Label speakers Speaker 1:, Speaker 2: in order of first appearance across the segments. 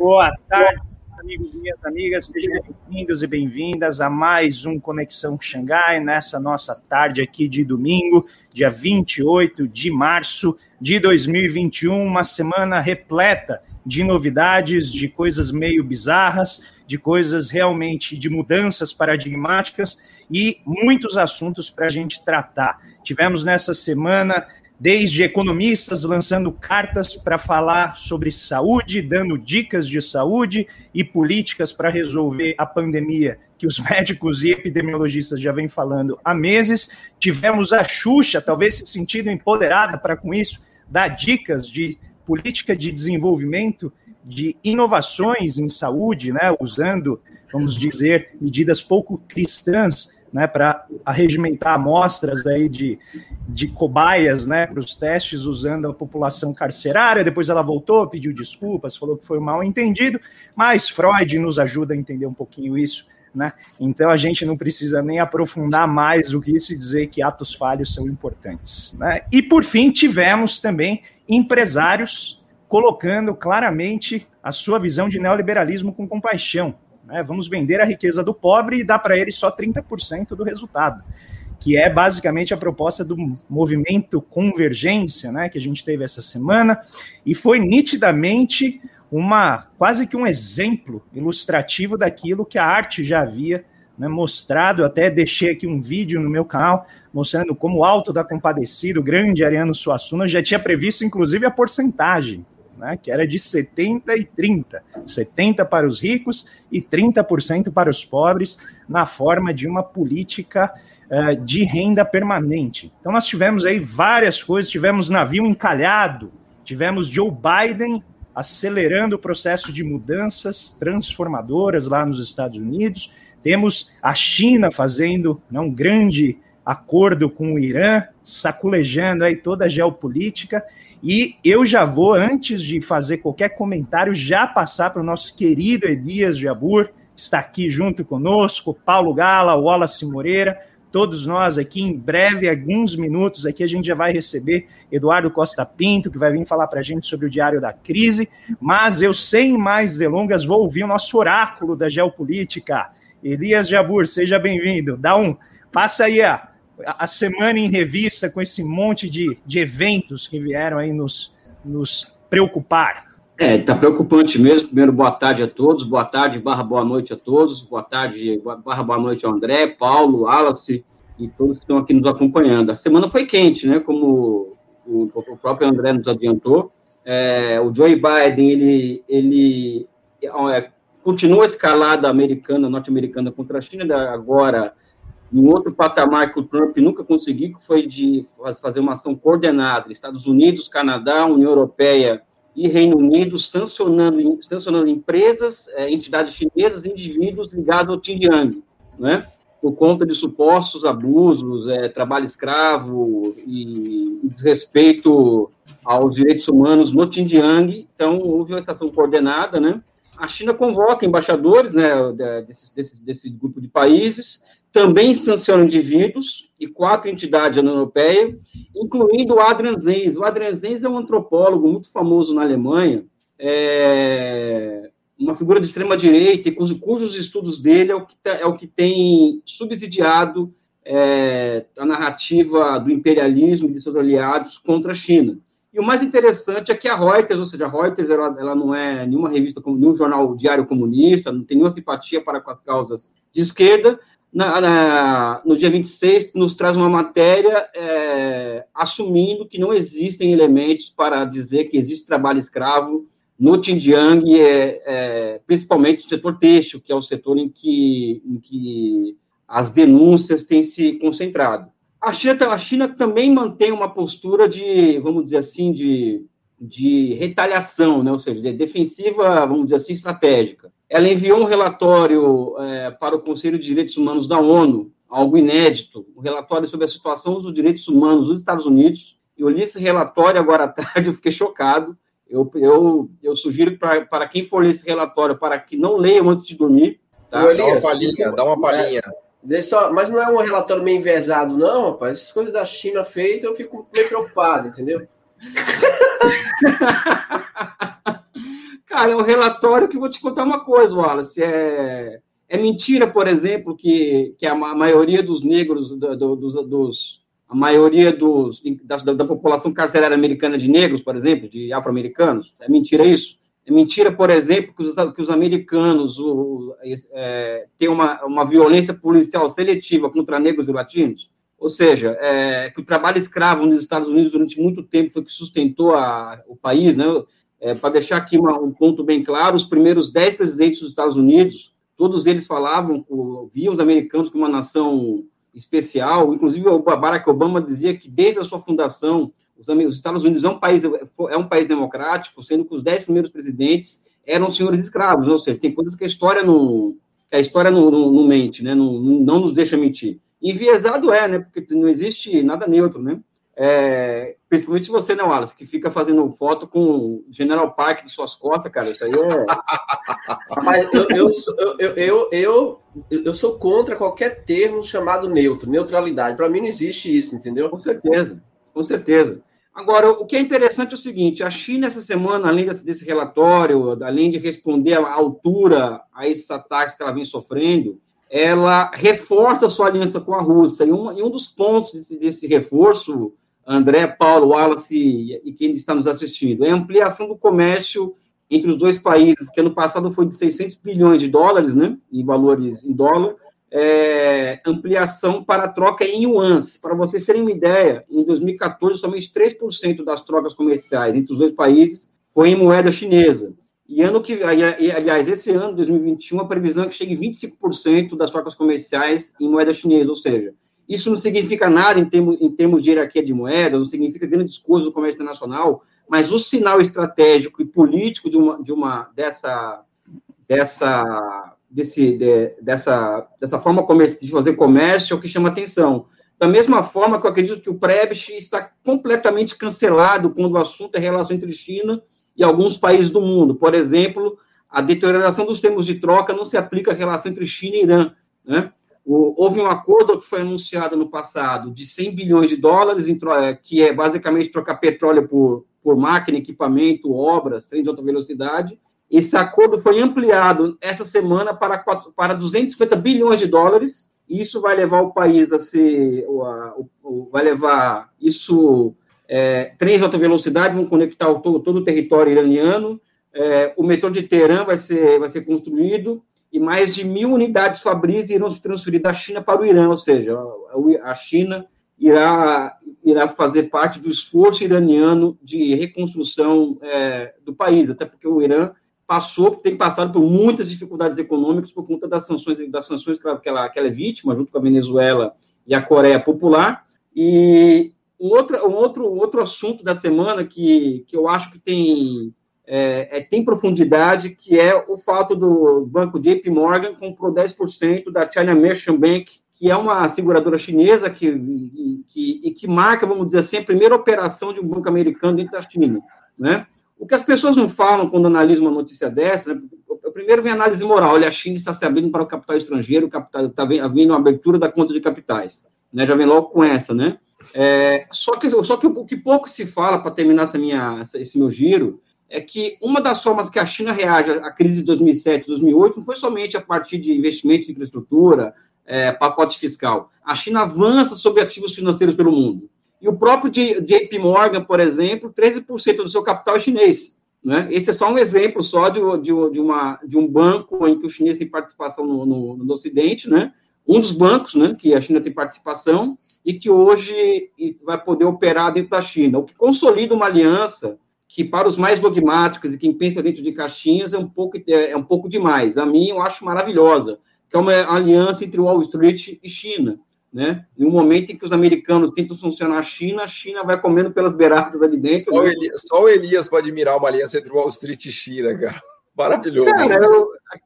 Speaker 1: Boa tarde, amigos e minhas amigas. Sejam bem-vindos e bem-vindas a mais um Conexão Xangai, nessa nossa tarde aqui de domingo, dia 28 de março de 2021. Uma semana repleta de novidades, de coisas meio bizarras, de coisas realmente de mudanças paradigmáticas e muitos assuntos para a gente tratar. Tivemos nessa semana desde economistas lançando cartas para falar sobre saúde, dando dicas de saúde e políticas para resolver a pandemia que os médicos e epidemiologistas já vêm falando há meses. Tivemos a Xuxa, talvez se sentindo empoderada para com isso, dar dicas de política de desenvolvimento de inovações em saúde, né, usando, vamos dizer, medidas pouco cristãs né, para arregimentar amostras aí de, de cobaias né, para os testes usando a população carcerária. Depois ela voltou, pediu desculpas, falou que foi um mal entendido, mas Freud nos ajuda a entender um pouquinho isso. Né? Então a gente não precisa nem aprofundar mais o que isso e dizer que atos falhos são importantes. Né? E por fim, tivemos também empresários colocando claramente a sua visão de neoliberalismo com compaixão. Né? Vamos vender a riqueza do pobre e dar para ele só 30% do resultado, que é basicamente a proposta do movimento Convergência, né, que a gente teve essa semana, e foi nitidamente uma quase que um exemplo ilustrativo daquilo que a arte já havia né, mostrado. Eu até deixei aqui um vídeo no meu canal mostrando como o Alto da Compadecida, o grande Ariano Suassuna, já tinha previsto, inclusive, a porcentagem né, que era de 70 e 30, 70 para os ricos e 30% para os pobres, na forma de uma política uh, de renda permanente. Então nós tivemos aí várias coisas, tivemos navio encalhado, tivemos Joe Biden acelerando o processo de mudanças transformadoras lá nos Estados Unidos, temos a China fazendo né, um grande acordo com o Irã, saculejando aí toda a geopolítica, e eu já vou, antes de fazer qualquer comentário, já passar para o nosso querido Elias Jabur, que está aqui junto conosco, Paulo Gala, Wallace Moreira, todos nós aqui, em breve, alguns minutos aqui, a gente já vai receber Eduardo Costa Pinto, que vai vir falar para a gente sobre o Diário da Crise, mas eu, sem mais delongas, vou ouvir o nosso oráculo da geopolítica. Elias Jabur, seja bem-vindo. Dá um, passa aí a a semana em revista com esse monte de, de eventos que vieram aí nos, nos preocupar.
Speaker 2: É, está preocupante mesmo. Primeiro, boa tarde a todos, boa tarde, barra boa noite a todos, boa tarde, barra boa noite ao André, Paulo, Alice e todos que estão aqui nos acompanhando. A semana foi quente, né, como o, o próprio André nos adiantou. É, o Joe Biden, ele, ele é, continua a escalada americana, norte-americana contra a China, agora um outro patamar que o Trump nunca conseguiu, que foi de fazer uma ação coordenada, Estados Unidos, Canadá, União Europeia e Reino Unido, sancionando, sancionando empresas, é, entidades chinesas, indivíduos ligados ao Xinjiang, né? por conta de supostos abusos, é, trabalho escravo e, e desrespeito aos direitos humanos no Xinjiang. Então, houve uma ação coordenada, né? A China convoca embaixadores né, desse, desse, desse grupo de países, também sanciona indivíduos e quatro entidades da União Europeia, incluindo o Adrian Zenz. O Adrian Zenz é um antropólogo muito famoso na Alemanha, é uma figura de extrema-direita, e cujos, cujos, estudos dele é o que, tá, é o que tem subsidiado é, a narrativa do imperialismo e de seus aliados contra a China. E o mais interessante é que a Reuters, ou seja, a Reuters ela, ela não é nenhuma revista, nenhum jornal diário comunista, não tem nenhuma simpatia para com as causas de esquerda, na, na, no dia 26, nos traz uma matéria é, assumindo que não existem elementos para dizer que existe trabalho escravo no Xinjiang, é, é, principalmente no setor têxtil, que é o setor em que, em que as denúncias têm se concentrado. A China, a China também mantém uma postura de, vamos dizer assim, de, de retaliação, né? ou seja, de defensiva, vamos dizer assim, estratégica ela enviou um relatório é, para o Conselho de Direitos Humanos da ONU, algo inédito, um relatório sobre a situação dos direitos humanos nos Estados Unidos. Eu li esse relatório agora à tarde, eu fiquei chocado. Eu, eu, eu sugiro para, para quem for ler esse relatório, para que não leiam antes de dormir. Tá?
Speaker 3: Dá uma palhinha, dá uma palhinha. É, só, mas não é um relatório meio envezado, não, rapaz. Essas coisas da China feitas, eu fico meio preocupado, entendeu?
Speaker 2: Cara, é um relatório que vou te contar uma coisa, Wallace. É, é mentira, por exemplo, que, que a maioria dos negros, do, do, dos, dos, a maioria dos, da, da, população carcerária americana de negros, por exemplo, de afro-americanos. É mentira isso? É mentira, por exemplo, que os, que os americanos o, é, têm uma, uma violência policial seletiva contra negros e latinos? Ou seja, é, que o trabalho escravo nos Estados Unidos durante muito tempo foi que sustentou a, o país, né? É, Para deixar aqui uma, um ponto bem claro, os primeiros dez presidentes dos Estados Unidos, todos eles falavam, viam os americanos como uma nação especial, inclusive o Barack Obama dizia que desde a sua fundação, os, os Estados Unidos é um, país, é um país democrático, sendo que os dez primeiros presidentes eram senhores escravos, ou seja, tem coisas que a história não, a história não, não, não mente, né? não, não nos deixa mentir. Enviesado é, né? Porque não existe nada neutro, né? É, principalmente você, né, Wallace, que fica fazendo foto com o General Park de suas costas, cara. Isso aí é.
Speaker 3: Mas eu, eu, eu, eu, eu, eu, sou contra qualquer termo chamado neutro, neutralidade. Para mim não existe isso, entendeu?
Speaker 2: Com certeza, com certeza. Agora, o que é interessante é o seguinte: a China, essa semana, além desse, desse relatório, além de responder à altura a esses ataques que ela vem sofrendo, ela reforça sua aliança com a Rússia. E um, e um dos pontos desse, desse, reforço, André, Paulo, Wallace e, e quem está nos assistindo, é a ampliação do comércio entre os dois países, que ano passado foi de 600 bilhões de dólares, né, em valores em dólar, é, ampliação para troca em yuans. Para vocês terem uma ideia, em 2014, somente 3% das trocas comerciais entre os dois países foi em moeda chinesa. E ano que, aliás, esse ano, 2021, a previsão é que chegue 25% das trocas comerciais em moeda chinesa, ou seja, isso não significa nada em termos, em termos de hierarquia de moedas, não significa grandes coisas no comércio internacional, mas o sinal estratégico e político de uma, de uma dessa, dessa, desse, de, dessa, dessa forma de fazer comércio é o que chama atenção. Da mesma forma que eu acredito que o Prebisch está completamente cancelado quando o assunto é relação entre China e alguns países do mundo. Por exemplo, a deterioração dos termos de troca não se aplica à relação entre China e Irã. Né? Houve um acordo que foi anunciado no passado de 100 bilhões de dólares, é, que é basicamente trocar petróleo por, por máquina, equipamento, obras, trens de alta velocidade. Esse acordo foi ampliado essa semana para, para 250 bilhões de dólares. E isso vai levar o país a ser, o, vai levar isso é, trens de alta velocidade vão conectar todo, todo o território iraniano. É, o metrô de Teherã vai ser, vai ser construído e mais de mil unidades Fabris irão se transferir da China para o Irã, ou seja, a China irá, irá fazer parte do esforço iraniano de reconstrução é, do país, até porque o Irã passou, tem passado por muitas dificuldades econômicas por conta das sanções, das sanções que ela, que ela é vítima, junto com a Venezuela e a Coreia Popular, e um outro, um outro, um outro assunto da semana que, que eu acho que tem, é, é, tem profundidade, que é o fato do banco JP Morgan comprou 10% da China Merchant Bank, que é uma seguradora chinesa que, que, e que marca, vamos dizer assim, a primeira operação de um banco americano dentro da China. Né? O que as pessoas não falam quando analisam uma notícia dessa, né? o primeiro vem a análise moral, olha, a China está se abrindo para o capital estrangeiro, capital, está havendo uma abertura da conta de capitais. Né? Já vem logo com essa, né? É, só que, só que o que pouco se fala, para terminar essa minha, esse meu giro, é que uma das formas que a China reage à crise de 2007, 2008, não foi somente a partir de investimentos em infraestrutura, é, pacote fiscal. A China avança sobre ativos financeiros pelo mundo. E o próprio JP Morgan, por exemplo, 13% do seu capital é chinês. Né? Esse é só um exemplo só de, de, de, uma, de um banco em que o chinês tem participação no, no, no Ocidente, né? um dos bancos né, que a China tem participação, e que hoje vai poder operar dentro da China, o que consolida uma aliança que para os mais dogmáticos e quem pensa dentro de caixinhas é um pouco é, é um pouco demais. A mim eu acho maravilhosa, que é uma aliança entre Wall Street e China, né? Em um momento em que os americanos tentam funcionar a China, a China vai comendo pelas beiradas ali dentro.
Speaker 4: Só, né? o, Elias, só o Elias pode admirar uma aliança entre Wall Street e China, cara. Maravilhoso. Cara,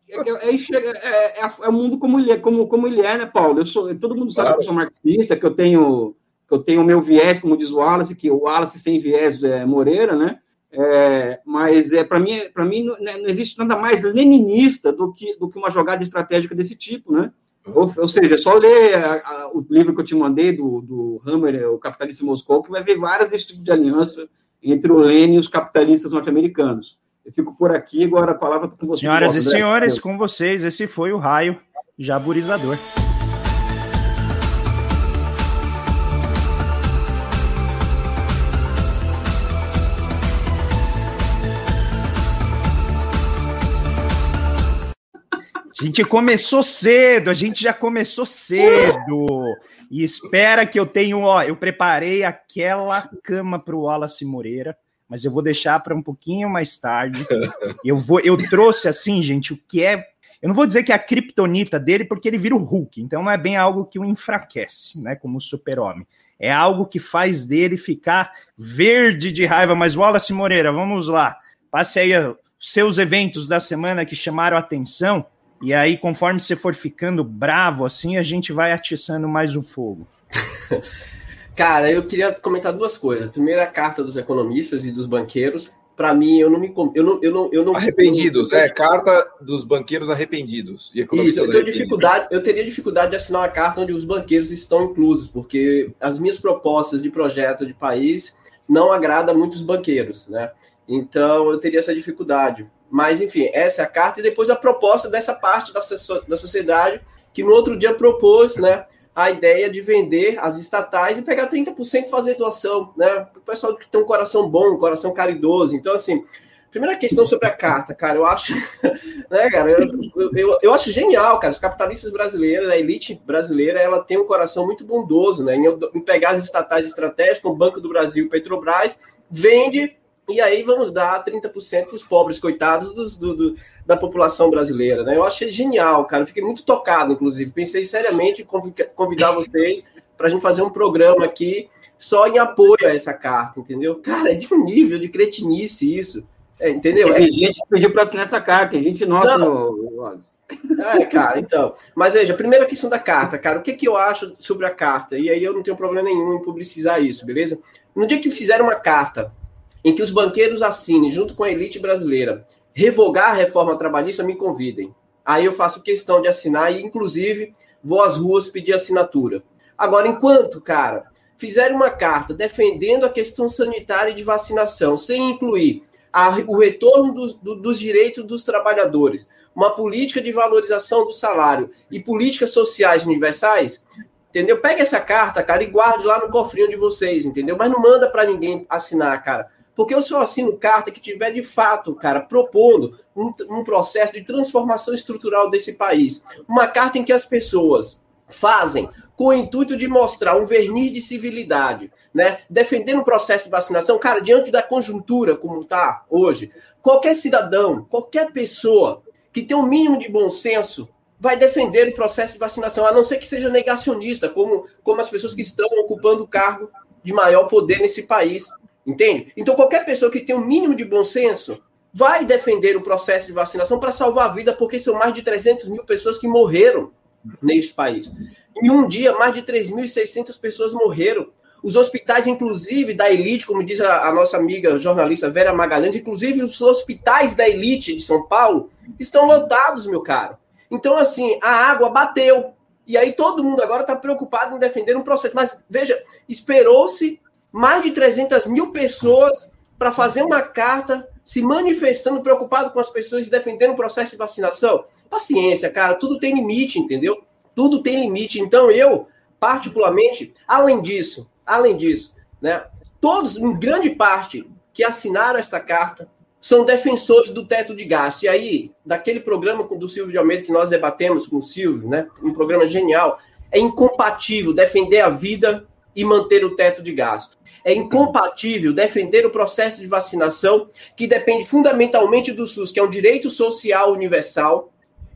Speaker 2: eu, é, é, é, é, o mundo como ele é, como, como ele é, né, Paulo? Eu sou, todo mundo sabe claro. que eu sou marxista, que eu tenho que eu tenho o meu viés, como diz o Wallace, que o Wallace sem viés é Moreira, né? É, mas é para mim, para mim não, não, existe nada mais leninista do que do que uma jogada estratégica desse tipo, né? Ou, ou seja, só ler a, a, o livro que eu te mandei do, do Hammer, o Capitalista Moscou, que vai ver várias desse tipo de aliança entre o Lenin e os capitalistas norte-americanos. Eu fico por aqui, agora a palavra tá com vocês.
Speaker 1: Senhoras e senhores, com vocês, esse foi o raio jaburizador. A gente começou cedo, a gente já começou cedo. E espera que eu tenho, ó, eu preparei aquela cama para o Wallace Moreira, mas eu vou deixar para um pouquinho mais tarde. Eu vou, eu trouxe assim, gente, o que é eu não vou dizer que é a criptonita dele, porque ele vira o Hulk, então não é bem algo que o enfraquece, né? Como super-homem. É algo que faz dele ficar verde de raiva. Mas, Wallace Moreira, vamos lá. Passe aí seus eventos da semana que chamaram atenção e aí, conforme você for ficando bravo, assim, a gente vai atiçando mais o fogo.
Speaker 3: Cara, eu queria comentar duas coisas. Primeiro, a carta dos economistas e dos banqueiros. Para mim, eu não me eu não, eu não, eu não
Speaker 4: arrependidos, eu não... é carta dos banqueiros arrependidos
Speaker 3: e economistas Isso, eu tenho dificuldade, eu teria dificuldade de assinar uma carta onde os banqueiros estão inclusos, porque as minhas propostas de projeto de país não agradam muitos banqueiros, né? Então, eu teria essa dificuldade. Mas, enfim, essa é a carta. E depois a proposta dessa parte da, da sociedade, que no outro dia propôs né, a ideia de vender as estatais e pegar 30% e fazer doação. Né? O pessoal que tem um coração bom, um coração caridoso. Então, assim, primeira questão sobre a carta, cara, eu acho, né, cara, eu, eu, eu, acho genial, cara, os capitalistas brasileiros, a elite brasileira, ela tem um coração muito bondoso, né, em, em pegar as estatais estratégicas, o Banco do Brasil, Petrobras, vende e aí vamos dar 30% para os pobres, coitados dos, do, do, da população brasileira. Né? Eu achei genial, cara. Fiquei muito tocado, inclusive. Pensei seriamente em convidar vocês para a gente fazer um programa aqui só em apoio a essa carta, entendeu? Cara, é de um nível de cretinice isso. É, entendeu?
Speaker 2: Tem é... gente que pediu para assinar essa carta, tem gente nossa no.
Speaker 3: É, cara, então. Mas veja, a primeira questão da carta, cara, o que, que eu acho sobre a carta? E aí eu não tenho problema nenhum em publicizar isso, beleza? No dia que fizeram uma carta em que os banqueiros assinem, junto com a elite brasileira, revogar a reforma trabalhista, me convidem. Aí eu faço questão de assinar e, inclusive, vou às ruas pedir assinatura. Agora, enquanto, cara, fizerem uma carta defendendo a questão sanitária e de vacinação, sem incluir a, o retorno dos, do, dos direitos dos trabalhadores, uma política de valorização do salário e políticas sociais universais, entendeu? Pegue essa carta, cara, e guarde lá no cofrinho de vocês, entendeu? Mas não manda para ninguém assinar, cara. Porque eu só assino carta que tiver de fato, cara, propondo um, um processo de transformação estrutural desse país. Uma carta em que as pessoas fazem com o intuito de mostrar um verniz de civilidade, né? Defendendo o processo de vacinação, cara, diante da conjuntura como está hoje, qualquer cidadão, qualquer pessoa que tem um mínimo de bom senso vai defender o processo de vacinação, a não ser que seja negacionista, como, como as pessoas que estão ocupando o cargo de maior poder nesse país Entende? Então, qualquer pessoa que tem um mínimo de bom senso vai defender o processo de vacinação para salvar a vida, porque são mais de 300 mil pessoas que morreram neste país. Em um dia, mais de 3.600 pessoas morreram. Os hospitais, inclusive da elite, como diz a, a, nossa amiga jornalista Vera Magalhães, inclusive os hospitais da elite de São Paulo, estão lotados, meu caro. Então, assim, a água bateu. E aí todo mundo agora está preocupado em defender um processo. Mas, veja, esperou-se mais de 300 mil pessoas para fazer uma carta se manifestando preocupado com as pessoas e defendendo o processo de vacinação. Paciência, cara, tudo tem limite, entendeu? Tudo tem limite. Então, eu, particularmente, além disso, além disso, né, todos, em grande parte, que assinaram esta carta são defensores do teto de gasto. E aí, daquele programa do Silvio de Almeida que nós debatemos com o Silvio, né, um programa genial, é incompatível defender a vida e manter o teto de gasto. É incompatível defender o processo de vacinação, que depende fundamentalmente do SUS, que é um direito social universal,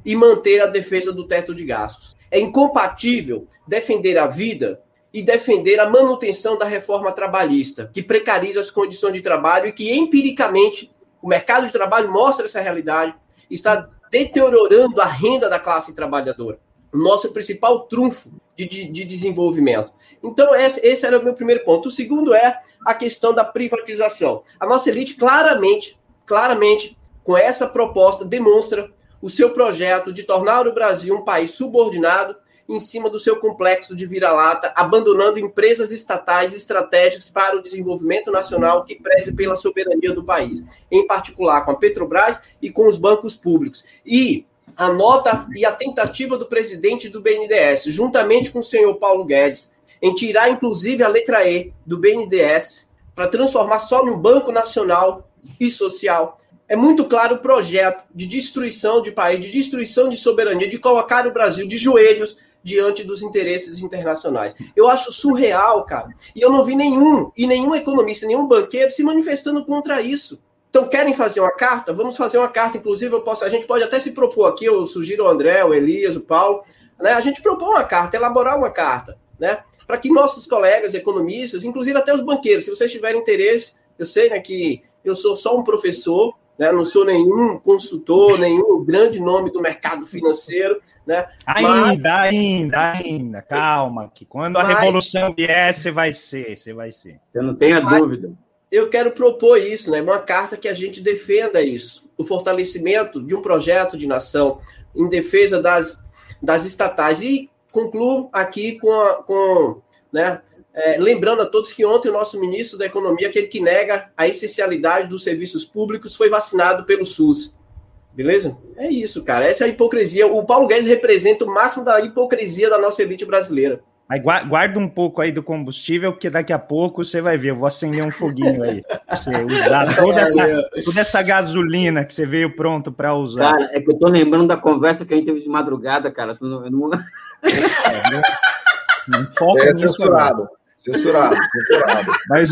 Speaker 3: e manter a defesa do teto de gastos. É incompatível defender a vida e defender a manutenção da reforma trabalhista, que precariza as condições de trabalho e que empiricamente o mercado de trabalho mostra essa realidade, está deteriorando a renda da classe trabalhadora nosso principal trunfo de, de, de desenvolvimento. Então, esse, esse, era o meu primeiro ponto. O segundo é a questão da privatização. A nossa elite claramente, claramente, com essa proposta, demonstra o seu projeto de tornar o Brasil um país subordinado em cima do seu complexo de vira-lata, abandonando empresas estatais estratégicas para o desenvolvimento nacional que preze pela soberania do país, em particular com a Petrobras e com os bancos públicos. E a nota e a tentativa do presidente do BNDES, juntamente com o senhor Paulo Guedes, em tirar inclusive a letra E do BNDES para transformar só num banco nacional e social. É muito claro o projeto de destruição de país, de destruição de soberania, de colocar o Brasil de joelhos diante dos interesses internacionais. Eu acho surreal, cara. E eu não vi nenhum, e nenhum economista, nenhum banqueiro se manifestando contra isso. Então, querem fazer uma carta? Vamos fazer uma carta. Inclusive, eu posso, a gente pode até se propor aqui, eu sugiro o André, o Elias, o Paulo, né? A gente propor uma carta, elaborar uma carta, né? Para que nossos colegas economistas, inclusive até os banqueiros, se vocês tiverem interesse, eu sei né, que eu sou só um professor, né? Não sou nenhum consultor, nenhum grande nome do mercado financeiro, né?
Speaker 1: Ainda, Mas... ainda, ainda. Calma, que quando a Mas... revolução vier, você vai ser, você vai ser.
Speaker 2: Você não tenha Mas... dúvida.
Speaker 3: Eu quero propor isso, né? Uma carta que a gente defenda isso, o fortalecimento de um projeto de nação em defesa das, das estatais. E concluo aqui com, a, com né, é, lembrando a todos que ontem o nosso ministro da Economia, aquele que nega a essencialidade dos serviços públicos, foi vacinado pelo SUS. Beleza? É isso, cara. Essa é a hipocrisia. O Paulo Guedes representa o máximo da hipocrisia da nossa elite brasileira.
Speaker 1: Mas guarda um pouco aí do combustível, porque daqui a pouco você vai ver. Eu vou acender um foguinho aí. Você usar toda essa, toda essa gasolina que você veio pronto para usar.
Speaker 2: Cara, é que eu tô lembrando da conversa que a gente teve de madrugada, cara. não, não... É,
Speaker 4: não foca é nisso. Censurado. Censurado, censurado.
Speaker 1: Mas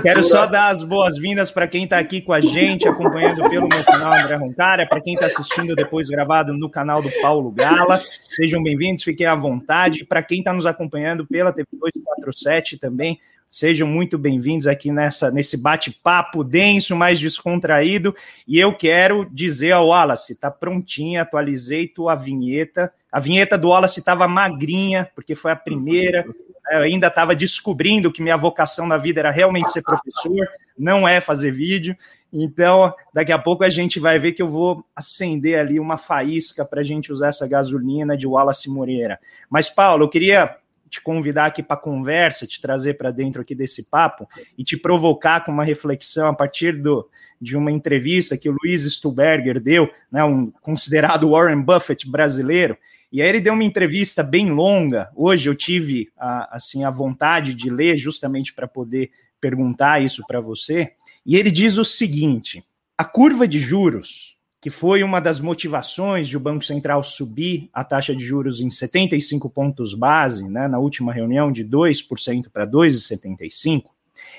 Speaker 1: quero só dar as boas-vindas para quem está aqui com a gente, acompanhando pelo meu canal André Roncara, para quem está assistindo depois gravado no canal do Paulo Gala. Sejam bem-vindos, fiquem à vontade. Para quem está nos acompanhando pela TV 247 também, Sejam muito bem-vindos aqui nessa, nesse bate-papo denso, mais descontraído. E eu quero dizer ao Wallace, tá prontinha, atualizei tua vinheta. A vinheta do Wallace estava magrinha, porque foi a primeira. Eu ainda estava descobrindo que minha vocação na vida era realmente ser professor, não é fazer vídeo. Então, daqui a pouco a gente vai ver que eu vou acender ali uma faísca para a gente usar essa gasolina de Wallace Moreira. Mas, Paulo, eu queria te convidar aqui para conversa, te trazer para dentro aqui desse papo e te provocar com uma reflexão a partir do, de uma entrevista que o Luiz Stuberger deu, né, um considerado Warren Buffett brasileiro. E aí ele deu uma entrevista bem longa. Hoje eu tive a, assim a vontade de ler justamente para poder perguntar isso para você. E ele diz o seguinte: a curva de juros que foi uma das motivações de o Banco Central subir a taxa de juros em 75 pontos base, né, na última reunião, de 2% para 2,75%,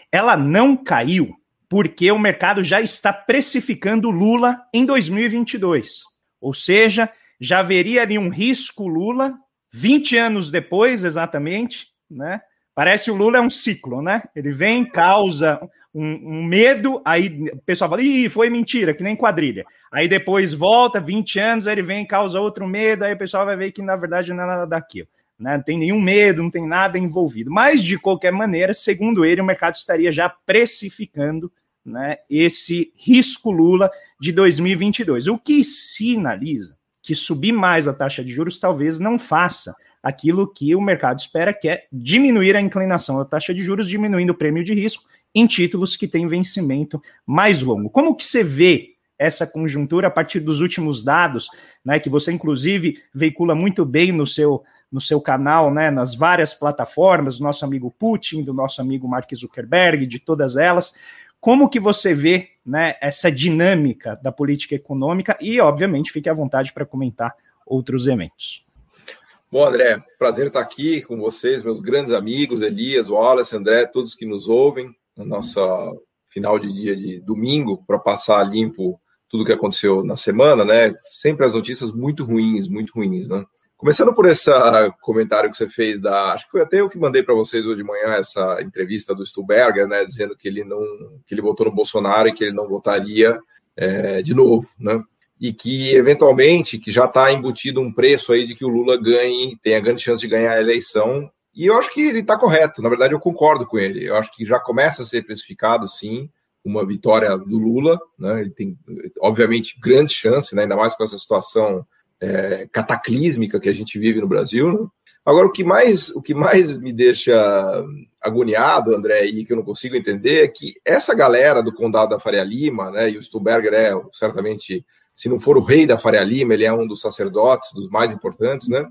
Speaker 1: ela não caiu porque o mercado já está precificando Lula em 2022. Ou seja, já haveria ali um risco Lula 20 anos depois, exatamente, né? Parece o Lula é um ciclo, né? Ele vem, causa um, um, medo, aí o pessoal fala, ih, foi mentira, que nem quadrilha. Aí depois volta, 20 anos, aí ele vem, causa outro medo, aí o pessoal vai ver que na verdade não é nada daquilo. Né? Não tem nenhum medo, não tem nada envolvido. Mas, de qualquer maneira, segundo ele, o mercado estaria já precificando né, esse risco Lula de 2022. O que sinaliza que subir mais a taxa de juros talvez não faça aquilo que o mercado espera, que é diminuir a inclinação da taxa de juros, diminuindo o prêmio de risco em títulos que têm vencimento mais longo. Como que você vê essa conjuntura a partir dos últimos dados, né, que você inclusive veicula muito bem no seu no seu canal, né, nas várias plataformas, do nosso amigo Putin, do nosso amigo Mark Zuckerberg, de todas elas. Como que você vê né, essa dinâmica da política econômica e, obviamente, fique à vontade para comentar outros eventos.
Speaker 4: Bom, André, prazer estar aqui com vocês, meus grandes amigos, Elias, Wallace, André, todos que nos ouvem na nossa final de dia de domingo para passar limpo tudo que aconteceu na semana, né? Sempre as notícias muito ruins, muito ruins, né? Começando por esse comentário que você fez da, acho que foi até eu que mandei para vocês hoje de manhã essa entrevista do Stuberger, né, dizendo que ele não, que ele votou no Bolsonaro e que ele não votaria é, de novo, né? E que eventualmente que já está embutido um preço aí de que o Lula ganhe, tenha grande chance de ganhar a eleição e eu acho que ele está correto. Na verdade, eu concordo com ele. Eu acho que já começa a ser precificado, sim, uma vitória do Lula. Né? Ele tem, obviamente, grande chance, né? ainda mais com essa situação é, cataclísmica que a gente vive no Brasil. Né? Agora, o que mais o que mais me deixa agoniado, André, e que eu não consigo entender é que essa galera do Condado da Faria Lima, né, e o Stuberger é certamente, se não for o rei da Faria Lima, ele é um dos sacerdotes, dos mais importantes, né?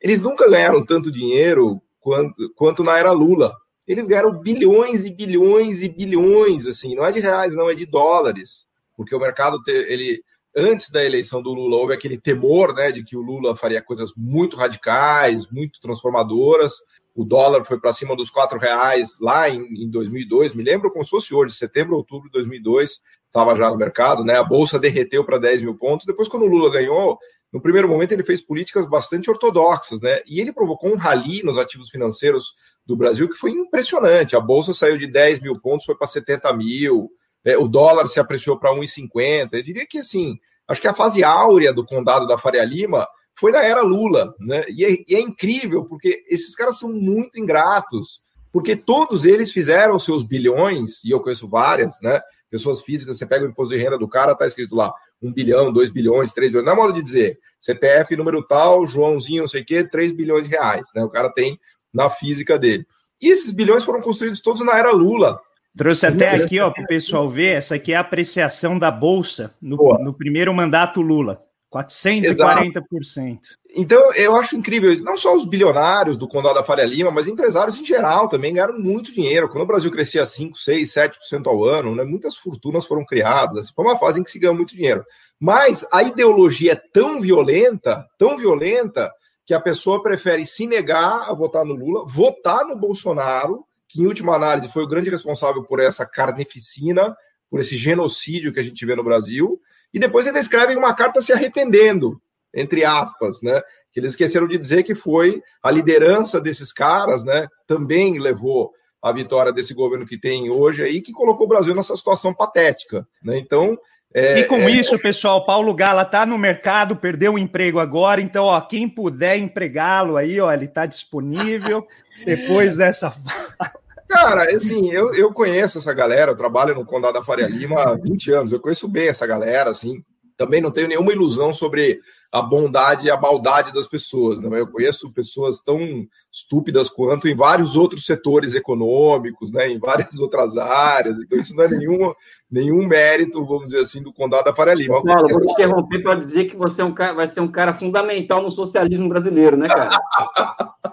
Speaker 4: Eles nunca ganharam tanto dinheiro quanto, quanto na era Lula. Eles ganharam bilhões e bilhões e bilhões, assim, não é de reais, não, é de dólares, porque o mercado, ele, antes da eleição do Lula, houve aquele temor, né, de que o Lula faria coisas muito radicais, muito transformadoras, o dólar foi para cima dos quatro reais lá em, em 2002, me lembro como se fosse hoje, setembro, outubro de 2002, estava já no mercado, né, a bolsa derreteu para 10 mil pontos, depois quando o Lula ganhou, no primeiro momento ele fez políticas bastante ortodoxas, né, e ele provocou um rally nos ativos financeiros do Brasil que foi impressionante. A bolsa saiu de 10 mil pontos, foi para 70 mil, é, o dólar se apreciou para 1,50. Eu diria que assim, acho que a fase áurea do condado da Faria Lima foi na era Lula, né? E é, e é incrível porque esses caras são muito ingratos, porque todos eles fizeram seus bilhões, e eu conheço várias, né? Pessoas físicas, você pega o imposto de renda do cara, tá escrito lá, 1 bilhão, 2 bilhões, 3 bilhões, não é modo de dizer, CPF número tal, Joãozinho, não sei o quê, 3 bilhões de reais, né? O cara tem na física dele. E esses bilhões foram construídos todos na era Lula.
Speaker 1: Trouxe até aqui, ó, para o pessoal ver, essa aqui é a apreciação da Bolsa no, no primeiro mandato Lula. 440%. Exato.
Speaker 4: Então, eu acho incrível. Não só os bilionários do Condado da Faria Lima, mas empresários em geral também ganharam muito dinheiro. Quando o Brasil crescia 5, 6, 7% ao ano, né, muitas fortunas foram criadas. Foi uma fase em que se ganhou muito dinheiro. Mas a ideologia é tão violenta, tão violenta, que a pessoa prefere se negar a votar no Lula, votar no Bolsonaro, que em última análise foi o grande responsável por essa carneficina, por esse genocídio que a gente vê no Brasil, e depois ainda escrevem uma carta se arrependendo, entre aspas, né? Que eles esqueceram de dizer que foi a liderança desses caras, né? Também levou a vitória desse governo que tem hoje aí, que colocou o Brasil nessa situação patética, né? Então,
Speaker 1: é, e com é... isso, pessoal, Paulo Gala está no mercado, perdeu o emprego agora, então, ó, quem puder empregá-lo aí, ó, ele está disponível depois dessa.
Speaker 4: Cara, assim, eu, eu conheço essa galera, eu trabalho no Condado da Faria Lima há 20 anos, eu conheço bem essa galera, assim, também não tenho nenhuma ilusão sobre a bondade e a maldade das pessoas. Né? Eu conheço pessoas tão estúpidas quanto em vários outros setores econômicos, né? em várias outras áreas. Então, isso não é nenhum, nenhum mérito, vamos dizer assim, do Condado da Faria Lima.
Speaker 2: Paulo, vou te interromper para dizer que você é um cara, vai ser um cara fundamental no socialismo brasileiro, né, cara?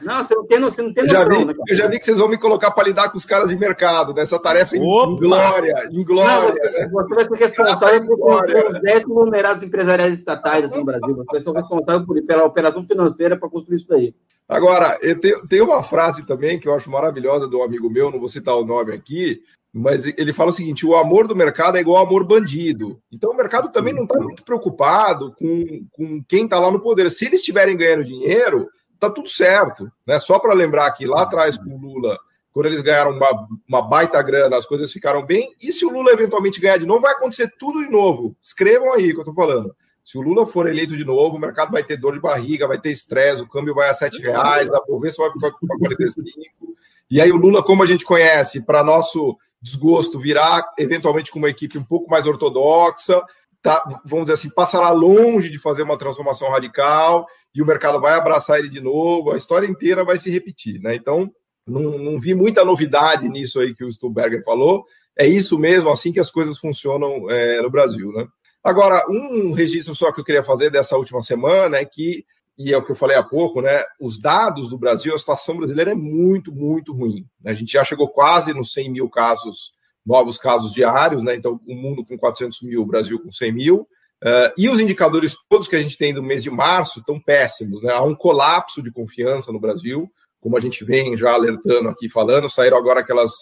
Speaker 4: Não, você não tem, você não tem noção, já vi, né, Eu já vi que vocês vão me colocar para lidar com os caras de mercado, nessa tarefa em, em glória, em glória. Não,
Speaker 2: você, né? você, vai ser responsável por, pelos 10 conglomerados empresariais estatais assim, no Brasil. Você vai ser responsável por, pela operação financeira para construir isso daí.
Speaker 4: Agora, eu tenho, tem uma frase também que eu acho maravilhosa de um amigo meu, não vou citar o nome aqui, mas ele fala o seguinte: o amor do mercado é igual ao amor bandido. Então o mercado também não está muito preocupado com, com quem está lá no poder. Se eles estiverem ganhando dinheiro, tá tudo certo. Né? Só para lembrar que lá atrás com o Lula, quando eles ganharam uma, uma baita grana, as coisas ficaram bem. E se o Lula eventualmente ganhar de novo, vai acontecer tudo de novo. Escrevam aí o que eu estou falando. Se o Lula for eleito de novo, o mercado vai ter dor de barriga, vai ter estresse, o câmbio vai a R$ reais, a Bovespa vai para 45. E aí o Lula, como a gente conhece, para nosso desgosto, virá eventualmente com uma equipe um pouco mais ortodoxa, tá, vamos dizer assim, passará longe de fazer uma transformação radical e o mercado vai abraçar ele de novo, a história inteira vai se repetir, né? Então, não, não vi muita novidade nisso aí que o Stuberger falou. É isso mesmo, assim que as coisas funcionam é, no Brasil, né? Agora, um registro só que eu queria fazer dessa última semana é que, e é o que eu falei há pouco, né? Os dados do Brasil, a situação brasileira é muito, muito ruim. A gente já chegou quase nos 100 mil casos, novos casos diários, né? Então, o mundo com 400 mil, o Brasil com 100 mil. Uh, e os indicadores todos que a gente tem do mês de março estão péssimos. Né? Há um colapso de confiança no Brasil, como a gente vem já alertando aqui, falando. Saíram agora aquelas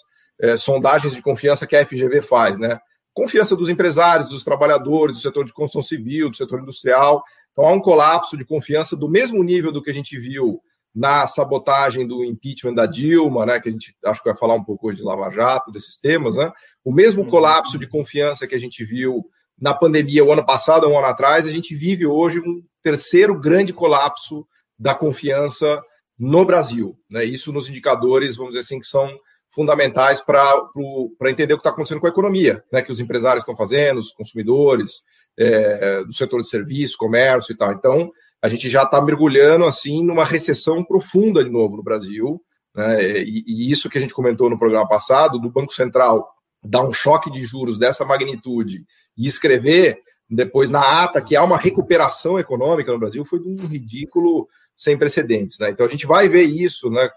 Speaker 4: é, sondagens de confiança que a FGV faz. Né? Confiança dos empresários, dos trabalhadores, do setor de construção civil, do setor industrial. Então há um colapso de confiança do mesmo nível do que a gente viu na sabotagem do impeachment da Dilma, né, que a gente acho que vai falar um pouco hoje de Lava Jato, desses temas, né? O mesmo uhum. colapso de confiança que a gente viu na pandemia o ano passado, um ano atrás, a gente vive hoje um terceiro grande colapso da confiança no Brasil. Né? Isso nos indicadores, vamos dizer assim, que são fundamentais para entender o que está acontecendo com a economia, né, que os empresários estão fazendo, os consumidores, é, do setor de serviço, comércio e tal. Então, a gente já está mergulhando assim numa recessão profunda de novo no Brasil, né, e, e isso que a gente comentou no programa passado, do Banco Central dar um choque de juros dessa magnitude e escrever depois na ata que há uma recuperação econômica no Brasil foi um ridículo sem precedentes. Né? Então a gente vai ver isso, né?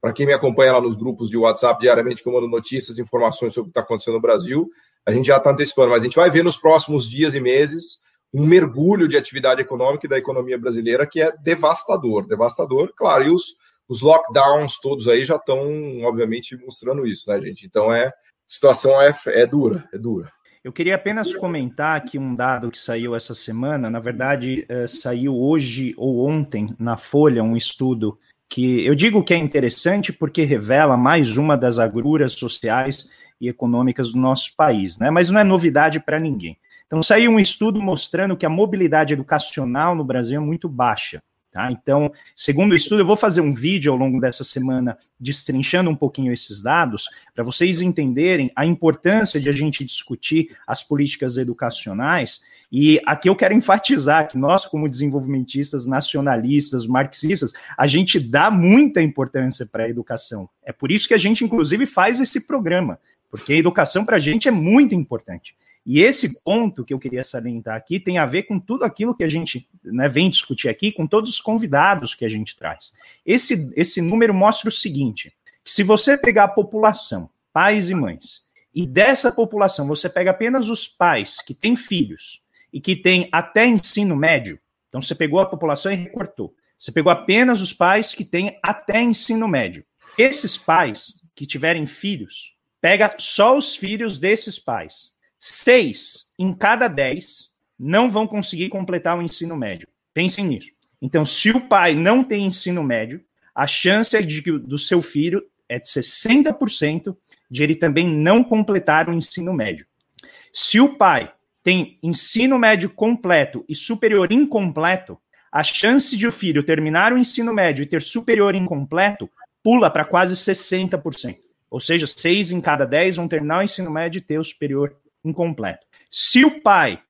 Speaker 4: Para quem me acompanha lá nos grupos de WhatsApp diariamente, que eu mando notícias, informações sobre o que está acontecendo no Brasil, a gente já está antecipando, mas a gente vai ver nos próximos dias e meses um mergulho de atividade econômica e da economia brasileira que é devastador, devastador, claro, e os, os lockdowns todos aí já estão, obviamente, mostrando isso, né, gente? Então é, a situação é, é dura, é dura.
Speaker 1: Eu queria apenas comentar aqui um dado que saiu essa semana, na verdade, uh, saiu hoje ou ontem na Folha um estudo que eu digo que é interessante porque revela mais uma das agruras sociais e econômicas do nosso país, né? Mas não é novidade para ninguém. Então saiu um estudo mostrando que a mobilidade educacional no Brasil é muito baixa. Tá? Então, segundo o estudo, eu vou fazer um vídeo ao longo dessa semana destrinchando um pouquinho esses dados, para vocês entenderem a importância de a gente discutir as políticas educacionais. E aqui eu quero enfatizar que nós, como desenvolvimentistas, nacionalistas, marxistas, a gente dá muita importância para a educação. É por isso que a gente, inclusive, faz esse programa, porque a educação para a gente é muito importante. E esse ponto que eu queria salientar aqui tem a ver com tudo aquilo que a gente né, vem discutir aqui, com todos os convidados que a gente traz. Esse, esse número mostra o seguinte: se você pegar a população, pais e mães, e dessa população você pega apenas os pais que têm filhos e que têm até ensino médio, então você pegou a população e recortou. Você pegou apenas os pais que têm até ensino médio. Esses pais que tiverem filhos, pega só os filhos desses pais seis em cada dez não vão conseguir completar o ensino médio. Pensem nisso. Então, se o pai não tem ensino médio, a chance de que do seu filho é de 60% de ele também não completar o ensino médio. Se o pai tem ensino médio completo e superior incompleto, a chance de o filho terminar o ensino médio e ter superior incompleto pula para quase 60%. Ou seja, seis em cada dez vão terminar o ensino médio e ter o superior incompleto. Se o pai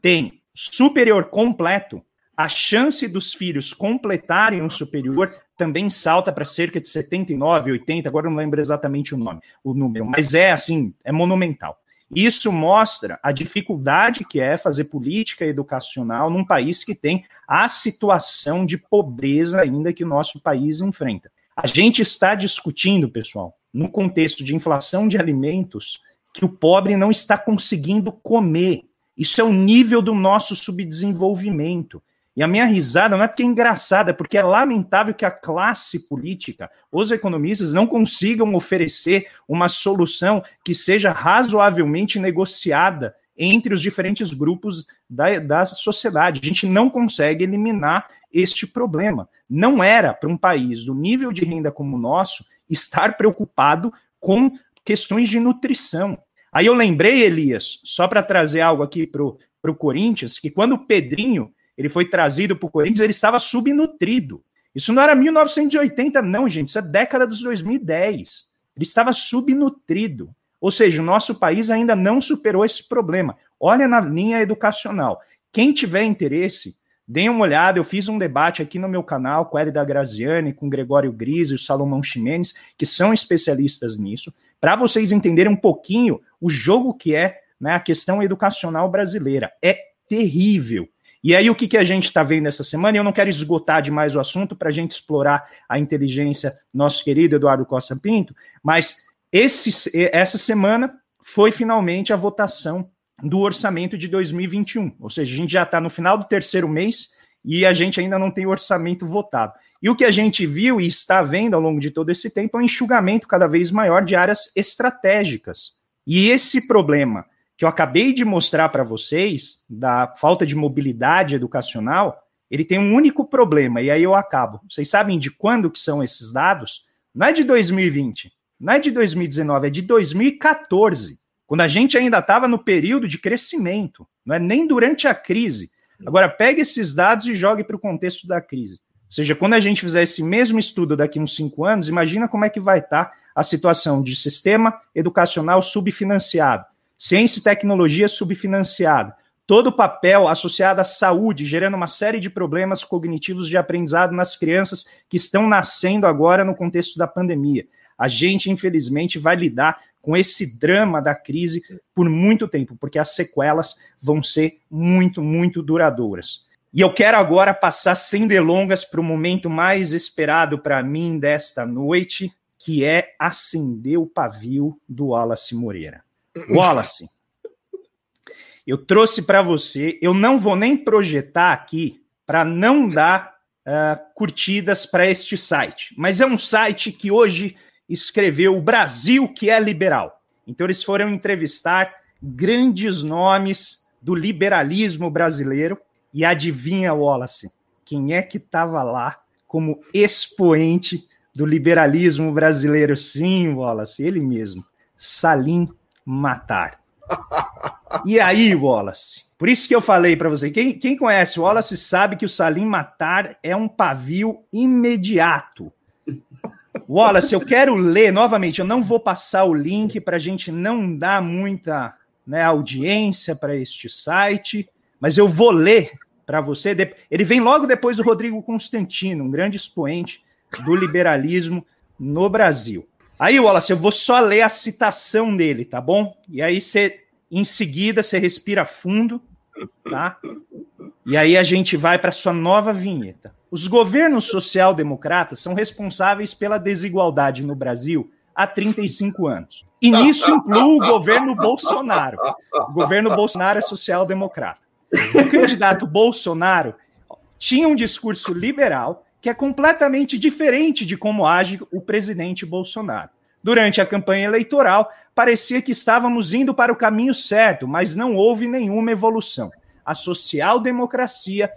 Speaker 1: tem superior completo, a chance dos filhos completarem o superior também salta para cerca de 79, 80, agora não lembro exatamente o nome, o número, mas é assim, é monumental. Isso mostra a dificuldade que é fazer política educacional num país que tem a situação de pobreza ainda que o nosso país enfrenta. A gente está discutindo, pessoal, no contexto de inflação de alimentos, que o pobre não está conseguindo comer. Isso é o nível do nosso subdesenvolvimento. E a minha risada não é porque é engraçada, é porque é lamentável que a classe política, os economistas, não consigam oferecer uma solução que seja razoavelmente negociada entre os diferentes grupos da, da sociedade. A gente não consegue eliminar este problema. Não era para um país do nível de renda como o nosso estar preocupado com questões de nutrição. Aí eu lembrei, Elias, só para trazer algo aqui para o Corinthians, que quando o Pedrinho ele foi trazido para o Corinthians, ele estava subnutrido. Isso não era 1980, não, gente. Isso é década dos 2010. Ele estava subnutrido. Ou seja, o nosso país ainda não superou esse problema. Olha na linha educacional. Quem tiver interesse, Deem uma olhada, eu fiz um debate aqui no meu canal com Hélida Graziani, com Gregório Gris e o Salomão Ximenes, que são especialistas nisso, para vocês entenderem um pouquinho o jogo que é né, a questão educacional brasileira. É terrível. E aí, o que, que a gente está vendo essa semana? Eu não quero esgotar demais o assunto para a gente explorar a inteligência nosso querido Eduardo Costa Pinto, mas esse, essa semana foi finalmente a votação do orçamento de 2021. Ou seja, a gente já está no final do terceiro mês e a gente ainda não tem orçamento votado. E o que a gente viu e está vendo ao longo de todo esse tempo é um enxugamento cada vez maior de áreas estratégicas. E esse problema que eu acabei de mostrar para vocês, da falta de mobilidade educacional, ele tem um único problema, e aí eu acabo. Vocês sabem de quando que são esses dados? Não é de 2020, não é de 2019, é de 2014 quando a gente ainda estava no período de crescimento, não é nem durante a crise. Agora, pegue esses dados e jogue para o contexto da crise. Seja, quando a gente fizer esse mesmo estudo daqui uns cinco anos, imagina como é que vai estar tá a situação de sistema educacional subfinanciado, ciência e tecnologia subfinanciada, todo o papel associado à saúde, gerando uma série de problemas cognitivos de aprendizado nas crianças que estão nascendo agora no contexto da pandemia. A gente, infelizmente, vai lidar com esse drama da crise por muito tempo, porque as sequelas vão ser muito, muito duradouras. E eu quero agora passar sem delongas para o momento mais esperado para mim desta noite, que é acender o pavio do Wallace Moreira. Wallace, eu trouxe para você, eu não vou nem projetar aqui para não dar uh, curtidas para este site, mas é um site que hoje escreveu o Brasil que é liberal. Então eles foram entrevistar grandes nomes do liberalismo brasileiro e adivinha, Wallace, quem é que estava lá como expoente do liberalismo brasileiro? Sim, Wallace, ele mesmo, Salim Matar. E aí, Wallace? Por isso que eu falei para você, quem, quem conhece o Wallace sabe que o Salim Matar é um pavio imediato. Wallace, eu quero ler novamente, eu não vou passar o link para a gente não dar muita né, audiência para este site, mas eu vou ler para você. Ele vem logo depois do Rodrigo Constantino, um grande expoente do liberalismo no Brasil. Aí, Wallace, eu vou só ler a citação dele, tá bom? E aí você, em seguida, você respira fundo, tá? E aí a gente vai para sua nova vinheta. Os governos social-democratas são responsáveis pela desigualdade no Brasil há 35 anos. E nisso inclui o governo Bolsonaro. O governo Bolsonaro é social-democrata. O candidato Bolsonaro tinha um discurso liberal que é completamente diferente de como age o presidente Bolsonaro. Durante a campanha eleitoral, parecia que estávamos indo para o caminho certo, mas não houve nenhuma evolução. A social-democracia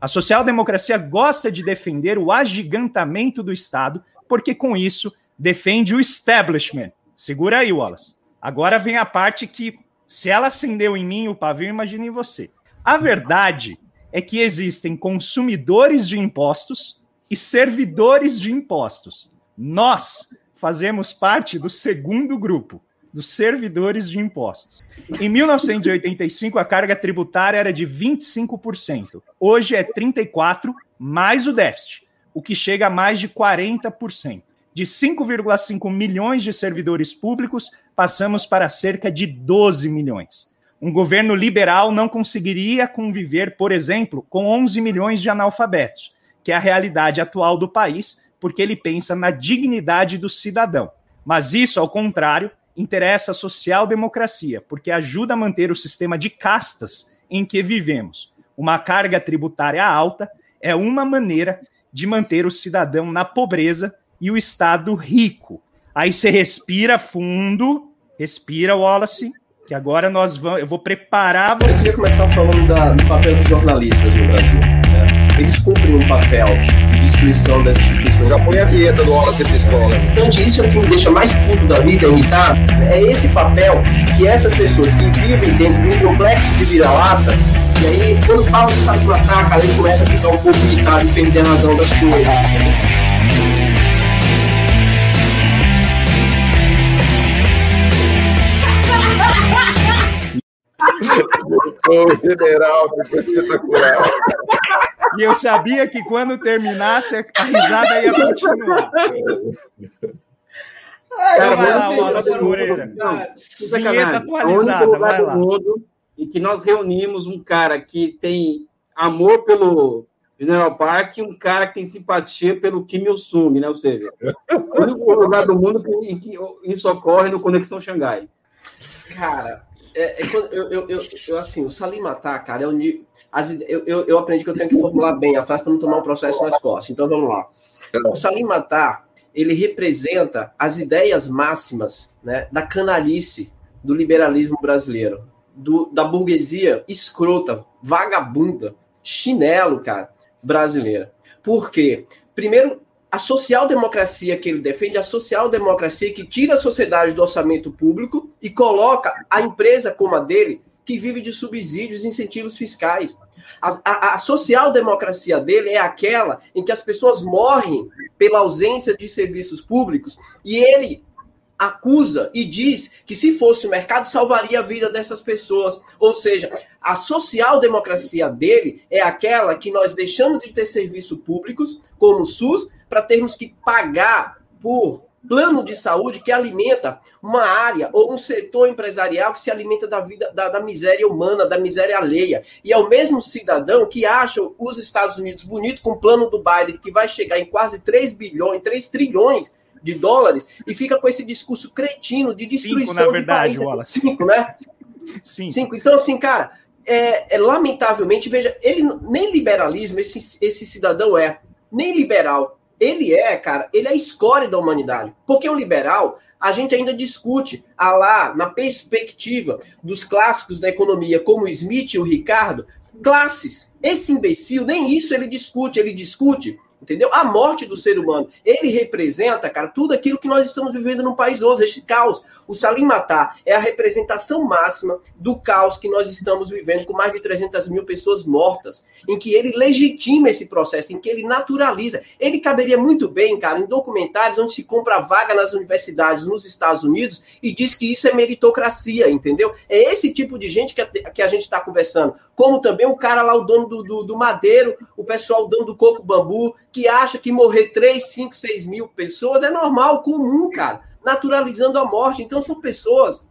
Speaker 1: a social-democracia gosta de defender o agigantamento do Estado, porque com isso defende o establishment. Segura aí, Wallace. Agora vem a parte que, se ela acendeu em mim o pavio, imagine em você. A verdade é que existem consumidores de impostos e servidores de impostos. Nós fazemos parte do segundo grupo, dos servidores de impostos. Em 1985, a carga tributária era de 25%. Hoje é 34%, mais o déficit, o que chega a mais de 40%. De 5,5 milhões de servidores públicos, passamos para cerca de 12 milhões. Um governo liberal não conseguiria conviver, por exemplo, com 11 milhões de analfabetos, que é a realidade atual do país, porque ele pensa na dignidade do cidadão. Mas isso, ao contrário, interessa a social-democracia, porque ajuda a manter o sistema de castas em que vivemos. Uma carga tributária alta é uma maneira de manter o cidadão na pobreza e o Estado rico. Aí você respira fundo, respira, Wallace, que agora nós vamos, eu vou preparar você.
Speaker 3: Você começar falando da, do papel dos jornalistas no Brasil. Né? Eles cumprem um papel de destruição das instituições.
Speaker 4: Já põe a vinheta do Sem Pistola.
Speaker 3: Então, isso é o que me deixa mais puto da vida, imitar, é esse papel que essas pessoas que vivem dentro de um complexo de vira-lata, e aí, quando falam de sabe matar, cara, ele começa a ficar um pouco irritado e perder a razão das coisas.
Speaker 4: O general, ficou espetacular.
Speaker 1: E eu sabia que quando terminasse, a risada ia continuar.
Speaker 2: Cara, vai lá, Wallace Moreira. Vinheta atualizada, vai lá. Mundo, e que nós reunimos um cara que tem amor pelo General Park e um cara que tem simpatia pelo Kim Il-sung, né? Ou seja, o único lugar do mundo em que isso ocorre no Conexão Xangai.
Speaker 3: Cara, é, é eu, eu, eu, eu, assim, o Salim Matar, cara, é o, as, eu, eu, eu aprendi que eu tenho que formular bem a frase para não tomar um processo nas costas. Então vamos lá. O Salim Matar, ele representa as ideias máximas né, da canalice do liberalismo brasileiro, do, da burguesia escrota, vagabunda, chinelo, cara, brasileira. Por quê? Primeiro, a social-democracia que ele defende, é a social-democracia que tira a sociedade do orçamento público e coloca a empresa como a dele, que vive de subsídios e incentivos fiscais. A, a, a social-democracia dele é aquela em que as pessoas morrem pela ausência de serviços públicos e ele acusa e diz que se fosse o mercado salvaria a vida dessas pessoas. Ou seja, a social-democracia dele é aquela que nós deixamos de ter serviços públicos, como o SUS, para termos que pagar por plano de saúde que alimenta uma área ou um setor empresarial que se alimenta da vida da, da, miséria humana, da miséria alheia. E é o mesmo cidadão que acha os Estados Unidos bonito com o plano do Biden que vai chegar em quase 3 bilhões, 3 trilhões de dólares e fica com esse discurso cretino de destruição
Speaker 1: Cinco, na verdade,
Speaker 3: de país. Cinco, né?
Speaker 1: Sim.
Speaker 3: Cinco. Então, assim, cara, é, é, lamentavelmente, veja, ele nem liberalismo esse, esse cidadão é, nem liberal. Ele é, cara, ele é a escória da humanidade. Porque o liberal, a gente ainda discute a lá, na perspectiva dos clássicos da economia, como o Smith e o Ricardo, classes. Esse imbecil, nem isso ele discute, ele discute entendeu? A morte do ser humano. Ele representa, cara, tudo aquilo que nós estamos vivendo no país hoje, esse caos. O Salim Matar é a representação máxima do caos que nós estamos vivendo, com mais de 300 mil pessoas mortas, em que ele legitima esse processo, em que ele naturaliza. Ele caberia muito bem, cara, em documentários onde se compra vaga nas universidades nos Estados Unidos e diz que isso é meritocracia, entendeu? É esse tipo de gente que a, que a gente está conversando. Como também o cara lá, o dono do, do, do madeiro, o pessoal, o dono do coco bambu, que acha que morrer 3, 5, 6 mil pessoas é normal, comum, cara naturalizando a morte. Então, são pessoas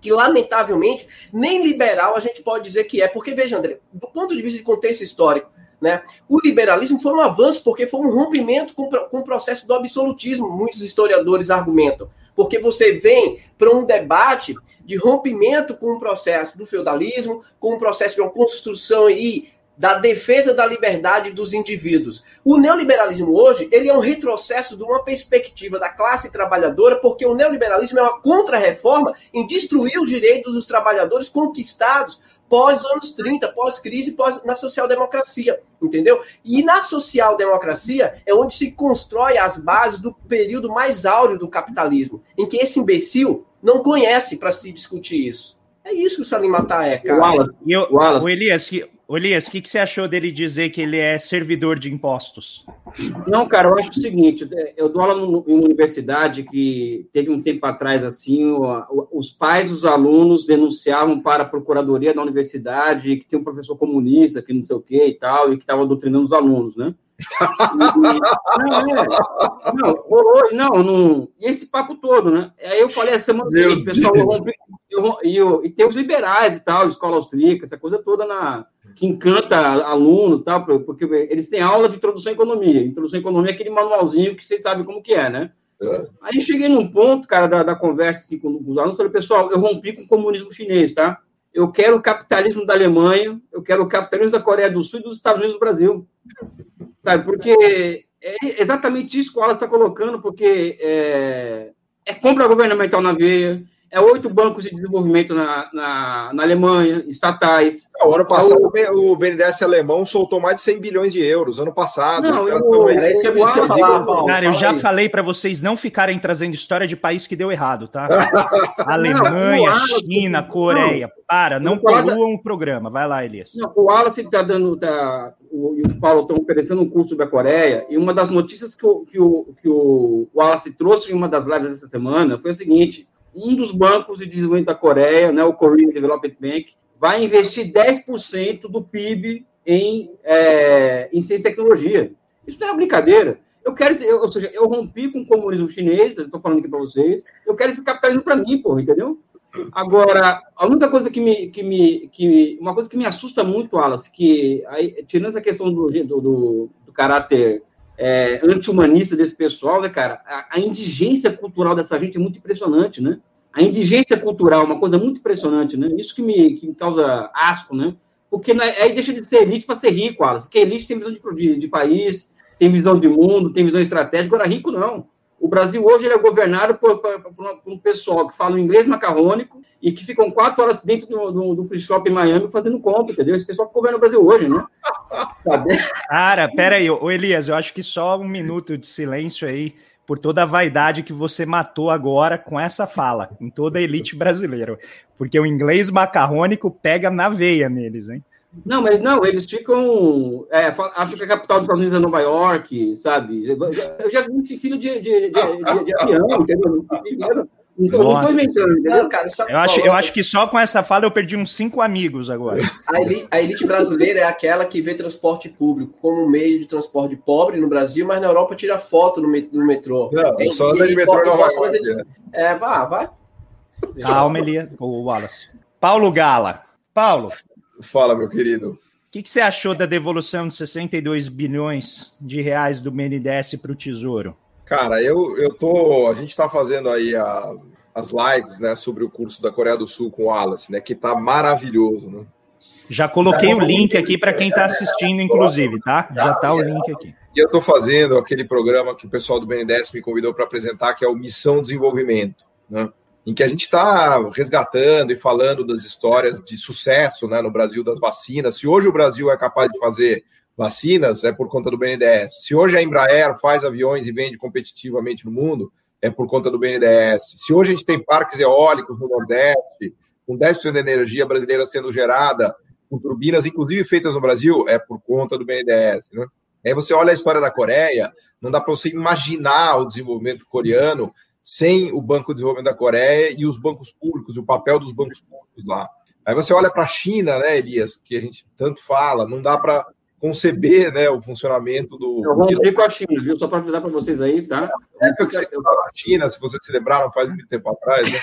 Speaker 3: que, lamentavelmente, nem liberal a gente pode dizer que é. Porque, veja, André, do ponto de vista de contexto histórico, né, o liberalismo foi um avanço, porque foi um rompimento com, com o processo do absolutismo, muitos historiadores argumentam. Porque você vem para um debate de rompimento com o processo do feudalismo, com o processo de uma construção e da defesa da liberdade dos indivíduos. O neoliberalismo hoje, ele é um retrocesso de uma perspectiva da classe trabalhadora, porque o neoliberalismo é uma contra-reforma em destruir os direitos dos trabalhadores conquistados pós anos 30, pós-crise, pós na social-democracia, entendeu? E na social-democracia é onde se constrói as bases do período mais áureo do capitalismo, em que esse imbecil não conhece para se discutir isso. É isso que o Salim Matar é, cara.
Speaker 1: O, Wallace, eu, Wallace. o Elias, Elias, o que, que você achou dele dizer que ele é servidor de impostos?
Speaker 2: Não, cara, eu acho o seguinte: eu dou aula em uma universidade que teve um tempo atrás, assim, os pais dos alunos denunciavam para a procuradoria da universidade que tinha um professor comunista, que não sei o quê e tal, e que estava doutrinando os alunos, né? não, é, não, rolou, não, não, e esse papo todo, né? Aí eu falei a semana seguinte, pessoal, eu rompi, eu, eu, e tem os liberais e tal, escola austríaca, essa coisa toda na, que encanta aluno tal, porque eles têm aula de introdução à economia. Introdução à economia é aquele manualzinho que vocês sabem como que é, né? É. Aí cheguei num ponto, cara, da, da conversa assim, com os alunos, falei, pessoal, eu rompi com o comunismo chinês, tá? Eu quero o capitalismo da Alemanha, eu quero o capitalismo da Coreia do Sul e dos Estados Unidos do Brasil. Sabe, porque é exatamente isso que o Wallace está colocando, porque é, é compra governamental na veia, é oito bancos de desenvolvimento na, na, na Alemanha, estatais.
Speaker 4: É, o ano passado é o... o BNDES alemão soltou mais de 100 bilhões de euros, ano passado. Não, eu,
Speaker 1: era isso que eu ia falar, Paulo. Cara, eu já falei para vocês não ficarem trazendo história de país que deu errado, tá? Alemanha, não, China, Coreia. Não, para, não poluam o programa. Vai lá, Elias.
Speaker 2: Não, o Wallace está dando, tá, o, e o Paulo estão oferecendo um curso sobre a Coreia, e uma das notícias que o, que o, que o Wallace trouxe em uma das lives essa semana foi o seguinte: um dos bancos de desenvolvimento da Coreia, né, o Korean Development Bank, vai investir 10% do PIB em, é, em ciência e tecnologia. Isso não é uma brincadeira. Eu quero, eu, ou seja, eu rompi com o comunismo chinês, estou falando aqui para vocês, eu quero esse capitalismo para mim, porra, entendeu? Agora, a única coisa que me, que me, que, uma coisa que me assusta muito, Wallace, que aí, tirando essa questão do, do, do caráter é, anti-humanista desse pessoal, né, cara? A, a, indigência cultural dessa gente é muito impressionante, né? A indigência cultural é uma coisa muito impressionante, né? Isso que me, que me causa asco, né? Porque é, aí deixa de ser elite para ser rico, Alas. Porque elite tem visão de, de, de, país, tem visão de mundo, tem visão estratégica. Agora, rico não. O Brasil hoje é governado por, por, por, um pessoal que fala inglês macarrônico e que ficam quatro horas dentro do, do, do free shop em Miami fazendo compra, entendeu? Esse pessoal que governa o Brasil hoje, né?
Speaker 1: Sabe? Cara, pera aí, ô Elias, eu acho que só um minuto de silêncio aí por toda a vaidade que você matou agora com essa fala, em toda a elite brasileira. Porque o inglês macarrônico pega na veia neles, hein?
Speaker 2: Não, mas não, eles ficam. É, acho que a capital dos Estados Unidos é Nova York, sabe? Eu já, vi esse filho de, de, de, de, de avião, entendeu?
Speaker 1: Não, não tô inventando, entendeu? cara, eu, acho, eu acho que só com essa fala eu perdi uns cinco amigos agora.
Speaker 3: A elite, a elite, brasileira é aquela que vê transporte público como meio de transporte pobre no Brasil, mas na Europa tira foto no, metrô.
Speaker 4: Não, é, só anda de metrô em Nova York.
Speaker 3: É, vá, vai.
Speaker 1: Calma, Elia, o Wallace. Paulo Gala. Paulo.
Speaker 4: Fala, meu querido. O
Speaker 1: que, que, você achou da devolução de 62 bilhões de reais do BNDES para o Tesouro?
Speaker 4: Cara, eu, eu tô. A gente está fazendo aí a, as lives né, sobre o curso da Coreia do Sul com o Wallace, né? Que tá maravilhoso, né?
Speaker 1: Já coloquei o link aqui para quem está assistindo, inclusive, tá? Já tá o link aqui.
Speaker 4: E eu estou fazendo aquele programa que o pessoal do BNDES me convidou para apresentar, que é o Missão Desenvolvimento, né? Em que a gente está resgatando e falando das histórias de sucesso né, no Brasil das vacinas. Se hoje o Brasil é capaz de fazer vacinas, é por conta do BNDES. Se hoje a Embraer faz aviões e vende competitivamente no mundo, é por conta do BNDES. Se hoje a gente tem parques eólicos no Nordeste, com 10% da energia brasileira sendo gerada com turbinas, inclusive feitas no Brasil, é por conta do BNDES. Né? Aí você olha a história da Coreia, não dá para você imaginar o desenvolvimento coreano sem o Banco de Desenvolvimento da Coreia e os bancos públicos, o papel dos bancos públicos lá. Aí você olha para a China, né, Elias, que a gente tanto fala, não dá para conceber né, o funcionamento do.
Speaker 2: Eu rompi com a China, viu? Só para avisar para vocês aí, tá?
Speaker 4: É que você estava na China, se vocês se lembraram, faz muito tempo atrás, né?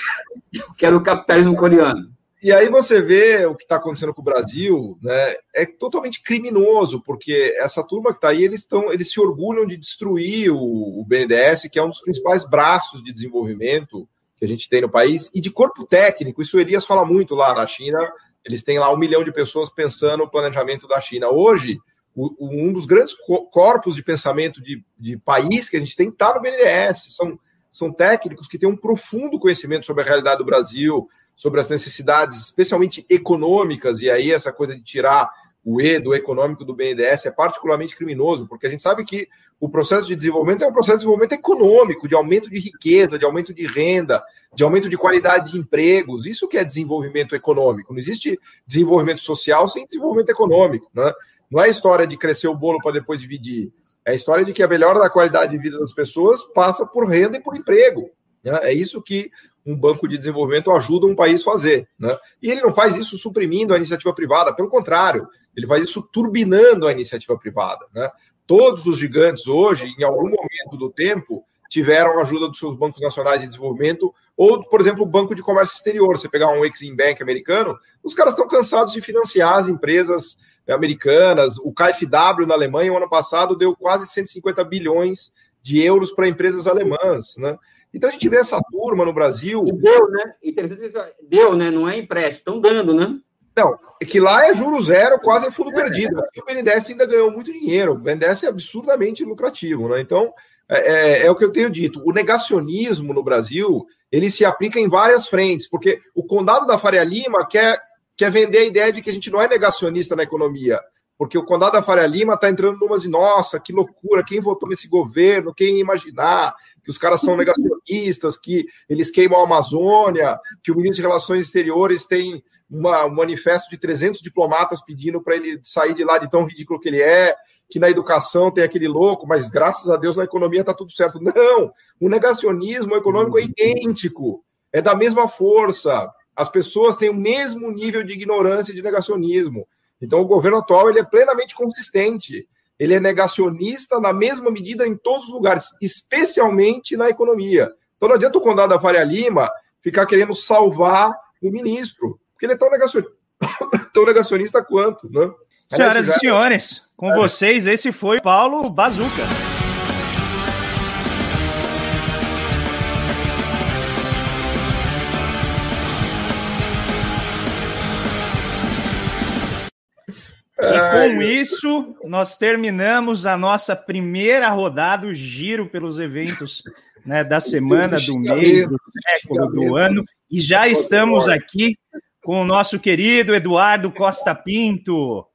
Speaker 2: que era o capitalismo coreano.
Speaker 4: E aí você vê o que está acontecendo com o Brasil, né? É totalmente criminoso, porque essa turma que está aí, eles estão, eles se orgulham de destruir o, o BNDES, que é um dos principais braços de desenvolvimento que a gente tem no país, e de corpo técnico. Isso o Elias fala muito lá na China. Eles têm lá um milhão de pessoas pensando no planejamento da China. Hoje, o, um dos grandes corpos de pensamento de, de país que a gente tem está no BNDES. São, são técnicos que têm um profundo conhecimento sobre a realidade do Brasil, sobre as necessidades, especialmente econômicas, e aí essa coisa de tirar o E do econômico do BNDES é particularmente criminoso, porque a gente sabe que o processo de desenvolvimento é um processo de desenvolvimento econômico, de aumento de riqueza, de aumento de renda, de aumento de qualidade de empregos. Isso que é desenvolvimento econômico. Não existe desenvolvimento social sem desenvolvimento econômico. Né? Não é história de crescer o bolo para depois dividir. É a história de que a melhora da qualidade de vida das pessoas passa por renda e por emprego. Né? É isso que um banco de desenvolvimento ajuda um país a fazer. Né? E ele não faz isso suprimindo a iniciativa privada, pelo contrário, ele faz isso turbinando a iniciativa privada. Né? Todos os gigantes hoje, em algum momento do tempo, tiveram ajuda dos seus bancos nacionais de desenvolvimento, ou, por exemplo, o Banco de Comércio Exterior. Você pegar um Exim Bank americano, os caras estão cansados de financiar as empresas americanas. O KfW na Alemanha, o ano passado, deu quase 150 bilhões de euros para empresas alemãs. Né? Então a gente vê essa turma no Brasil.
Speaker 2: E deu, né? Interessante, deu, né? Não é empréstimo, estão dando, né?
Speaker 4: Não, é que lá é juro zero, quase é fundo é. perdido. Aqui o BNDES ainda ganhou muito dinheiro. O BNDES é absurdamente lucrativo, né? Então, é, é, é, o que eu tenho dito. O negacionismo no Brasil, ele se aplica em várias frentes, porque o condado da Faria Lima quer, quer vender a ideia de que a gente não é negacionista na economia porque o Condado da Faria Lima está entrando numas de nossa, que loucura, quem votou nesse governo, quem imaginar que os caras são negacionistas, que eles queimam a Amazônia, que o ministro de Relações Exteriores tem uma, um manifesto de 300 diplomatas pedindo para ele sair de lá de tão ridículo que ele é, que na educação tem aquele louco, mas graças a Deus na economia está tudo certo. Não, o negacionismo econômico é idêntico, é da mesma força. As pessoas têm o mesmo nível de ignorância e de negacionismo. Então, o governo atual ele é plenamente consistente. Ele é negacionista na mesma medida em todos os lugares, especialmente na economia. Então, não adianta o condado da Faria Lima ficar querendo salvar o ministro, porque ele é tão negacionista, tão negacionista quanto. Né?
Speaker 1: Senhoras e senhores, com é. vocês, esse foi Paulo Bazuca. E com isso, nós terminamos a nossa primeira rodada, o giro pelos eventos né, da semana, do mês, do século, do ano. E já estamos aqui com o nosso querido Eduardo Costa Pinto.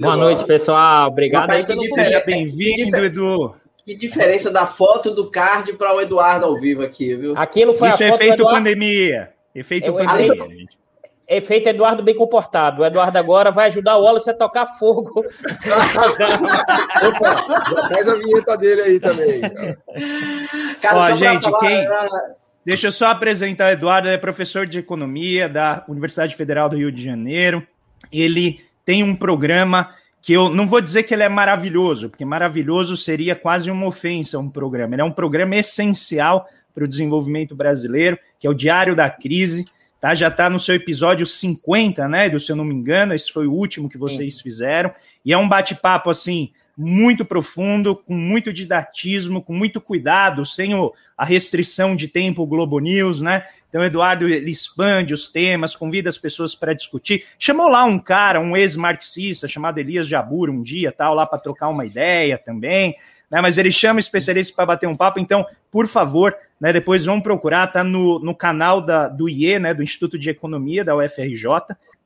Speaker 5: Boa noite, pessoal. Obrigado
Speaker 1: aí pelo Seja bem-vindo, Edu.
Speaker 3: Que diferença da foto do card para o Eduardo ao vivo aqui, viu?
Speaker 1: Aquilo foi Isso é efeito Eduardo... pandemia. Efeito é, pandemia, gente.
Speaker 5: Efeito Eduardo bem comportado. O Eduardo agora vai ajudar o Wallace a tocar fogo.
Speaker 4: Opa, faz a vinheta dele aí também.
Speaker 1: Cara, Ó, gente, falar, quem... Deixa eu só apresentar o Eduardo, ele é professor de economia da Universidade Federal do Rio de Janeiro. Ele tem um programa que eu não vou dizer que ele é maravilhoso, porque maravilhoso seria quase uma ofensa um programa. Ele é um programa essencial para o desenvolvimento brasileiro, que é o Diário da Crise. Tá? Já está no seu episódio 50, né? Se eu não me engano, esse foi o último que vocês Sim. fizeram. E é um bate-papo assim muito profundo, com muito didatismo, com muito cuidado, sem o, a restrição de tempo Globo News, né? Então, o Eduardo ele expande os temas, convida as pessoas para discutir. Chamou lá um cara, um ex-marxista chamado Elias Jabur, um dia, tal, lá para trocar uma ideia também. Né? Mas ele chama especialistas para bater um papo. Então, por favor, né, depois vão procurar, tá no, no canal da, do IE, né, do Instituto de Economia da UFRJ,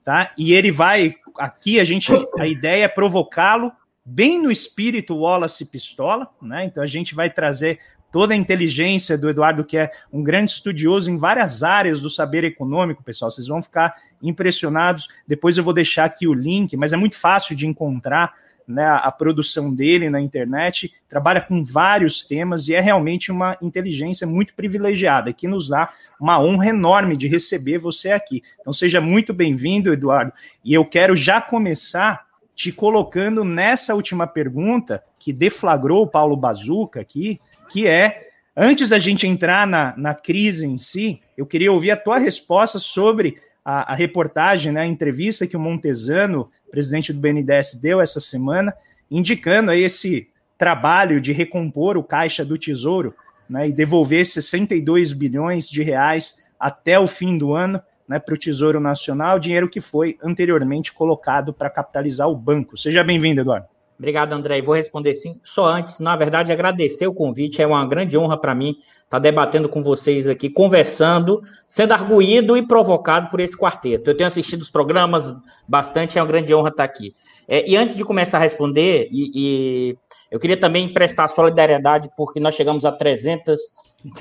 Speaker 1: tá? E ele vai aqui a gente a ideia é provocá-lo bem no espírito Wallace Pistola, né? Então a gente vai trazer toda a inteligência do Eduardo, que é um grande estudioso em várias áreas do saber econômico, pessoal. Vocês vão ficar impressionados. Depois eu vou deixar aqui o link, mas é muito fácil de encontrar né, a produção dele na internet. Trabalha com vários temas e é realmente uma inteligência muito privilegiada, que nos dá uma honra enorme de receber você aqui. Então seja muito bem-vindo, Eduardo. E eu quero já começar te colocando nessa última pergunta que deflagrou o Paulo Bazuca aqui, que é, antes da gente entrar na, na crise em si, eu queria ouvir a tua resposta sobre a, a reportagem, né, a entrevista que o Montesano, presidente do BNDES, deu essa semana, indicando aí esse trabalho de recompor o caixa do Tesouro né, e devolver 62 bilhões de reais até o fim do ano né, para o Tesouro Nacional, dinheiro que foi anteriormente colocado para capitalizar o banco. Seja bem-vindo, Eduardo.
Speaker 5: Obrigado, André. Vou responder sim. Só antes, na verdade, agradecer o convite. É uma grande honra para mim estar debatendo com vocês aqui, conversando, sendo arguído e provocado por esse quarteto. Eu tenho assistido os programas bastante, é uma grande honra estar aqui. É, e antes de começar a responder, e, e eu queria também prestar solidariedade, porque nós chegamos a 300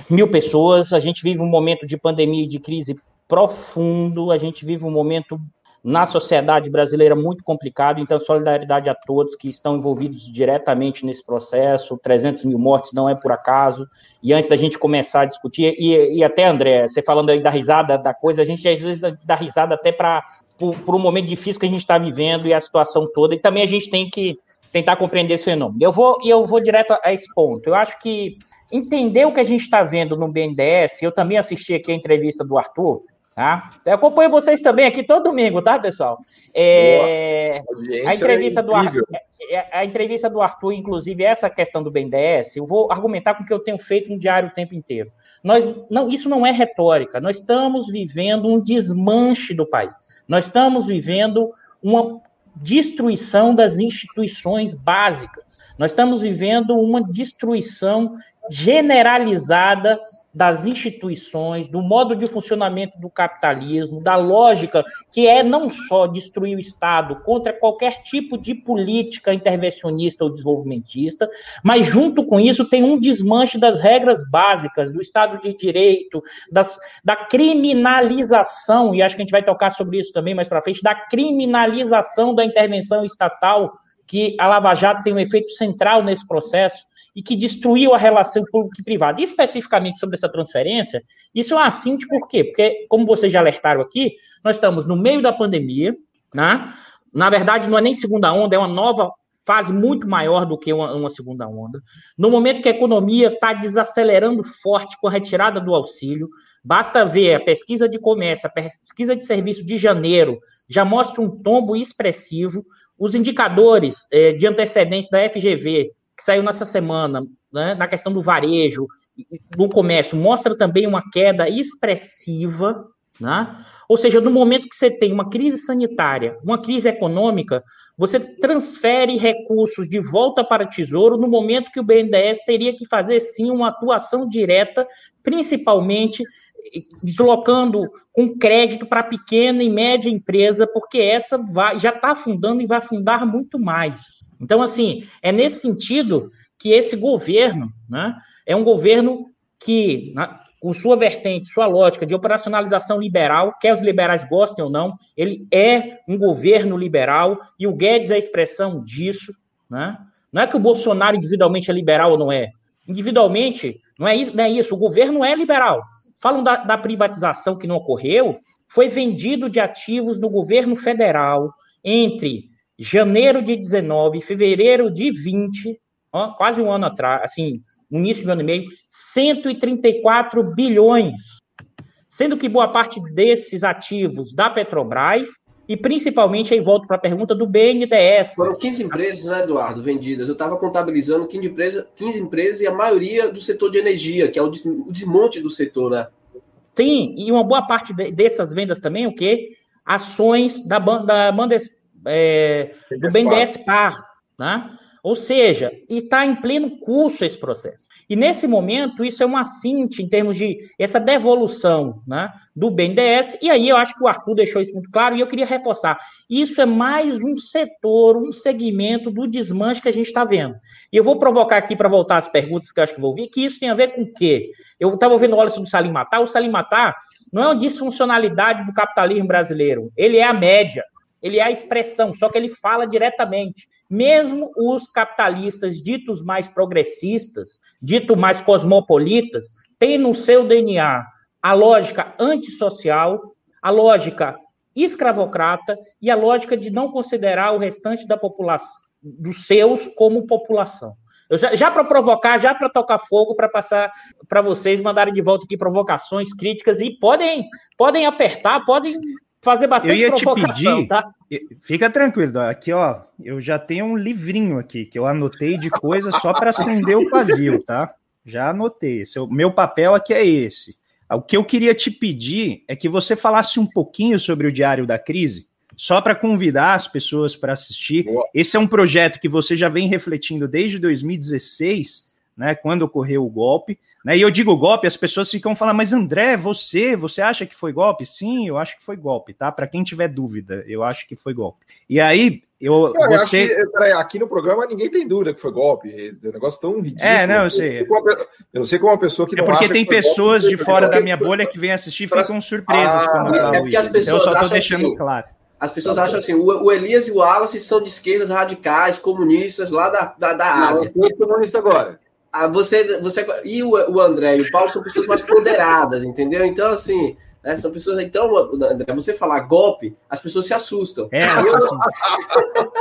Speaker 5: mil pessoas. A gente vive um momento de pandemia e de crise profundo. A gente vive um momento na sociedade brasileira muito complicado, então solidariedade a todos que estão envolvidos diretamente nesse processo, 300 mil mortes não é por acaso, e antes da gente começar a discutir, e, e até André, você falando aí da risada da coisa, a gente às vezes dá risada até para por, um momento difícil que a gente está vivendo e a situação toda, e também a gente tem que tentar compreender esse fenômeno. Eu vou, e eu vou direto a esse ponto, eu acho que entender o que a gente está vendo no BNDES, eu também assisti aqui a entrevista do Arthur, Tá? Eu acompanho vocês também aqui todo domingo, tá, pessoal? É, a entrevista é do Arthur, é, é, a entrevista do Arthur, inclusive, essa questão do BNDES, eu vou argumentar com o que eu tenho feito no diário o tempo inteiro. Nós, não, isso não é retórica. Nós estamos vivendo um desmanche do país. Nós estamos vivendo uma destruição das instituições básicas. Nós estamos vivendo uma destruição generalizada das instituições, do modo de funcionamento do capitalismo, da lógica que é não só destruir o Estado contra qualquer tipo de política intervencionista ou desenvolvimentista, mas junto com isso tem um desmanche das regras básicas do Estado de Direito, das, da criminalização, e acho que a gente vai tocar sobre isso também mais para frente, da criminalização da intervenção estatal, que a Lava Jato tem um efeito central nesse processo e que destruiu a relação público e privada. especificamente sobre essa transferência, isso é um assinte por quê? Porque, como vocês já alertaram aqui, nós estamos no meio da pandemia, né? na verdade, não é nem segunda onda, é uma nova fase muito maior do que uma, uma segunda onda. No momento que a economia está desacelerando forte com a retirada do auxílio, basta ver a pesquisa de comércio, a pesquisa de serviço de janeiro, já mostra um tombo expressivo. Os indicadores eh, de antecedentes da FGV que saiu nessa semana, né, na questão do varejo, do comércio, mostra também uma queda expressiva, né? Ou seja, no momento que você tem uma crise sanitária, uma crise econômica, você transfere recursos de volta para o Tesouro no momento que o BNDES teria que fazer sim uma atuação direta, principalmente deslocando com crédito para pequena e média empresa, porque essa vai, já está afundando e vai afundar muito mais. Então, assim, é nesse sentido que esse governo né, é um governo que, com sua vertente, sua lógica de operacionalização liberal, quer os liberais gostem ou não, ele é um governo liberal e o Guedes é a expressão disso. Né? Não é que o Bolsonaro individualmente é liberal ou não é. Individualmente, não é isso, não é isso. O governo é liberal. Falam da, da privatização que não ocorreu, foi vendido de ativos no governo federal entre janeiro de 19 e fevereiro de 20, ó, quase um ano atrás, assim, início do ano e meio, 134 bilhões. Sendo que boa parte desses ativos da Petrobras e principalmente aí volto para a pergunta do BNDES.
Speaker 3: Foram 15 empresas, né, Eduardo, vendidas. Eu estava contabilizando 15, empresa, 15 empresas e a maioria do setor de energia, que é o desmonte do setor, né?
Speaker 5: Sim, e uma boa parte de, dessas vendas também, o quê? Ações da, da banda é, do BNDES Par, né? Ou seja, está em pleno curso esse processo. E nesse momento, isso é um assinte em termos de essa devolução né, do BNDES. E aí eu acho que o Arthur deixou isso muito claro e eu queria reforçar. Isso é mais um setor, um segmento do desmanche que a gente está vendo. E eu vou provocar aqui para voltar às perguntas que eu acho que vou ouvir, que isso tem a ver com o quê? Eu estava ouvindo o Alisson do Salim Matar. O Salim Matar não é uma disfuncionalidade do capitalismo brasileiro. Ele é a média ele é a expressão, só que ele fala diretamente. Mesmo os capitalistas ditos mais progressistas, ditos mais cosmopolitas, têm no seu DNA a lógica antissocial, a lógica escravocrata e a lógica de não considerar o restante da população, dos seus, como população. Eu já, já para provocar, já para tocar fogo, para passar para vocês mandarem de volta aqui provocações, críticas e podem podem apertar, podem fazer bastante eu ia te pedir, tá?
Speaker 1: Fica tranquilo, aqui ó, eu já tenho um livrinho aqui que eu anotei de coisas só para acender o pavio, tá? Já anotei. Esse, o meu papel aqui é esse. O que eu queria te pedir é que você falasse um pouquinho sobre o Diário da Crise, só para convidar as pessoas para assistir. Boa. Esse é um projeto que você já vem refletindo desde 2016, né, quando ocorreu o golpe. Né? E eu digo golpe, as pessoas ficam falando, mas André, você, você acha que foi golpe? Sim, eu acho que foi golpe, tá? Para quem tiver dúvida, eu acho que foi golpe. E aí, eu.
Speaker 4: Não,
Speaker 1: você...
Speaker 4: Eu que, aqui no programa ninguém tem dúvida que foi golpe. É um negócio tão ridículo.
Speaker 1: É, não, eu sei. Eu,
Speaker 4: eu não sei como uma pessoa que
Speaker 1: é não. É porque tem pessoas golpe, de fora da minha bolha que vêm assistir e ficam surpresas ah, quando eu
Speaker 3: é porque as pessoas então, eu só tô deixando assim, claro. As pessoas acham assim, o, o, Elias e o Wallace são de esquerdas radicais, comunistas lá da, da, da Ásia.
Speaker 2: Não, eu sou comunista agora.
Speaker 3: Ah, você, você e o, o André e o Paulo são pessoas mais ponderadas, entendeu? Então, assim, né, são pessoas. Então, André, você falar golpe, as pessoas se assustam.
Speaker 1: É, assustam.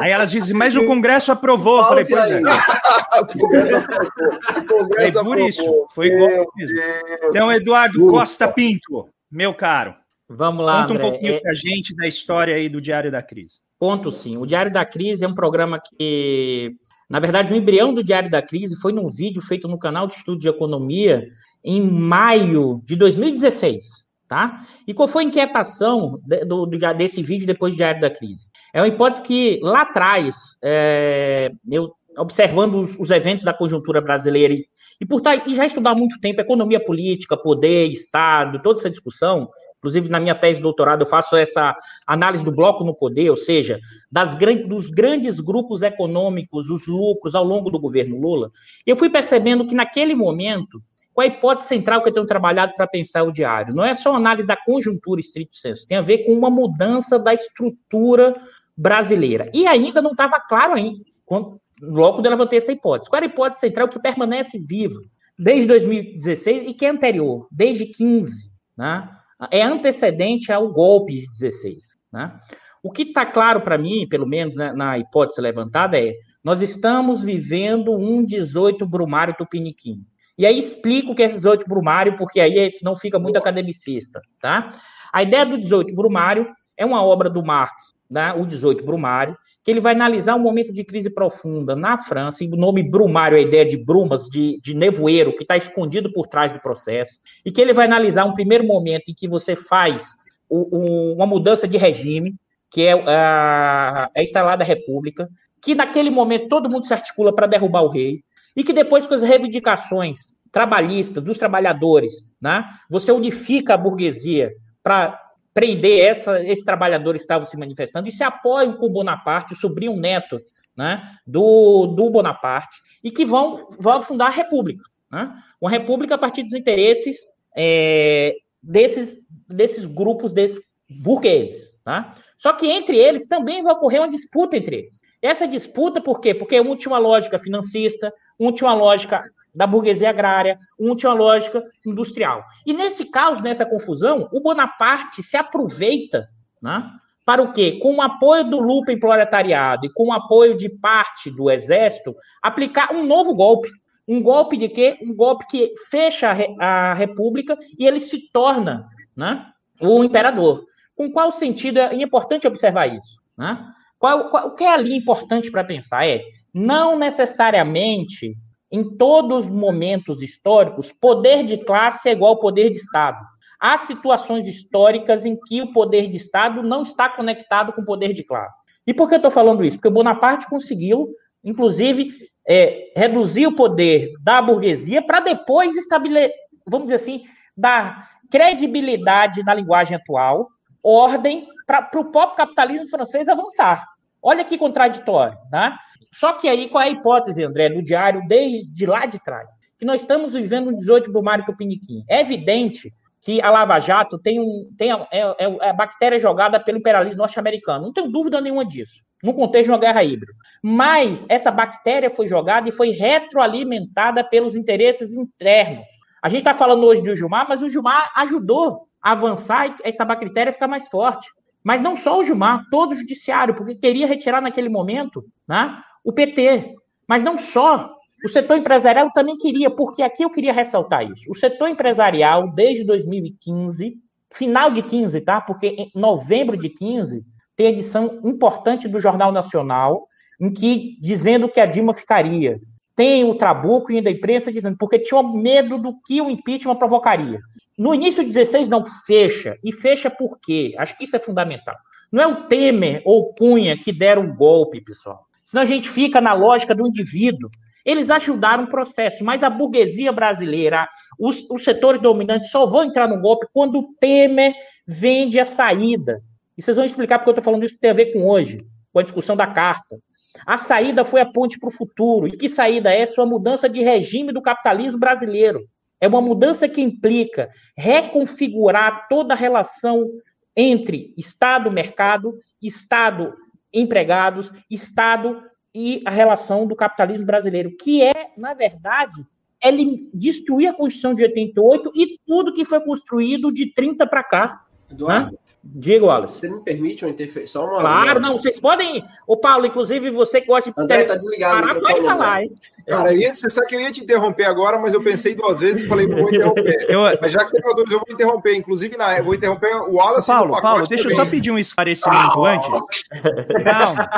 Speaker 1: Aí elas dizem, mas o Congresso aprovou. Eu falei, pois é. o Congresso aprovou. é por isso, foi golpe mesmo. Então, Eduardo Costa Pinto, meu caro.
Speaker 5: Vamos lá.
Speaker 1: Conta um André, pouquinho é... para a gente da história aí do Diário da Crise.
Speaker 5: Ponto sim. O Diário da Crise é um programa que na verdade, o embrião do Diário da Crise foi num vídeo feito no canal de estudo de economia em maio de 2016. Tá? E qual foi a inquietação do, do, desse vídeo depois do Diário da Crise? É uma hipótese que lá atrás, é, eu observando os, os, eventos da conjuntura brasileira e, e por tá, e já estudar há muito tempo economia política, poder, Estado, toda essa discussão, Inclusive, na minha tese de doutorado, eu faço essa análise do bloco no poder, ou seja, das, dos grandes grupos econômicos, os lucros ao longo do governo Lula. Eu fui percebendo que, naquele momento, qual a hipótese central que eu tenho trabalhado para pensar o diário? Não é só análise da conjuntura estrito senso, tem a ver com uma mudança da estrutura brasileira. E ainda não estava claro ainda, quando, logo quando eu levantei essa hipótese. Qual era a hipótese central que permanece viva desde 2016 e que é anterior, desde 15, né? É antecedente ao golpe de 16. Né? O que está claro para mim, pelo menos né, na hipótese levantada, é nós estamos vivendo um 18 Brumário Tupiniquim. E aí explico o que é 18 Brumário, porque aí senão fica muito academicista. Tá? A ideia do 18 Brumário é uma obra do Marx, né, o 18 Brumário, que ele vai analisar um momento de crise profunda na França, e o nome Brumário é a ideia de brumas, de, de nevoeiro, que está escondido por trás do processo, e que ele vai analisar um primeiro momento em que você faz o, o, uma mudança de regime, que é a, a instalada República, que naquele momento todo mundo se articula para derrubar o rei, e que depois com as reivindicações trabalhistas dos trabalhadores, né, você unifica a burguesia para prender essa, esses trabalhadores que estavam se manifestando e se apoiam com Bonaparte, o sobrinho neto né, do, do Bonaparte e que vão, vão fundar a República. Né? Uma república a partir dos interesses é, desses, desses grupos, desses burgueses. Tá? Só que entre eles também vai ocorrer uma disputa entre eles. Essa disputa, por quê? Porque um tinha uma lógica financista, um tinha uma lógica da burguesia agrária, um tinha uma lógica industrial. E nesse caos, nessa confusão, o Bonaparte se aproveita né, para o quê? Com o apoio do Lupen proletariado e com o apoio de parte do exército, aplicar um novo golpe. Um golpe de quê? Um golpe que fecha a, a república e ele se torna né, o imperador. Com qual sentido é importante observar isso? Né? Qual, qual, o que é ali importante para pensar? É não necessariamente em todos os momentos históricos, poder de classe é igual ao poder de Estado. Há situações históricas em que o poder de Estado não está conectado com o poder de classe. E por que eu estou falando isso? Porque Bonaparte conseguiu, inclusive, é, reduzir o poder da burguesia para depois estabelecer, vamos dizer assim, dar credibilidade na linguagem atual, ordem para o próprio capitalismo francês avançar. Olha que contraditório, né? Só que aí, qual é a hipótese, André, no diário, desde lá de trás? Que nós estamos vivendo um 18 do Mário Tupiniquim. É evidente que a Lava Jato tem, um, tem a, é, é, é a bactéria jogada pelo imperialismo norte-americano. Não tenho dúvida nenhuma disso, no contexto de uma guerra híbrida. Mas essa bactéria foi jogada e foi retroalimentada pelos interesses internos. A gente está falando hoje do Gilmar, mas o Gilmar ajudou a avançar e essa bactéria ficar mais forte. Mas não só o Gilmar, todo o judiciário, porque queria retirar naquele momento né, o PT. Mas não só o setor empresarial também queria, porque aqui eu queria ressaltar isso. O setor empresarial, desde 2015, final de 15, tá? Porque em novembro de 15 tem edição importante do Jornal Nacional, em que dizendo que a Dilma ficaria. Tem o Trabuco e da imprensa dizendo, porque tinha medo do que o impeachment provocaria. No início de 16, não, fecha. E fecha por quê? Acho que isso é fundamental. Não é o Temer ou Cunha que deram um golpe, pessoal. Senão a gente fica na lógica do indivíduo. Eles ajudaram o processo, mas a burguesia brasileira, os, os setores dominantes só vão entrar no golpe quando o Temer vende a saída. E vocês vão explicar porque eu estou falando isso que tem a ver com hoje, com a discussão da carta. A saída foi a ponte para o futuro. E que saída é essa? Uma mudança de regime do capitalismo brasileiro. É uma mudança que implica reconfigurar toda a relação entre Estado-mercado, Estado-empregados, Estado e a relação do capitalismo brasileiro, que é, na verdade, ele destruir a Constituição de 88 e tudo que foi construído de 30 para cá. Eduardo, Diga, Wallace.
Speaker 3: Você me permite uma interferência? Uma...
Speaker 5: Claro, não, vocês podem. O Paulo, inclusive, você que gosta de.
Speaker 3: André, tá desligado.
Speaker 5: Parar, pode falar, hein?
Speaker 4: Cara, ia, você sabe que eu ia te interromper agora, mas eu pensei duas vezes e falei, não vou interromper. eu... Mas já que você me autorizou, eu vou interromper. Inclusive, na, eu vou interromper o Wallace.
Speaker 1: Paulo, Paulo, deixa também. eu só pedir um esclarecimento ah, antes. Calma.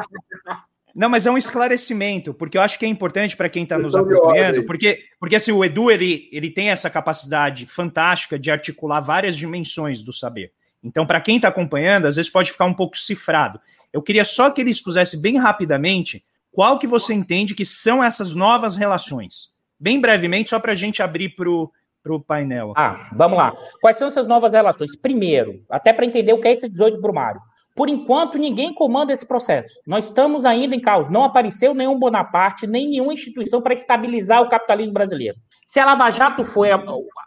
Speaker 1: Não, mas é um esclarecimento, porque eu acho que é importante para quem está nos acompanhando, porque, porque assim, o Edu ele, ele tem essa capacidade fantástica de articular várias dimensões do saber. Então, para quem está acompanhando, às vezes pode ficar um pouco cifrado. Eu queria só que ele expusesse bem rapidamente qual que você entende que são essas novas relações. Bem brevemente, só para a gente abrir para o painel.
Speaker 5: Ah, vamos lá. Quais são essas novas relações? Primeiro, até para entender o que é esse 18 Brumário. Por enquanto, ninguém comanda esse processo. Nós estamos ainda em caos. Não apareceu nenhum Bonaparte, nem nenhuma instituição para estabilizar o capitalismo brasileiro. Se a Lava Jato foi a,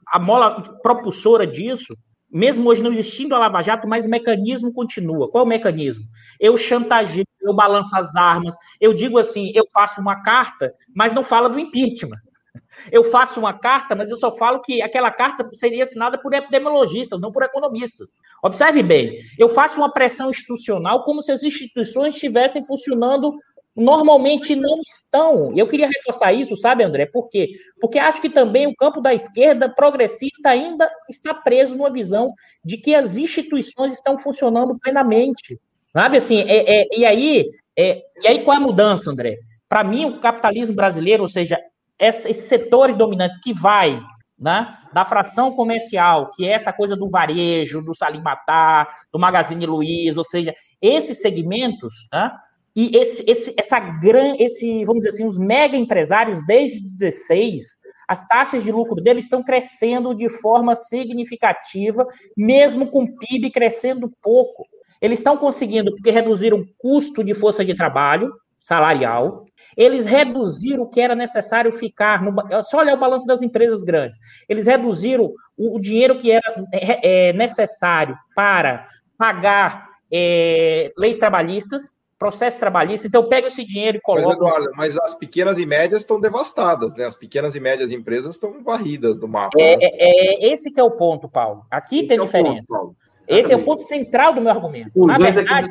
Speaker 5: a mola propulsora disso, mesmo hoje não existindo a Lava Jato, mas o mecanismo continua. Qual é o mecanismo? Eu chantageio, eu balanço as armas, eu digo assim, eu faço uma carta, mas não fala do impeachment. Eu faço uma carta, mas eu só falo que aquela carta seria assinada por epidemiologistas, não por economistas. Observe bem, eu faço uma pressão institucional como se as instituições estivessem funcionando normalmente não estão. Eu queria reforçar isso, sabe, André? Por quê? Porque acho que também o campo da esquerda progressista ainda está preso numa visão de que as instituições estão funcionando plenamente. Sabe assim, é, é, e aí, é, e aí qual é a mudança, André? Para mim, o capitalismo brasileiro, ou seja, esses setores dominantes que vai né, da fração comercial, que é essa coisa do varejo, do Salim Matar, do Magazine Luiza, ou seja, esses segmentos, né, e esse, esse, essa gran, esse, vamos dizer assim, os mega empresários desde 16, as taxas de lucro deles estão crescendo de forma significativa, mesmo com o PIB crescendo pouco. Eles estão conseguindo, porque reduziram o custo de força de trabalho, salarial, eles reduziram o que era necessário ficar. No, só olhar o balanço das empresas grandes. Eles reduziram o, o dinheiro que era é, é necessário para pagar é, leis trabalhistas, processo trabalhista. Então, pega esse dinheiro e coloca.
Speaker 4: Mas, Eduardo, mas as pequenas e médias estão devastadas, né? As pequenas e médias empresas estão varridas do mapa.
Speaker 5: É, né? é, é esse que é o ponto, Paulo. Aqui esse tem é diferença. Ponto, esse é o ponto central do meu argumento. Na verdade,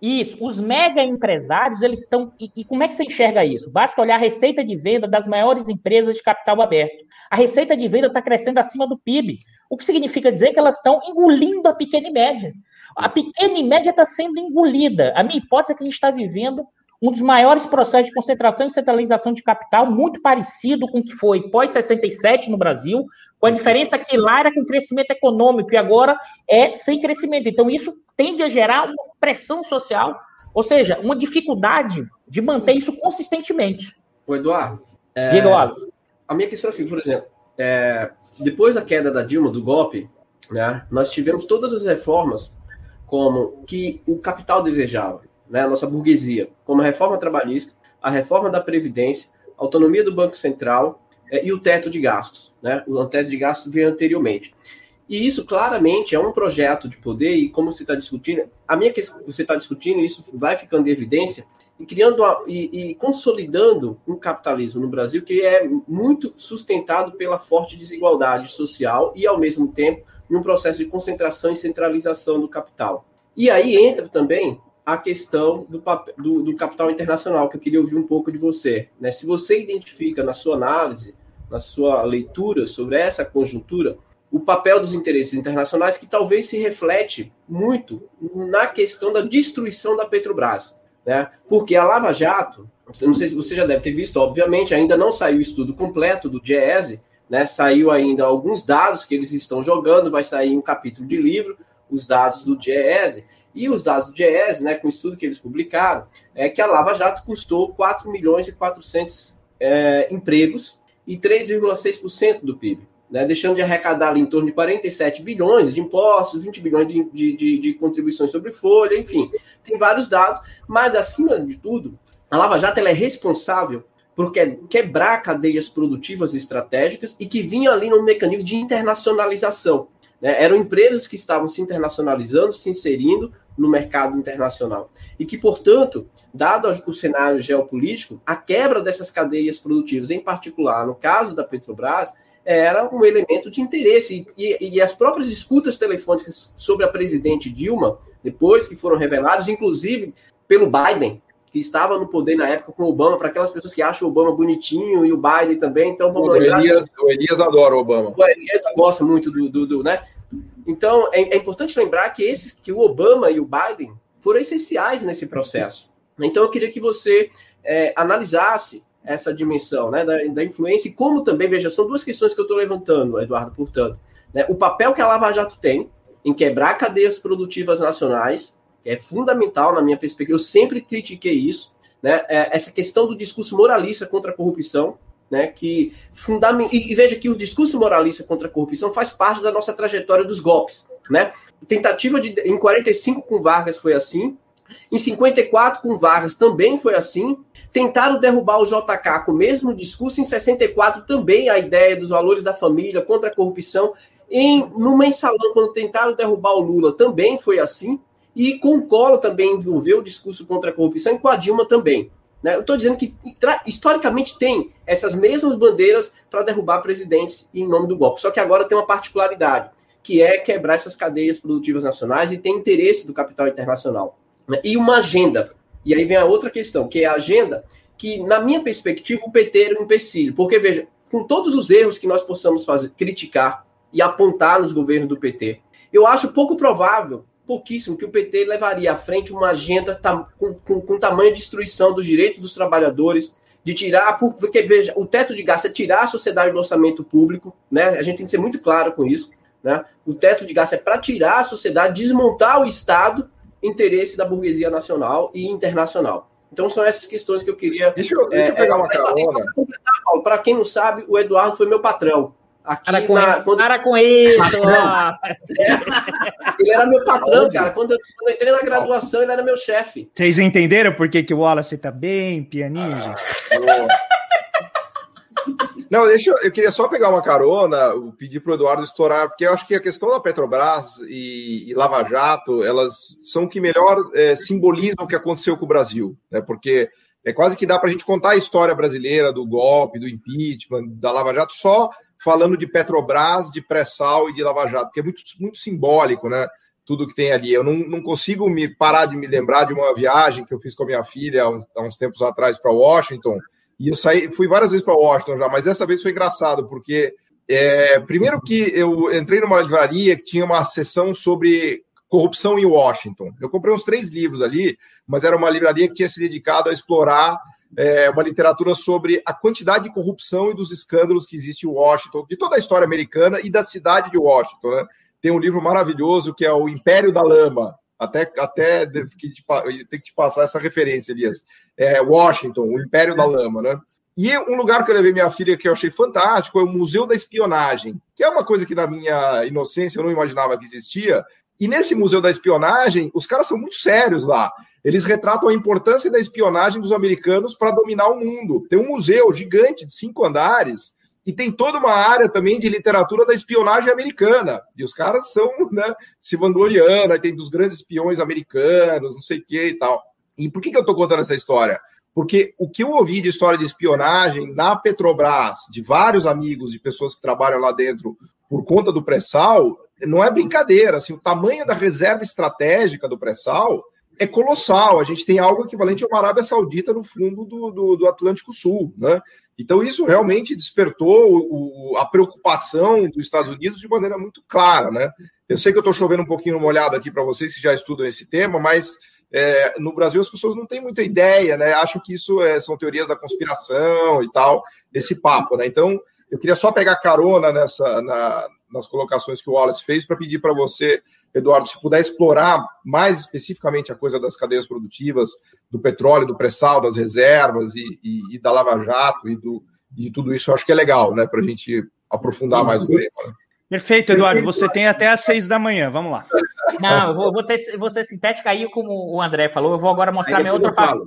Speaker 5: isso, os mega empresários, eles estão. E, e, como é que você enxerga isso? Basta olhar a receita de venda das maiores empresas de capital aberto. A receita de venda está crescendo acima do PIB. O que significa dizer que elas estão engolindo a pequena e média. A pequena e média está sendo engolida. A minha hipótese é que a gente está vivendo um dos maiores processos de concentração e centralização de capital, muito parecido com o que foi pós-67 no Brasil, com a diferença que lá era com crescimento econômico e agora é sem crescimento. Então, isso tende a gerar uma pressão social, ou seja, uma dificuldade de manter isso consistentemente.
Speaker 3: O Eduardo, é, Diga, a minha questão é, por exemplo, é, depois da queda da Dilma, do golpe, né, nós tivemos todas as reformas como que o capital desejava né, a nossa burguesia, como a reforma trabalhista, a reforma da Previdência, a autonomia do Banco Central é, e o teto de gastos. Né? O teto de gastos veio anteriormente. E isso claramente é um projeto de poder, e como você está discutindo, a minha questão, você está discutindo, isso vai ficando em evidência, e criando e, e, consolidando um capitalismo no Brasil que é muito sustentado pela forte desigualdade social e, ao mesmo tempo, num processo de concentração e centralização do capital. E aí entra também a questão do, do, do, capital internacional, que eu queria ouvir um pouco de você. Né? Se você identifica na sua análise, na sua leitura sobre essa conjuntura, o papel dos interesses internacionais que talvez se reflete muito na questão da destruição da Petrobras. Né? Porque a Lava Jato, não sei se você já deve ter visto, obviamente, ainda não saiu o estudo completo do GES, né? saiu ainda alguns dados que eles estão jogando, vai sair um capítulo de livro, os dados do GES, e os dados do GES, né, com o estudo que eles publicaram, é que a Lava Jato custou 4 milhões e 400 é, empregos e 3,6% do PIB, né, deixando de arrecadar ali em torno de 47 bilhões de impostos, 20 bilhões de, de, de, de contribuições sobre folha, enfim, tem vários dados, mas acima de tudo, a Lava Jato é responsável por quebrar cadeias produtivas estratégicas e que vinha ali num mecanismo de internacionalização. Né? Eram empresas que estavam se internacionalizando, se inserindo no mercado internacional. E que, portanto, dado o cenário geopolítico, a quebra dessas cadeias produtivas, em particular no caso da Petrobras, era um elemento de interesse. E, e, as próprias escutas telefônicas sobre a presidente Dilma, depois que foram reveladas, inclusive pelo Biden, que estava no poder na época com o Obama, para aquelas pessoas que acham o Obama bonitinho e o Biden também. Então, vamos
Speaker 4: o lembrar. Elias, o Elias adora o Obama.
Speaker 3: O Elias gosta muito do, do, do né? Então, é, é, importante lembrar que, esses, que o Obama e o Biden foram essenciais nesse processo. Então, eu queria que você é, analisasse essa dimensão né, da, da, influência e como também, veja, são duas questões que eu estou levantando, Eduardo, portanto. Né, o papel que a Lava Jato tem em quebrar cadeias produtivas nacionais, é fundamental na minha perspectiva. Eu sempre critiquei isso, né? É, essa questão do discurso moralista contra a corrupção, né? Que fundament... e, e veja que o discurso moralista contra a corrupção faz parte da nossa trajetória dos golpes, né? Tentativa de em 45 com Vargas foi assim, em 54 com Vargas também foi assim. Tentaram derrubar o JK com o mesmo discurso. Em 64 também a ideia dos valores da família contra a corrupção. Em, no mensalão, quando tentaram derrubar o Lula, também foi assim. E com o Collor também envolveu o discurso contra a corrupção e com a Dilma também. Né? Eu estou dizendo que historicamente tem essas mesmas bandeiras para derrubar presidentes em nome do golpe. Só que agora tem uma particularidade, que é quebrar essas cadeias produtivas nacionais e tem interesse do capital internacional. Né? E uma agenda. E aí vem a outra questão, que é a agenda que, na minha perspectiva, o PT era um empecilho. Porque, veja, com todos os erros que nós possamos fazer, criticar e apontar nos governos do PT, eu acho pouco provável pouquíssimo que o PT levaria à frente uma agenda com, com, com tamanha destruição dos direitos dos trabalhadores, de tirar, porque veja, o teto de gasto é tirar a sociedade do orçamento público, né? A gente tem que ser muito claro com isso, né? O teto de gasto é para tirar a sociedade, desmontar o Estado, interesse da burguesia nacional e internacional. Então são essas questões que eu queria.
Speaker 4: Deixa eu, deixa eu é, pegar é, uma carona.
Speaker 3: Para quem não sabe, o Eduardo foi meu patrão
Speaker 5: Aqui para, com, na, quando... para com isso!
Speaker 3: ele era meu patrão, cara. Quando eu, quando eu, entrei na graduação, ele era meu chefe.
Speaker 1: Vocês entenderam por que, que o Wallace tá bem pianinho, ah,
Speaker 4: Não, deixa eu, eu queria só pegar uma carona, pedir para o Eduardo estourar, porque eu acho que a questão da Petrobras e, e Lava Jato, elas são que melhor é, simbolizam o que aconteceu com o Brasil, né? Porque é quase que dá para a gente contar a história brasileira do golpe, do impeachment, da Lava Jato, só falando de Petrobras, de pré-sal e de Lava Jato, porque é muito, muito simbólico, né? Tudo que tem ali. Eu não, não consigo me parar de me lembrar de uma viagem que eu fiz com a minha filha há uns, há uns tempos atrás para Washington. E eu saí, fui várias vezes para Washington já, mas dessa vez foi engraçado, porque é, primeiro que eu entrei numa livraria que tinha uma sessão sobre corrupção em Washington. Eu comprei uns três livros ali, mas era uma livraria que tinha se dedicado a explorar é, uma literatura sobre a quantidade de corrupção e dos escândalos que existe em Washington, de toda a história americana e da cidade de Washington. Né? Tem um livro maravilhoso que é O Império da Lama. Até, até tem que te passar essa referência, Elias. É Washington, o Império da Lama, né? E um lugar que eu levei minha filha que eu achei fantástico é o Museu da Espionagem, que é uma coisa que na minha inocência eu não imaginava que existia. E nesse Museu da Espionagem, os caras são muito sérios lá. Eles retratam a importância da espionagem dos americanos para dominar o mundo. Tem um museu gigante de cinco andares e tem toda uma área também de literatura da espionagem americana. E os caras são, né, se vangloriando, aí tem dos grandes espiões americanos, não sei o que e tal. E por que, que eu estou contando essa história? Porque o que eu ouvi de história de espionagem na Petrobras, de vários amigos, de pessoas que trabalham lá dentro por conta do pré-sal, não é brincadeira. Assim, o tamanho da reserva estratégica do pré-sal é colossal. A gente tem algo equivalente a uma Arábia Saudita no fundo do, do, do Atlântico Sul, né? Então, isso realmente despertou o, a preocupação dos Estados Unidos de maneira muito clara, né? Eu sei que eu estou chovendo um pouquinho molhado aqui para vocês que já estudam esse tema, mas é, no Brasil as pessoas não têm muita ideia, né? Acham que isso é, são teorias da conspiração e tal, esse papo, né? Então, eu queria só pegar carona nessa, na, nas colocações que o Wallace fez para pedir para você Eduardo, se puder explorar mais especificamente a coisa das cadeias produtivas, do petróleo, do pré-sal, das reservas e, e, e, da Lava Jato e do, de tudo isso, eu acho que é legal, né, para a gente aprofundar mais o tema. Né?
Speaker 1: Perfeito, Eduardo. Você tem até às seis da manhã. Vamos lá.
Speaker 5: Não, eu vou, vou, ter, vou ser sintética aí, como o André falou. Eu vou agora mostrar minha outra faceta.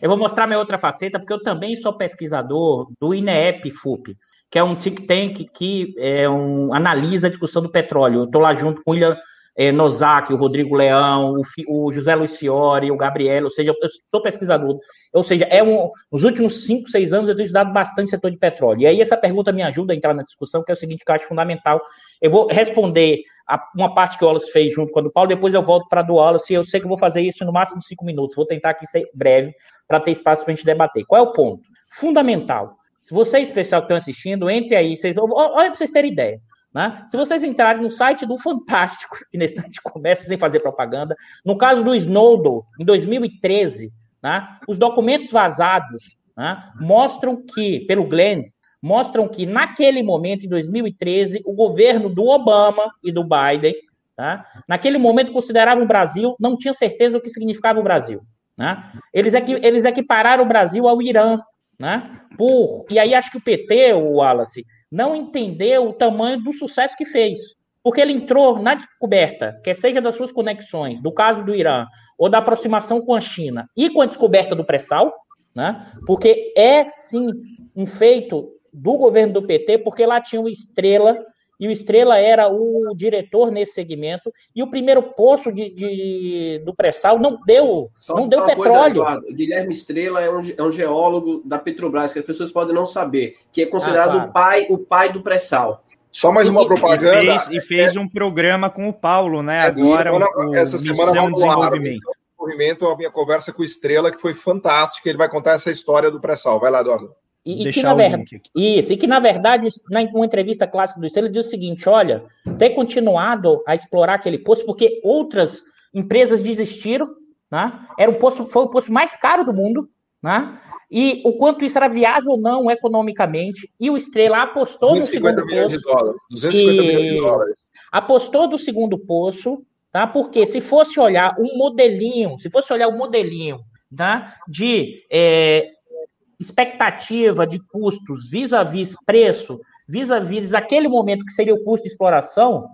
Speaker 5: Eu vou mostrar minha outra faceta, porque eu também sou pesquisador do INEP FUP que é um think tank que é um, analisa a discussão do petróleo. Eu estou lá junto com o William é, Nozak, o Rodrigo Leão, o, o, José Luiz Fiore, o Gabriel, ou seja, eu sou pesquisador. Ou seja, é um, nos últimos cinco, seis anos eu tenho estudado bastante setor de petróleo. E aí essa pergunta me ajuda a entrar na discussão, que é o seguinte, que eu acho fundamental. Eu vou responder a, uma parte que o Wallace fez junto com do Paulo, depois eu volto para a do Wallace, e eu sei que eu vou fazer isso no máximo cinco minutos. Vou tentar aqui ser breve, para ter espaço para a gente debater. Qual é o ponto? Fundamental se vocês, pessoal que estão assistindo, entre aí. Vocês, olha para vocês terem ideia. Né? Se vocês entrarem no site do Fantástico, que nesse instante começa sem fazer propaganda, no caso do Snowden, em 2013, né, os documentos vazados né, mostram que, pelo Glenn, mostram que naquele momento, em 2013, o governo do Obama e do Biden, tá, naquele momento consideravam o Brasil, não tinha certeza do que significava o Brasil. Né? Eles, equi, eles equipararam o Brasil ao Irã né? Por, e aí acho que o PT, o Wallace, não entendeu o tamanho do sucesso que fez. Porque ele entrou na descoberta, quer seja das suas conexões, do caso do Irã, ou da aproximação com a China, e com a descoberta do pré-sal, né? porque é sim um feito do governo do PT, porque lá tinha uma estrela e o Estrela era o diretor nesse segmento, e o primeiro poço de, de do pré-sal não deu, só, não deu petróleo. Coisa,
Speaker 3: Guilherme Estrela é um, é um, geólogo da Petrobras, que as pessoas podem não saber, que é considerado ah, claro. o, pai, o pai do pré-sal.
Speaker 4: Só mais uma propaganda.
Speaker 1: E fez, e fez é, um programa com o Paulo, né? Agora, semana, o, essa semana Missão Desenvolvimento.
Speaker 4: Desenvolvimento, a minha conversa com o Estrela, que foi fantástica. Ele vai contar essa história do pré-sal. Vai lá, Eduardo.
Speaker 5: E, e que, na verdade, isso, e que, na verdade, entrevista clássica do Estrela, ele diz o seguinte: olha, ter continuado a explorar aquele poço, porque outras empresas desistiram, né? Era o poço, foi o poço mais caro do mundo, né? E o quanto isso era viável ou não economicamente, e o Estrela apostou no segundo poço. De dólares, 250 e... milhões de dólares. Apostou do segundo poço, tá? Porque se fosse olhar um modelinho, se fosse olhar o um modelinho tá? de é, expectativa de custos vis-à-vis preço, vis-a-vis aquele momento que seria o custo de exploração,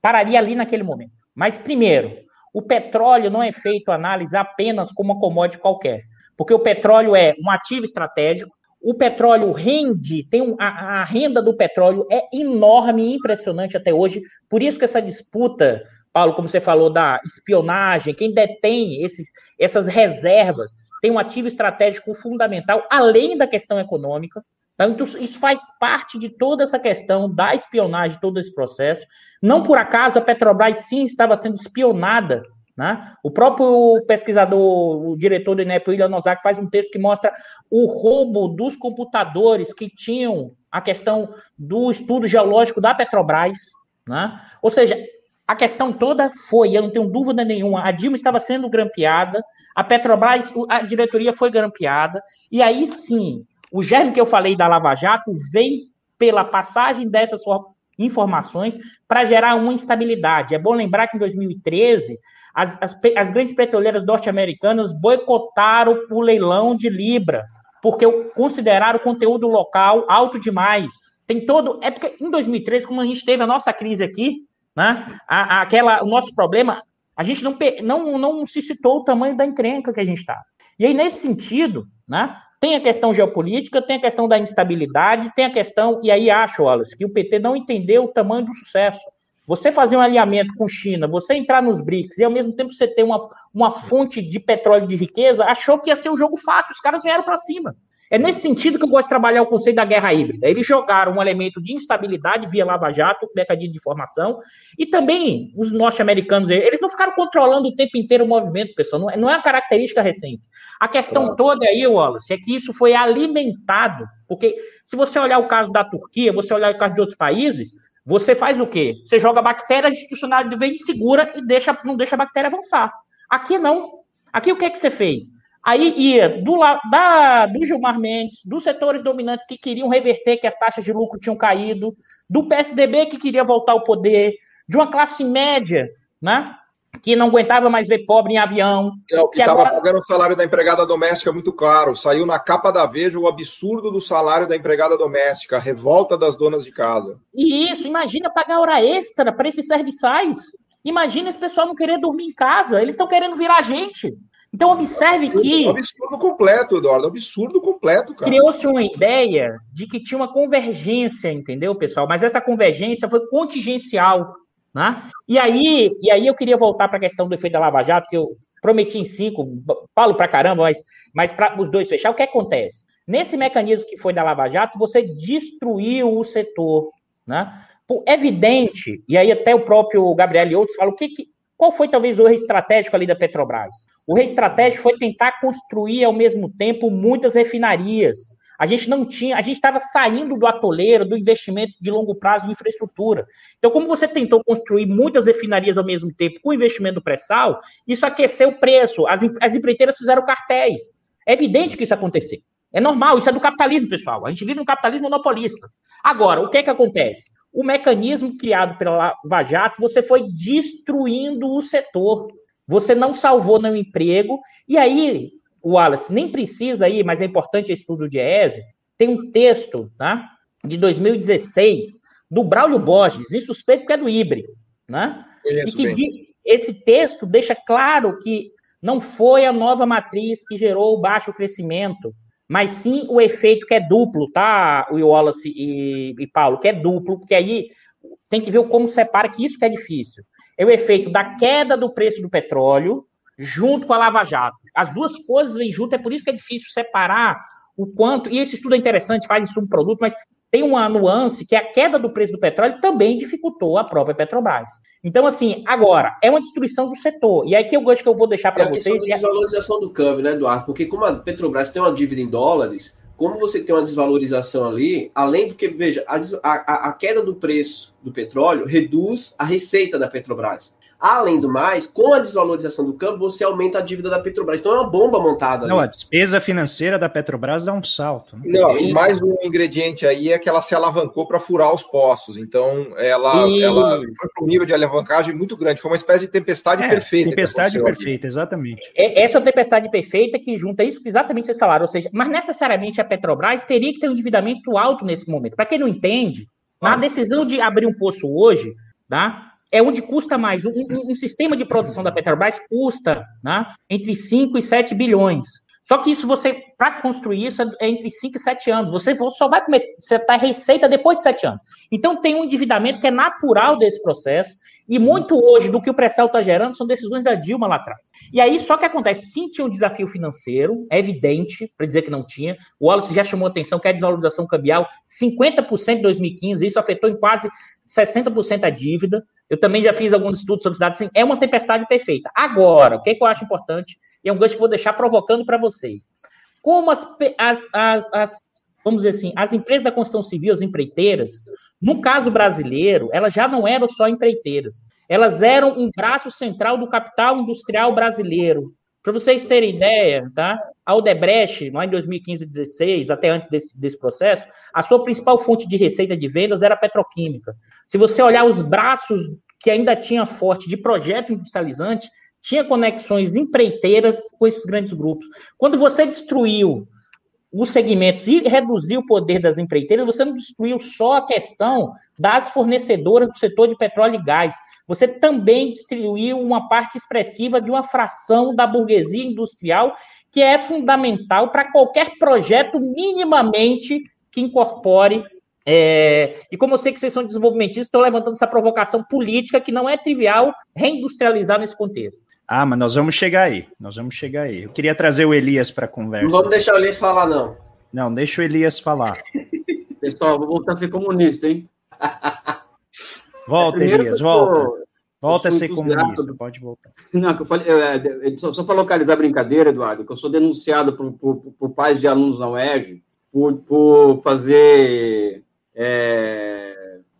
Speaker 5: pararia ali naquele momento. Mas, primeiro, o petróleo não é feito análise apenas como uma commodity qualquer, porque o petróleo é um ativo estratégico, o petróleo rende, tem um, a, a, renda do petróleo é enorme e impressionante até hoje. Por isso que essa disputa, Paulo, como você falou, da espionagem, quem detém esses, essas reservas, tem um ativo estratégico fundamental, além da questão econômica. Então, isso faz parte de toda essa questão da espionagem, todo esse processo. Não por acaso a Petrobras sim estava sendo espionada né? O próprio pesquisador, o diretor do INEP, William Nozak, faz um texto que mostra o roubo dos computadores que tinham a questão do estudo geológico da Petrobras. Né? Ou seja, a questão toda foi, eu não tenho dúvida nenhuma, a Dilma estava sendo grampeada, a Petrobras, a diretoria foi grampeada, e aí sim, o germe que eu falei da Lava Jato vem pela passagem dessas informações para gerar uma instabilidade. É bom lembrar que em 2013 as, as, as grandes petroleiras norte-americanas boicotaram o leilão de Libra, porque consideraram o conteúdo local alto demais. Tem todo. É porque em 2013, como a gente teve a nossa crise aqui, né? A, aquela, o nosso problema, a gente não, não, não se citou o tamanho da encrenca que a gente está. E aí, nesse sentido, né? Tem a questão geopolítica, tem a questão da instabilidade, tem a questão, e aí acho, Wallace, que o PT não entendeu o tamanho do sucesso. Você fazer um alinhamento com China, você entrar nos BRICS e ao mesmo tempo você ter uma, uma fonte de petróleo de riqueza, achou que ia ser um jogo fácil, os caras vieram para cima. É nesse sentido que eu gosto de trabalhar o conceito da guerra híbrida. Eles jogaram um elemento de instabilidade via Lava Jato, mercadinho de informação, e também os norte-americanos, eles não ficaram controlando o tempo inteiro o movimento, pessoal. Não é, não é uma característica recente. A questão claro. toda aí, Wallace, é que isso foi alimentado, porque se você olhar o caso da Turquia, você olhar o caso de outros países, você faz o quê? Você joga a bactéria institucional de vez segura e deixa, não deixa a bactéria avançar. Aqui não. Aqui o que é que você fez? Aí ia do, da, do Gilmar Mendes, dos setores dominantes que queriam reverter que as taxas de lucro tinham caído, do PSDB que queria voltar ao poder, de uma classe média, né? que não aguentava mais ver pobre em avião.
Speaker 4: É, o que estava agora... pagando o salário da empregada doméstica é muito claro. Saiu na capa da Veja o absurdo do salário da empregada doméstica, a revolta das donas de casa.
Speaker 5: E isso, imagina pagar hora extra para esses serviçais. Imagina esse pessoal não querer dormir em casa, eles estão querendo virar gente. Então, observe que.
Speaker 4: É um absurdo completo, Eduardo. É um absurdo completo, cara.
Speaker 5: Criou-se uma ideia de que tinha uma convergência, entendeu, pessoal? Mas essa convergência foi contingencial. Né? E, aí, e aí eu queria voltar para a questão do efeito da Lava Jato, que eu prometi em cinco, falo para caramba, mas, mas para os dois fechar, o que acontece? Nesse mecanismo que foi da Lava Jato, você destruiu o setor. Né? É evidente, e aí até o próprio Gabriel e outros falam, o que, que, qual foi talvez o erro estratégico ali da Petrobras? O erro estratégico foi tentar construir ao mesmo tempo muitas refinarias. A gente não tinha, a gente estava saindo do atoleiro, do investimento de longo prazo em infraestrutura. Então, como você tentou construir muitas refinarias ao mesmo tempo com investimento do pré-sal, isso aqueceu o preço. As, as empreiteiras fizeram cartéis. É evidente que isso aconteceu. É normal, isso é do capitalismo, pessoal. A gente vive um capitalismo monopolista. Agora, o que é que acontece? O mecanismo criado pela Lava Jato, você foi destruindo o setor. Você não salvou no emprego. E aí, o Wallace nem precisa aí, mas é importante esse estudo de ESE, tem um texto tá, de 2016 do Braulio Borges, insuspeito que é do IBRE, né? e que esse texto deixa claro que não foi a nova matriz que gerou o baixo crescimento, mas sim o efeito que é duplo, tá, o Wallace e, e Paulo, que é duplo, porque aí tem que ver como separa, que isso que é difícil. É o efeito da queda do preço do petróleo, junto com a Lava Jato. As duas coisas vêm junto, é por isso que é difícil separar o quanto. E esse estudo é interessante, faz em subproduto, mas tem uma nuance que a queda do preço do petróleo também dificultou a própria Petrobras. Então, assim, agora, é uma destruição do setor. E aí que eu gosto que eu vou deixar para é vocês.
Speaker 3: É a desvalorização do câmbio, né, Eduardo? Porque como a Petrobras tem uma dívida em dólares, como você tem uma desvalorização ali, além do que, veja, a, a, a queda do preço do petróleo reduz a receita da Petrobras. Além do mais, com a desvalorização do câmbio, você aumenta a dívida da Petrobras. Então é uma bomba montada ali.
Speaker 1: Não, a despesa financeira da Petrobras dá um salto.
Speaker 4: Né? Não, e mais um ingrediente aí é que ela se alavancou para furar os poços. Então, ela, e... ela foi para um nível de alavancagem muito grande. Foi uma espécie de tempestade é, perfeita.
Speaker 1: Tempestade perfeita, exatamente.
Speaker 5: É, essa é a tempestade perfeita que junta isso que exatamente vocês falaram. Ou seja, mas necessariamente a Petrobras teria que ter um endividamento alto nesse momento. Para quem não entende, a decisão de abrir um poço hoje, tá? É onde custa mais. Um, um, um, sistema de produção da Petrobras custa né, entre 5 e 7 bilhões. Só que isso você, para construir isso, é entre 5 e 7 anos. Você só vai você tá receita depois de 7 anos. Então tem um endividamento que é natural desse processo, e muito hoje do que o pré-sal está gerando são decisões da Dilma lá atrás. E aí, só que acontece, sim, tinha um desafio financeiro, é evidente, para dizer que não tinha. O Wallace já chamou atenção que a desvalorização cambial, 50% em 2015, isso afetou em quase 60% a dívida. Eu também já fiz alguns estudos sobre cidades, assim, é uma tempestade perfeita. Agora, o que, é que eu acho importante, e é um gancho que vou deixar provocando para vocês. Como as, as, as, as, vamos dizer assim, as empresas da construção civil, as empreiteiras, no caso brasileiro, elas já não eram só empreiteiras. Elas eram um braço central do capital industrial brasileiro. Para vocês terem ideia, tá? A Odebrecht, lá em 2015 e 2016, até antes desse, desse processo, a sua principal fonte de receita de vendas era a petroquímica. Se você olhar os braços que ainda tinha forte de projeto industrializante, tinha conexões empreiteiras com esses grandes grupos. Quando você destruiu os segmentos e reduziu o poder das empreiteiras, você não destruiu só a questão das fornecedoras do setor de petróleo e gás, você também destruiu uma parte expressiva de uma fração da burguesia industrial que é fundamental para qualquer projeto minimamente que incorpore. É... e como eu sei que vocês são desenvolvimentistas, estou levantando essa provocação política que não é trivial reindustrializar nesse contexto.
Speaker 1: Ah, mas nós vamos chegar aí. Nós vamos chegar aí. Eu queria trazer o Elias para a conversa. Não
Speaker 3: vamos deixar o Elias falar, não.
Speaker 1: Não, deixa o Elias falar.
Speaker 2: Pessoal, vou voltar a ser comunista, hein?
Speaker 1: Volta, Elias, volta. Volta a ser comunista, pode voltar.
Speaker 2: Não, que eu falei, é, só, só para localizar a brincadeira, Eduardo, que eu sou denunciado por, por, por pais de alunos na UERJ por, por fazer. É,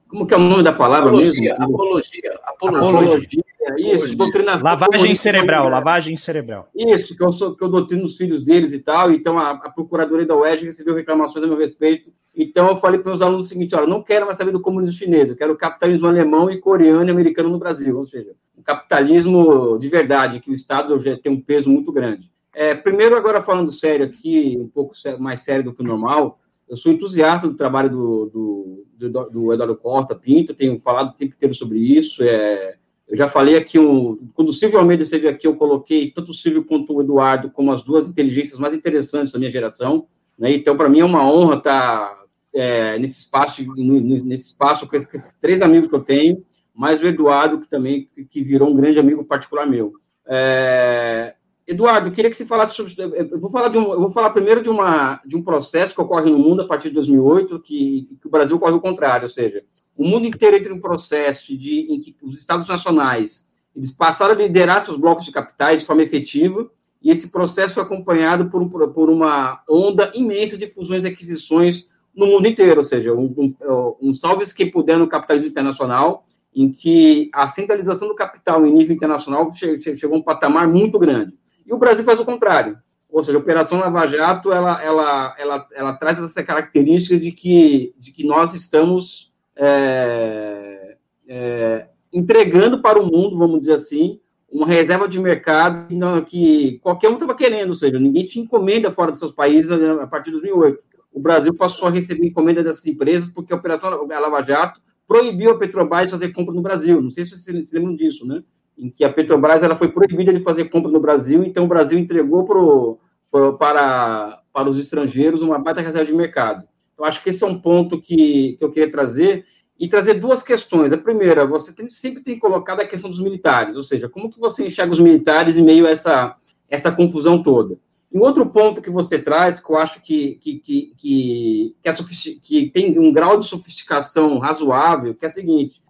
Speaker 2: como que é o nome da palavra
Speaker 3: apologia,
Speaker 2: mesmo?
Speaker 3: Apologia.
Speaker 2: Apologia. apologia isso, doutrinação.
Speaker 1: Lavagem cerebral, lavagem cerebral.
Speaker 2: Isso, que eu, sou, que eu doutrino os filhos deles e tal. Então, a, a Procuradoria da UERJ recebeu reclamações a meu respeito. Então, eu falei para meus alunos o seguinte: olha, não quero mais saber do comunismo chinês, eu quero o capitalismo alemão e coreano e americano no Brasil. Ou seja, um capitalismo de verdade, que o Estado já tem um peso muito grande. É, primeiro, agora falando sério aqui, um pouco mais sério do que o normal, eu sou entusiasta do trabalho do, do, do, do Eduardo Costa Pinto, tenho falado o tempo inteiro sobre isso. É, eu já falei aqui, um, quando o Silvio Almeida esteve aqui, eu coloquei tanto o Silvio quanto o Eduardo como as duas inteligências mais interessantes da minha geração. Né? Então, para mim é uma honra estar é, nesse espaço, nesse espaço com esses, com esses, três amigos que eu tenho, mais o Eduardo, que também que virou um grande amigo particular meu. É, Eduardo, eu queria que você falasse sobre. Eu vou falar, de um, eu vou falar primeiro de, uma, de um processo que ocorre no mundo a partir de 2008, que, que o Brasil corre o contrário, ou seja, o mundo inteiro entra em um processo de, em que os Estados nacionais eles passaram a liderar seus blocos de capitais de forma efetiva, e esse processo foi acompanhado por, um, por uma onda imensa de fusões e aquisições no mundo inteiro, ou seja, um, um, um salve-se quem puder no capitalismo internacional, em que a centralização do capital em nível internacional chegou a um patamar muito grande. E o Brasil faz o contrário. Ou seja, a Operação Lava Jato, ela, ela, ela, ela traz essa característica de que, de que nós estamos é, é, entregando para o mundo, vamos dizer assim, uma reserva de mercado que qualquer um estava querendo, ou seja, ninguém tinha encomenda fora dos seus países a partir de 2008. O Brasil passou a receber encomenda dessas empresas porque a Operação Lava Jato proibiu a Petrobras de fazer compra no Brasil. Não sei se vocês lembram disso, né? Em que a Petrobras ela foi proibida de fazer compra no Brasil, então o Brasil entregou pro, pro, para, para os estrangeiros uma baita reserva de mercado. Eu acho que esse é um ponto que, que eu queria trazer e trazer duas questões. A primeira, você tem, sempre tem colocado a questão dos militares, ou seja, como que você enxerga os militares em meio a essa, essa confusão toda. E outro ponto que você traz, que eu acho que, que, que, que, que, é que tem um grau de sofisticação razoável, que é o seguinte,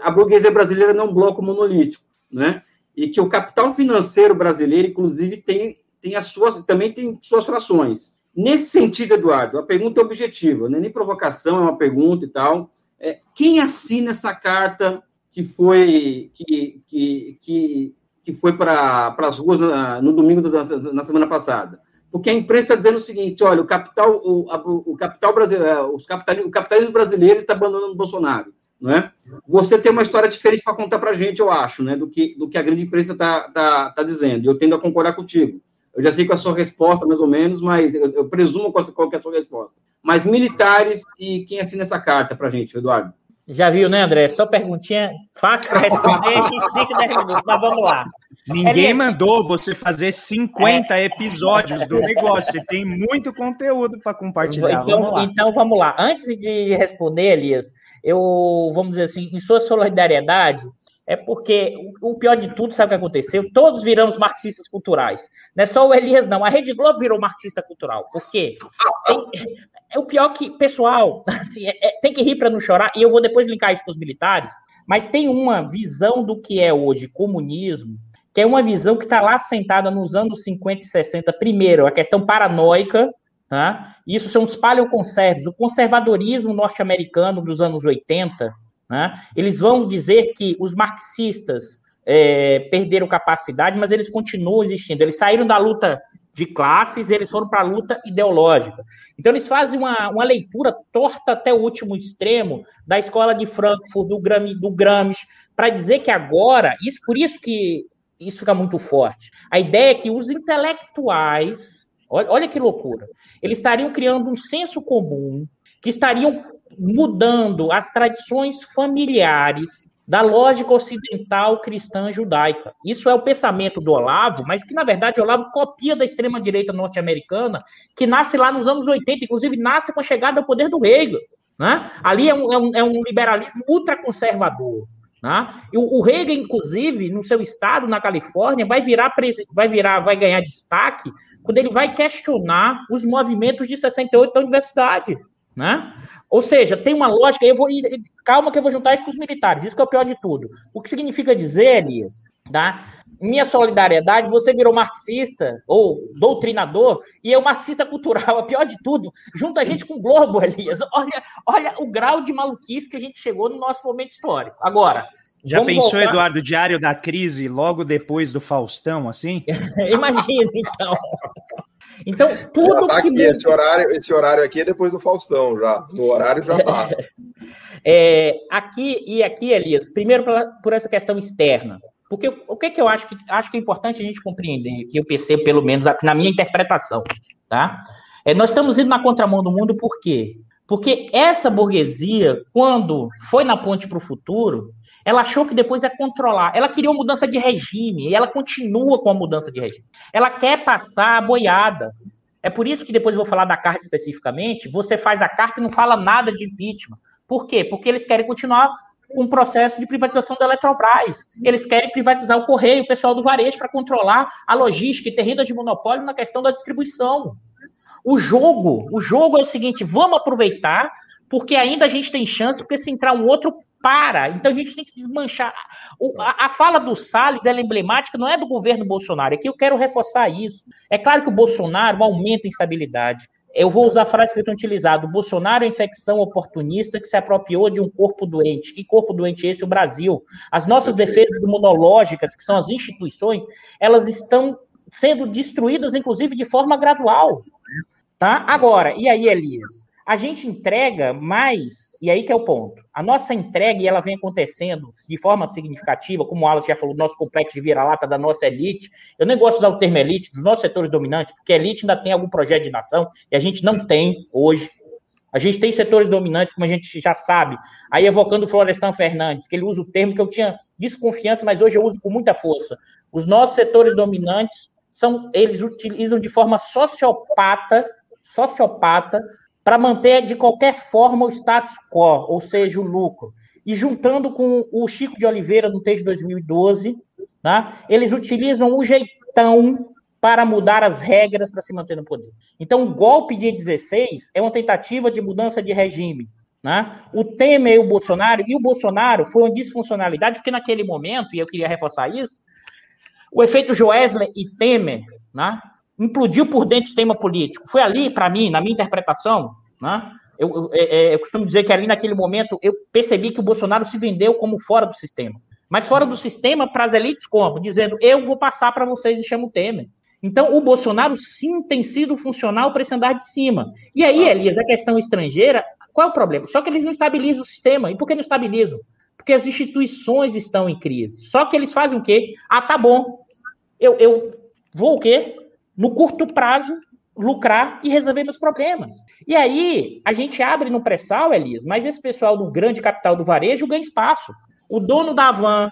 Speaker 2: a burguesia brasileira não é um bloco monolítico, né? E que o capital financeiro brasileiro, inclusive, tem, tem as suas, também tem suas frações. Nesse sentido, Eduardo, a pergunta é objetiva, não é nem provocação, é uma pergunta e tal. É, quem assina essa carta que foi que, que, que, que foi para as ruas na, no domingo da, na semana passada. Porque a imprensa está dizendo o seguinte: olha, o capital, o, o capital brasileiro, é, os o capitalismo brasileiro está abandonando o Bolsonaro. Não é? Você tem uma história diferente para contar para a gente, eu acho, né, do que, do que a grande imprensa está tá, tá dizendo. Eu tendo a concordar contigo. Eu já sei qual é a sua resposta, mais ou menos, mas eu, eu presumo qual, qual é a sua resposta. Mas militares e quem assina essa carta para a gente, Eduardo?
Speaker 5: Já viu, né, André? Só perguntinha fácil para responder em 5, 10 minutos. Mas vamos lá.
Speaker 1: Ninguém mandou você fazer 50 é... episódios do negócio. Você tem muito conteúdo para compartilhar.
Speaker 5: Então vamos, então vamos lá. Antes de responder, Elias, eu, vamos dizer assim, em sua solidariedade, é porque o pior de tudo, sabe o que aconteceu? Todos viramos marxistas culturais. Não é só o Elias, não. A Rede Globo virou marxista cultural. Por quê? Tem, é o pior que, pessoal, assim, é, é, tem que rir para não chorar, e eu vou depois linkar isso com os militares, mas tem uma visão do que é hoje comunismo, que é uma visão que está lá sentada nos anos 50 e 60. Primeiro, a questão paranoica, tá? isso são os paleoconserves, o conservadorismo norte-americano dos anos 80, né? Eles vão dizer que os marxistas é, perderam capacidade, mas eles continuam existindo. Eles saíram da luta de classes, eles foram para a luta ideológica. Então, eles fazem uma, uma leitura torta até o último extremo da escola de Frankfurt, do, Gram, do Gramsci, para dizer que agora, isso por isso que isso fica muito forte. A ideia é que os intelectuais, olha, olha que loucura, eles estariam criando um senso comum, que estariam mudando as tradições familiares da lógica ocidental cristã judaica. Isso é o pensamento do Olavo, mas que, na verdade, o Olavo copia da extrema-direita norte-americana, que nasce lá nos anos 80, inclusive nasce com a chegada ao poder do Reagan. Né? Ali é um, é um, é um liberalismo ultraconservador. Né? O, o Reagan, inclusive, no seu estado, na Califórnia, vai virar, vai virar, vai ganhar destaque quando ele vai questionar os movimentos de 68 da universidade. Né? Ou seja, tem uma lógica, eu vou calma que eu vou juntar isso com os militares, isso que é o pior de tudo. O que significa dizer, Elias, tá? Minha solidariedade, você virou marxista ou doutrinador e eu marxista cultural, é pior de tudo. Junta a gente com o Globo, Elias. Olha, olha o grau de maluquice que a gente chegou no nosso momento histórico. Agora,
Speaker 1: já Vamos pensou, voltar... Eduardo, diário da crise logo depois do Faustão, assim?
Speaker 5: Imagina, então. Então, tudo
Speaker 4: tá que. Aqui, esse, horário, esse horário aqui é depois do Faustão, já. No horário já tá.
Speaker 5: É, aqui e aqui, Elias, primeiro por essa questão externa. Porque o que, que eu acho que acho que é importante a gente compreender, que eu percebo, pelo menos na minha interpretação, tá? É, nós estamos indo na contramão do mundo por quê? Porque essa burguesia, quando foi na ponte para o futuro, ela achou que depois é controlar. Ela queria uma mudança de regime e ela continua com a mudança de regime. Ela quer passar a boiada. É por isso que depois eu vou falar da carta especificamente. Você faz a carta e não fala nada de impeachment. Por quê? Porque eles querem continuar o processo de privatização da Eletrobras. Eles querem privatizar o correio, o pessoal do varejo, para controlar a logística e ter rendas de monopólio na questão da distribuição. O jogo, o jogo é o seguinte: vamos aproveitar, porque ainda a gente tem chance, porque se entrar um outro para. Então a gente tem que desmanchar. O, a, a, fala do Salles é emblemática, não é do governo Bolsonaro. Aqui eu quero reforçar isso. É claro que o Bolsonaro aumenta a instabilidade. Eu vou usar a frase que eu tenho utilizado. Bolsonaro é infecção oportunista que se apropriou de um corpo doente. Que corpo doente é esse? O Brasil. As nossas defesas imunológicas, que são as instituições, elas estão sendo destruídas, inclusive, de forma gradual. Tá? Agora, e aí, Elias? A gente entrega mais, e aí que é o ponto. A nossa entrega, e ela vem acontecendo de forma significativa, como o Alan já falou, do nosso complexo de vira-lata da nossa elite. Eu nem gosto de usar o termo elite, dos nossos setores dominantes, porque a elite ainda tem algum projeto de nação, e a gente não tem hoje. A gente tem setores dominantes, como a gente já sabe. Aí evocando o Florestan Fernandes, que ele usa o termo que eu tinha desconfiança, mas hoje eu uso com muita força. Os nossos setores dominantes são, eles utilizam de forma sociopata, sociopata, para manter de qualquer forma o status quo, ou seja, o lucro. E juntando com o Chico de Oliveira no texto de 2012, tá? eles utilizam o jeitão para mudar as regras para se manter no poder. Então, o golpe de 16 é uma tentativa de mudança de regime. Né? O Temer e o Bolsonaro, e o Bolsonaro foi uma disfuncionalidade, porque naquele momento, e eu queria reforçar isso, o efeito Joesley e Temer né, implodiu por dentro do sistema político. Foi ali, para mim, na minha interpretação, né, Eu, eu, é, é, eu, costumo dizer que ali naquele momento eu percebi que o Bolsonaro se vendeu como fora do sistema. Mas fora do sistema, para as elites como? Dizendo, eu vou passar para vocês e chamo o Temer. Então, o Bolsonaro sim tem sido funcional para esse andar de cima. E aí, Elias, a questão estrangeira, qual é o problema? Só que eles não estabilizam o sistema. E por que não estabilizam? Porque as instituições estão em crise. Só que eles fazem o quê? Ah, tá bom. Eu, eu vou o quê? No curto prazo, lucrar e resolver meus problemas. E aí, a gente abre no pré-sal, Elias, mas esse pessoal do grande capital do varejo ganha espaço. O dono da Van,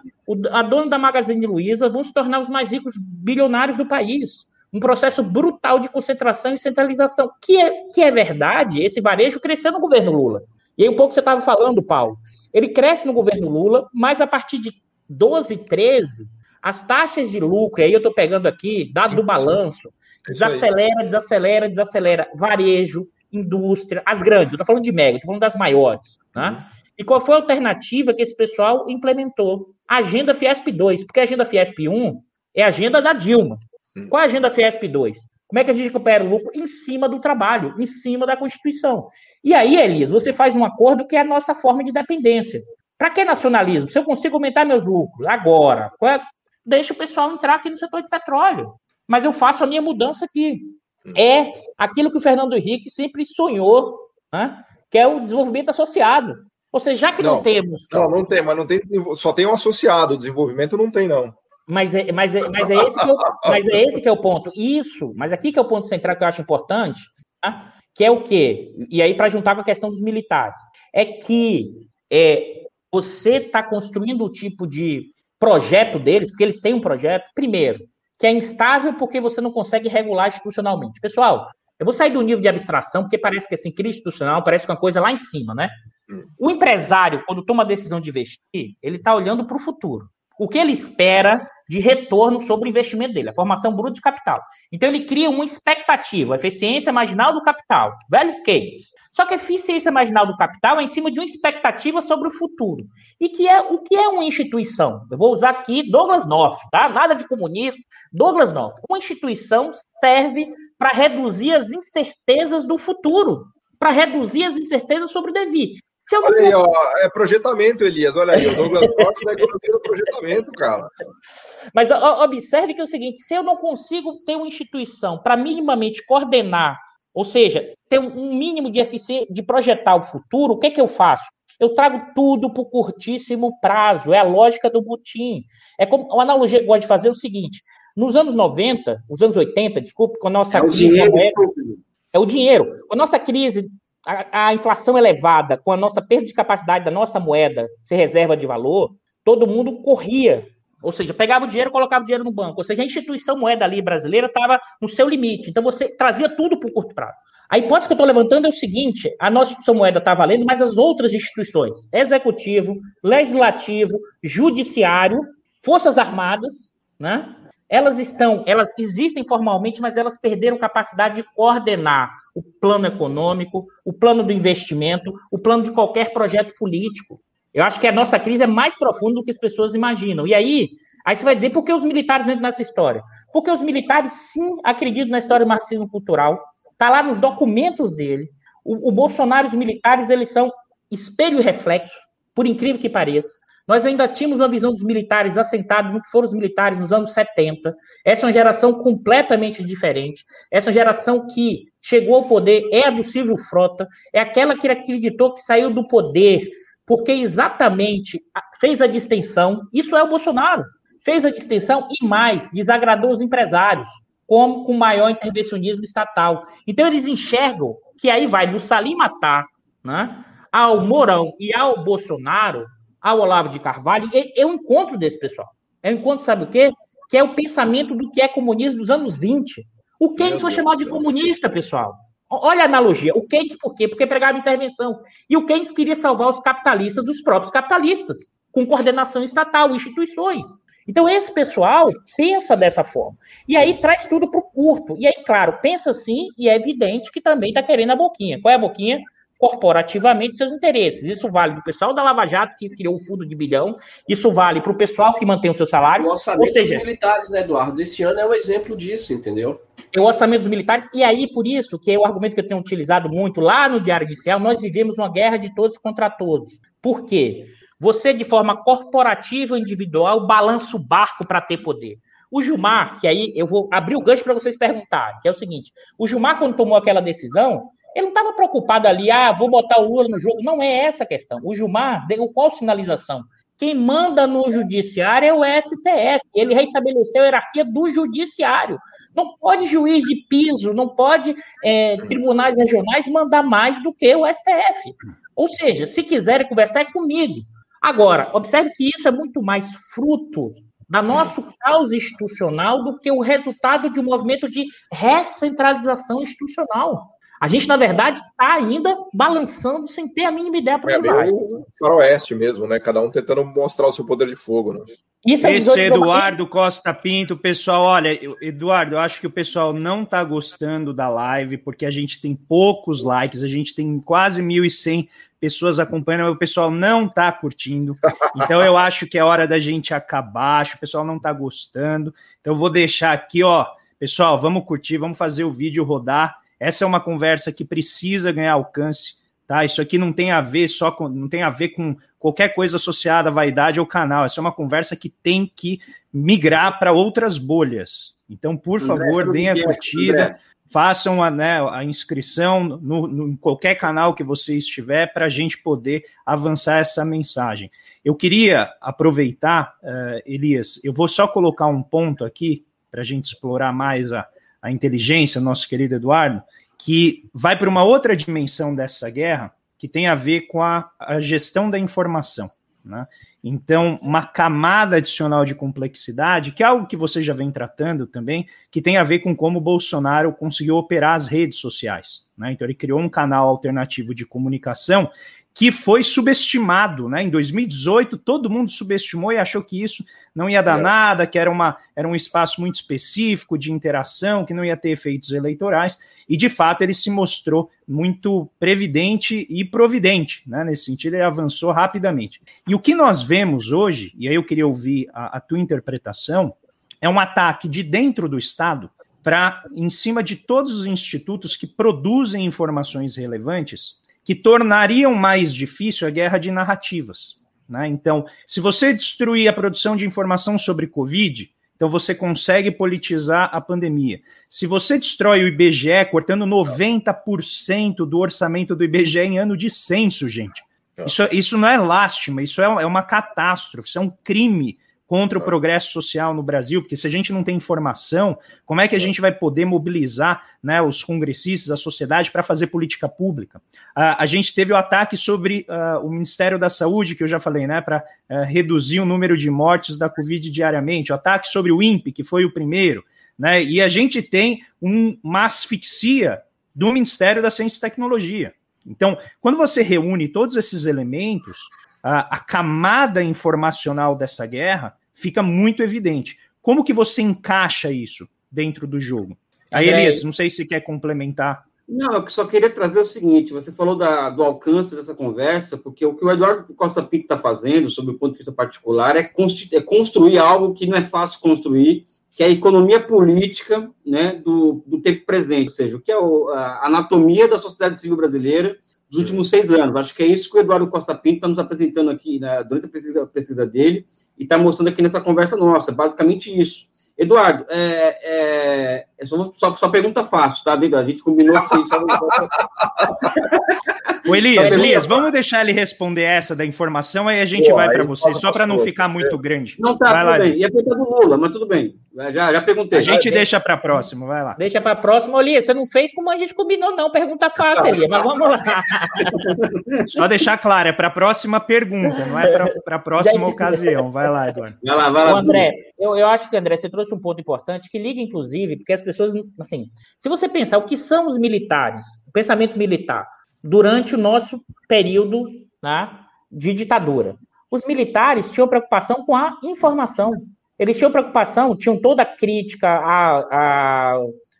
Speaker 5: a dona da Magazine Luiza vão se tornar os mais ricos bilionários do país. Um processo brutal de concentração e centralização, que é, que é verdade, esse varejo cresceu no governo Lula. E aí, um pouco você estava falando, Paulo, ele cresce no governo Lula, mas a partir de 12, 13, as taxas de lucro, e aí eu estou pegando aqui, dado do balanço, Desacelera, desacelera, desacelera. Varejo, indústria, as grandes. Eu estou falando de mega, estou falando das maiores. Né? E qual foi a alternativa que esse pessoal implementou? Agenda Fiesp 2, porque a Agenda Fiesp 1 é a agenda da Dilma. Uhum. Qual é a Agenda Fiesp 2? Como é que a gente recupera o lucro? Em cima do trabalho, em cima da Constituição. E aí, Elias, você faz um acordo que é a nossa forma de dependência. Para que nacionalismo? Se eu consigo aumentar meus lucros agora, é? Deixa o pessoal entrar aqui no setor de petróleo mas eu faço a minha mudança aqui. É aquilo que o Fernando Henrique sempre sonhou, né? que é o desenvolvimento associado. Ou seja, já que não, não temos.
Speaker 4: Não, não tem, mas não tem, só tem um associado, o desenvolvimento não tem, não.
Speaker 5: Mas é, mas é, mas é, esse, que eu, mas é esse que é o ponto. Isso, mas aqui que é o ponto central que eu acho importante, tá? que é o quê? E aí, para juntar com a questão dos militares, é que é, você está construindo o tipo de projeto deles, porque eles têm um projeto, primeiro, que é instável porque você não consegue regular institucionalmente. Pessoal, eu vou sair do nível de abstração, porque parece que assim, crise institucional parece uma coisa lá em cima, né? Hum. O empresário, quando toma a decisão de investir, ele está olhando para o futuro. O que ele espera de retorno sobre o investimento dele, a formação bruta de capital. Então ele cria uma expectativa, eficiência marginal do capital, velho case. Só que a eficiência marginal do capital é em cima de uma expectativa sobre o futuro. E que é o que é uma instituição? Eu vou usar aqui Douglas North, tá? Nada de comunismo, Douglas North. Uma instituição serve para reduzir as incertezas do futuro, para reduzir as incertezas sobre o devir.
Speaker 4: Se eu não Olha aí, ó, é projetamento, Elias. Olha aí, o Douglas North é economia do projetamento, cara.
Speaker 5: Mas ó, observe que é o seguinte: se eu não consigo ter uma instituição para minimamente coordenar, ou seja, ter um mínimo de eficiência de projetar o futuro, o que, que eu faço? Eu trago tudo para o curtíssimo prazo. É a lógica do butim. É como uma analogia que eu gosto de fazer é o seguinte: nos anos 90, os anos 80, desculpe, com a nossa
Speaker 3: é crise. O dinheiro, é,
Speaker 5: é o dinheiro. Com a nossa crise a, a, inflação elevada, com a nossa perda de capacidade da nossa moeda ser reserva de valor, todo mundo corria. Ou seja, pegava o dinheiro colocava o dinheiro no banco. Ou seja, a instituição moeda ali brasileira estava no seu limite. Então você trazia tudo para o curto prazo. A hipótese que eu estou levantando é o seguinte: a nossa instituição moeda está valendo, mas as outras instituições, executivo, legislativo, judiciário, forças armadas, né? Elas estão, elas existem formalmente, mas elas perderam capacidade de coordenar o plano econômico, o plano do investimento, o plano de qualquer projeto político. Eu acho que a nossa crise é mais profunda do que as pessoas imaginam. E aí, aí você vai dizer por que os militares entram nessa história? Porque os militares sim acreditam na história do marxismo cultural. Está lá nos documentos dele. O, o Bolsonaro e os militares, eles são espelho e reflexo, por incrível que pareça. Nós ainda tínhamos uma visão dos militares assentado no que foram os militares nos anos 70. Essa é uma geração completamente diferente. Essa geração que chegou ao poder é a do Silvio Frota, é aquela que acreditou que saiu do poder porque exatamente fez a distensão. Isso é o Bolsonaro. Fez a distensão e mais, desagradou os empresários, como com maior intervencionismo estatal. Então eles enxergam que aí vai do Salim Matar, né, ao Mourão e ao Bolsonaro ao Olavo de Carvalho, é, um encontro desse pessoal. É um encontro, sabe o quê? Que é o pensamento do que é comunismo dos anos 20. O Keynes foi chamado de comunista, pessoal. Olha a analogia. O Keynes por quê? Porque pregava intervenção. E o Keynes queria salvar os capitalistas dos próprios capitalistas, com coordenação estatal, instituições. Então, esse pessoal pensa dessa forma. E aí traz tudo para o curto. E aí, claro, pensa assim e é evidente que também está querendo a boquinha. Qual é a boquinha? Corporativamente seus interesses. Isso vale para o pessoal da Lava Jato, que criou o fundo de bilhão, isso vale para o pessoal que mantém o seu salário. O
Speaker 3: orçamento ou seja, dos militares, né, Eduardo? Esse ano é um exemplo disso, entendeu?
Speaker 5: É o orçamento dos militares, e aí, por isso, que é o argumento que eu tenho utilizado muito lá no Diário Inicial, nós vivemos uma guerra de todos contra todos. Por quê? Você, de forma corporativa, individual, balança o barco para ter poder. O Gilmar, que aí eu vou abrir o gancho para vocês perguntarem, que é o seguinte: o Gilmar, quando tomou aquela decisão, ele não estava preocupado ali, ah, vou botar o Lula no jogo. Não é essa a questão. O Gilmar deu qual sinalização? Quem manda no judiciário é o STF. Ele reestabeleceu a hierarquia do judiciário. Não pode juiz de piso, não pode é, tribunais regionais mandar mais do que o STF. Ou seja, se quiserem conversar é comigo. Agora, observe que isso é muito mais fruto da nossa causa institucional do que o resultado de um movimento de recentralização institucional. A gente, na verdade, está ainda balançando sem ter a mínima ideia para onde é, vai.
Speaker 4: O faroeste mesmo, né? Cada um tentando mostrar o seu poder de fogo, né?
Speaker 1: Isso é Esse Eduardo Costa Pinto, pessoal, olha, Eduardo, eu acho que o pessoal não está gostando da live, porque a gente tem poucos likes, a gente tem quase 1.100 pessoas acompanhando, mas o pessoal não está curtindo. Então eu acho que é hora da gente acabar, acho que o pessoal não está gostando. Então eu vou deixar aqui, ó, pessoal, vamos curtir, vamos fazer o vídeo rodar. Essa é uma conversa que precisa ganhar alcance, tá? Isso aqui não tem a ver só com, não tem a ver com qualquer coisa associada à vaidade ou canal. Essa é uma conversa que tem que migrar para outras bolhas. Então, por favor, deem a curtida façam a, né, a inscrição no, no, em qualquer canal que você estiver para a gente poder avançar essa mensagem. Eu queria aproveitar, uh, Elias, eu vou só colocar um ponto aqui para a gente explorar mais a, a inteligência, nosso querido Eduardo, que vai para uma outra dimensão dessa guerra, que tem a ver com a, a gestão da informação. Né? Então, uma camada adicional de complexidade, que é algo que você já vem tratando também, que tem a ver com como Bolsonaro conseguiu operar as redes sociais. Né? Então, ele criou um canal alternativo de comunicação que foi subestimado, né? Em 2018, todo mundo subestimou e achou que isso não ia dar é. nada, que era, uma, era um espaço muito específico de interação, que não ia ter efeitos eleitorais, e de fato ele se mostrou muito previdente e providente, né? Nesse sentido, ele avançou rapidamente. E o que nós vemos hoje, e aí eu queria ouvir a, a tua interpretação, é um ataque de dentro do Estado para, em cima de todos os institutos que produzem informações relevantes que tornariam mais difícil a guerra de narrativas. Né? Então, se você destruir a produção de informação sobre Covid, então você consegue politizar a pandemia. Se você destrói o IBGE, cortando 90% do orçamento do IBGE em ano de censo, gente. Tá. Isso, isso não é lástima, isso é, é uma catástrofe, isso é um crime contra o é. progresso social no Brasil, porque se a gente não tem informação, como é que a é. gente vai poder mobilizar né, os congressistas, a sociedade, para fazer política pública? Uh, a gente teve o ataque sobre uh, o Ministério da Saúde, que eu já falei, né, para uh, reduzir o número de mortes da Covid diariamente, o ataque sobre o INPE, que foi o primeiro, né, e a gente tem um, uma asfixia do Ministério da Ciência e Tecnologia. Então, quando você reúne todos esses elementos, a, a camada informacional dessa guerra fica muito evidente. Como que você encaixa isso dentro do jogo? Aí, Elias, não sei se quer complementar.
Speaker 2: Não, eu só queria trazer o seguinte: você falou da, do alcance dessa conversa, porque o que o Eduardo Costa Pinto está fazendo, sob o ponto de vista particular, é, é, construir algo que não é fácil construir, que é a economia política né, do, do tempo presente, ou seja, o que é o, a anatomia da sociedade civil brasileira dos últimos seis anos. Acho que é isso que o Eduardo Costa Pinto está nos apresentando aqui né, durante a pesquisa, a pesquisa dele e está mostrando aqui nessa conversa nossa. Basicamente isso. Eduardo, é, é, só, só, só, pergunta fácil, tá, amigo? A gente combinou que a gente
Speaker 1: O Elias, Elias, vamos deixar ele responder essa da informação, aí a gente Pô, vai para você, só para não ficar muito grande.
Speaker 2: Não tá, vai tudo lá, bem. Ia perguntar do Lula, mas tudo bem. Já, já perguntei.
Speaker 1: A gente deixa para próximo, vai lá.
Speaker 5: Deixa para próximo, Elias. Você não fez como a gente combinou, não. Pergunta fácil, Elias, mas vamos lá.
Speaker 1: Só deixar claro, é para a próxima pergunta, não é para a próxima ocasião. Vai lá, Eduardo.
Speaker 5: Vai lá, vai lá. André, eu, eu acho que, André, você trouxe um ponto importante que liga, inclusive, porque as pessoas, assim, se você pensar o que são os militares, o pensamento militar, durante o nosso período né, de ditadura. Os militares tinham preocupação com a informação. Eles tinham preocupação, tinham toda a crítica a,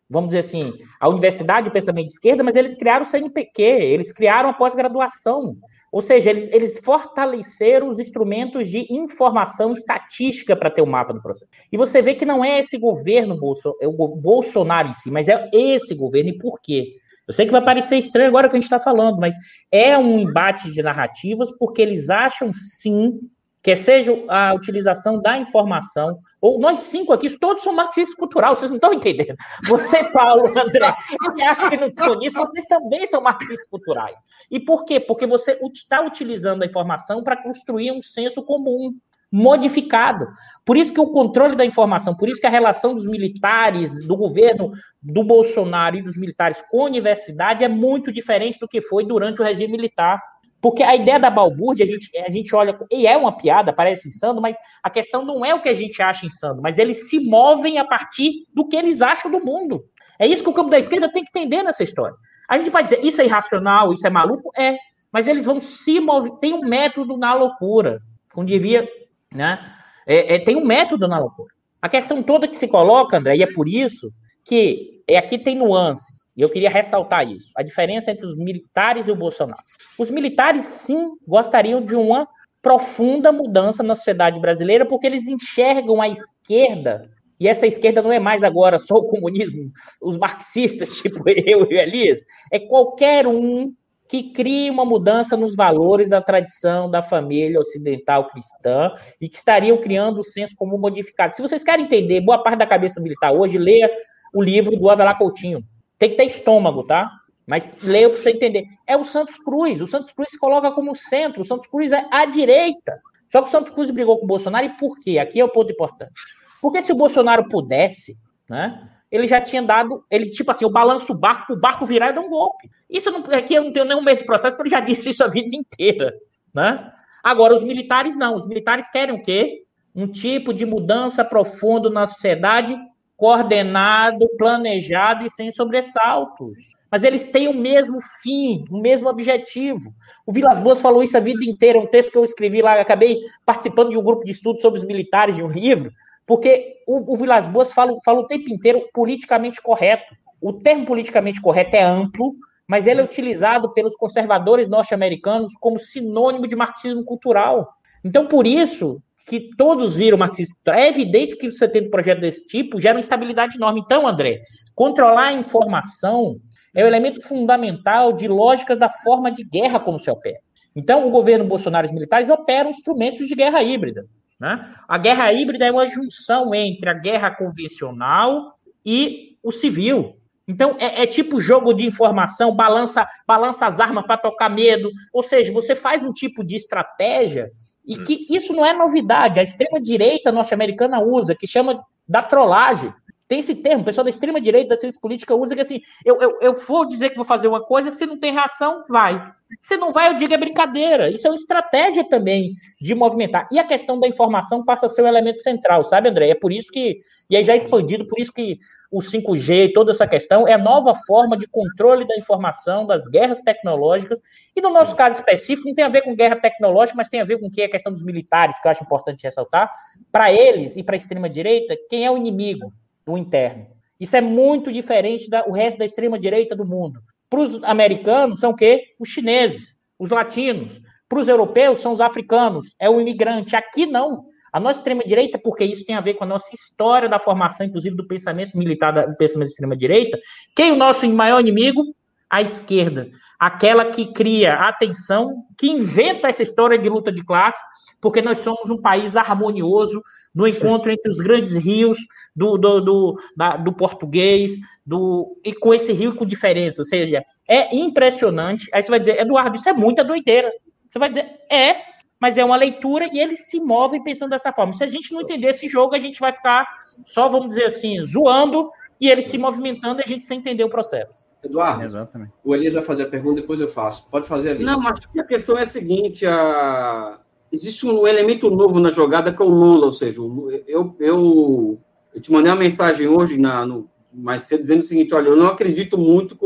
Speaker 5: vamos dizer assim, a Universidade de Pensamento de Esquerda, mas eles criaram o CNPq, eles criaram a pós-graduação. Ou seja, eles, eles fortaleceram os instrumentos de informação estatística para ter o um mapa do processo. E você vê que não é esse governo Bolso, é o Bolsonaro em si, mas é esse governo. E por quê? Eu sei que vai parecer estranho agora que a gente está falando, mas é um embate de narrativas porque eles acham sim que seja a utilização da informação, ou nós cinco aqui, todos são marxistas culturais, vocês não estão entendendo. Você, Paulo, André, que acha que não estão nisso, vocês também são marxistas culturais. E por quê? Porque você está utilizando a informação para construir um senso comum modificado. Por isso que o controle da informação, por isso que a relação dos militares, do governo do Bolsonaro e dos militares com a universidade é muito diferente do que foi durante o regime militar. Porque a ideia da balbúrdia, a gente, a gente olha, e é uma piada, parece insano, mas a questão não é o que a gente acha insano, mas eles se movem a partir do que eles acham do mundo. É isso que o campo da esquerda tem que entender nessa história. A gente pode dizer, isso é irracional, isso é maluco? É, mas eles vão se mover, tem um método na loucura, como devia, né? É, é, tem um método na loucura. A questão toda que se coloca, André, e é por isso que é, aqui tem nuances. E eu queria ressaltar isso. A diferença entre os militares e o Bolsonaro. Os militares, sim, gostariam de uma profunda mudança na sociedade brasileira, porque eles enxergam a esquerda, e essa esquerda não é mais agora só o comunismo, os marxistas, tipo eu e Elias, é qualquer um que crie uma mudança nos valores da tradição da família ocidental cristã e que estariam criando o senso comum modificado. Se vocês querem entender boa parte da cabeça militar hoje, leia o livro do Avelar Coutinho, tem que ter estômago, tá? Mas leia para você entender. É o Santos Cruz. O Santos Cruz se coloca como centro. O Santos Cruz é à direita. Só que o Santos Cruz brigou com o Bolsonaro. E por quê? Aqui é o ponto importante. Porque se o Bolsonaro pudesse, né? Ele já tinha dado, ele, tipo assim, eu balanço o barco, o barco virar e dar um golpe. Isso não, aqui eu não tenho nenhum medo de processo, porque ele já disse isso a vida inteira, né? Agora, os militares não. Os militares querem o quê? Um tipo de mudança profunda na sociedade coordenado, planejado e sem sobressaltos. Mas eles têm o mesmo fim, o mesmo objetivo. O Vilas Boas falou isso a vida inteira, um texto que eu escrevi lá, acabei participando de um grupo de estudo sobre os militares de um livro, porque o, o Vilas Boas fala, fala o tempo inteiro politicamente correto. O termo politicamente correto é amplo, mas ele é utilizado pelos conservadores norte-americanos como sinônimo de marxismo cultural. Então, por isso, que todos viram marxismo. É evidente que você tendo um projeto desse tipo gera uma instabilidade enorme. Então, André, controlar a informação é o um elemento fundamental de lógica da forma de guerra como se opera. Então, o governo Bolsonaro e os militares operam instrumentos de guerra híbrida. Né? A guerra híbrida é uma junção entre a guerra convencional e o civil. Então, é, é tipo jogo de informação, balança, balança as armas para tocar medo. Ou seja, você faz um tipo de estratégia e hum. que isso não é novidade. A extrema-direita norte-americana usa, que chama da trollagem. Tem esse termo, o pessoal da extrema-direita, da ciência política, usa que assim, eu, eu, eu vou dizer que vou fazer uma coisa, se não tem reação, vai. Se não vai, eu digo é brincadeira. Isso é uma estratégia também de movimentar. E a questão da informação passa a ser um elemento central, sabe, André? É por isso que, e aí já expandido, por isso que o 5G, toda essa questão, é a nova forma de controle da informação, das guerras tecnológicas. E no nosso caso específico, não tem a ver com guerra tecnológica, mas tem a ver com o que é a questão dos militares, que eu acho importante ressaltar. Para eles e para a extrema-direita, quem é o inimigo do interno? Isso é muito diferente do resto da extrema-direita do mundo. Para os americanos, são o quê? Os chineses, os latinos. Para os europeus, são os africanos, é o imigrante. Aqui não. A nossa extrema-direita, porque isso tem a ver com a nossa história da formação, inclusive do pensamento militar, do pensamento extrema-direita, quem é o nosso maior inimigo? A esquerda. Aquela que cria a tensão, que inventa essa história de luta de classe, porque nós somos um país harmonioso no encontro entre os grandes rios do, do, do, da, do português, do, e com esse rio com diferença. Ou seja, é impressionante. Aí você vai dizer, Eduardo, isso é muita doideira. Você vai dizer, é, mas é uma leitura e eles se movem pensando dessa forma. Se a gente não entender esse jogo, a gente vai ficar só, vamos dizer assim, zoando e eles se movimentando e a gente sem entender o processo.
Speaker 3: Eduardo, Exatamente. o Elias vai fazer a pergunta, depois eu faço. Pode fazer, Elias.
Speaker 2: Não, mas a questão é a seguinte, a... existe um elemento novo na jogada que é o Lula, ou seja, eu, eu, eu te mandei uma mensagem hoje na, no, mais cedo dizendo o seguinte, olha, eu não acredito muito,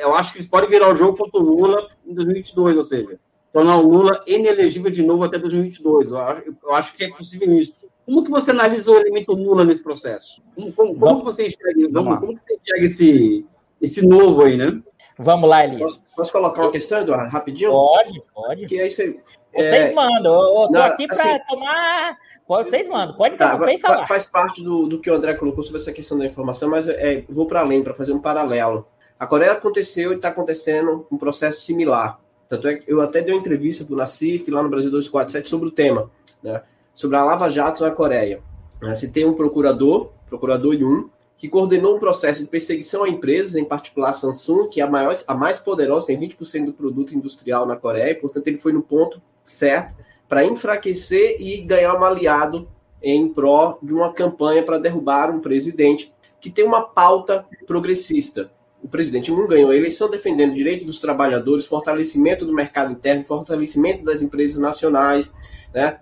Speaker 2: eu acho que eles podem virar o jogo contra o Lula em 2022, ou seja, tornar o Lula inelegível de novo até 2022. Eu acho, eu acho que é possível isso. Como que você analisa o elemento Lula nesse processo? Como, como, como que você enxerga, vamos, como que você enxerga esse, esse novo aí, né?
Speaker 5: Vamos lá, Elias.
Speaker 3: Posso, posso colocar uma questão, Eduardo, rapidinho?
Speaker 5: Pode, pode.
Speaker 3: Que aí você,
Speaker 5: Vocês
Speaker 3: é,
Speaker 5: mandam. Eu, eu tô
Speaker 3: não,
Speaker 5: aqui para
Speaker 3: assim-
Speaker 5: tomar. Vocês mandam. Pode
Speaker 3: Tá,
Speaker 5: interromper e falar.
Speaker 3: faz parte do, do que o André colocou sobre essa questão da informação, mas é, vou para além, para fazer um paralelo. A Coreia aconteceu e está acontecendo um processo similar. Tanto é que eu até dei uma entrevista para o Nassif lá no Brasil 247 sobre o tema, né, sobre a Lava Jato na Coreia. Né, se tem um procurador, procurador Yun, que coordenou um processo de perseguição a empresas, em particular a Samsung, que é a, maior, a mais poderosa, tem 20% do produto industrial na Coreia, e, portanto ele foi no ponto certo para enfraquecer e ganhar um aliado em pró de uma campanha para derrubar um presidente que tem uma pauta progressista. O presidente Moon ganhou a eleição defendendo o direito dos trabalhadores, fortalecimento do mercado interno, fortalecimento das empresas nacionais, né?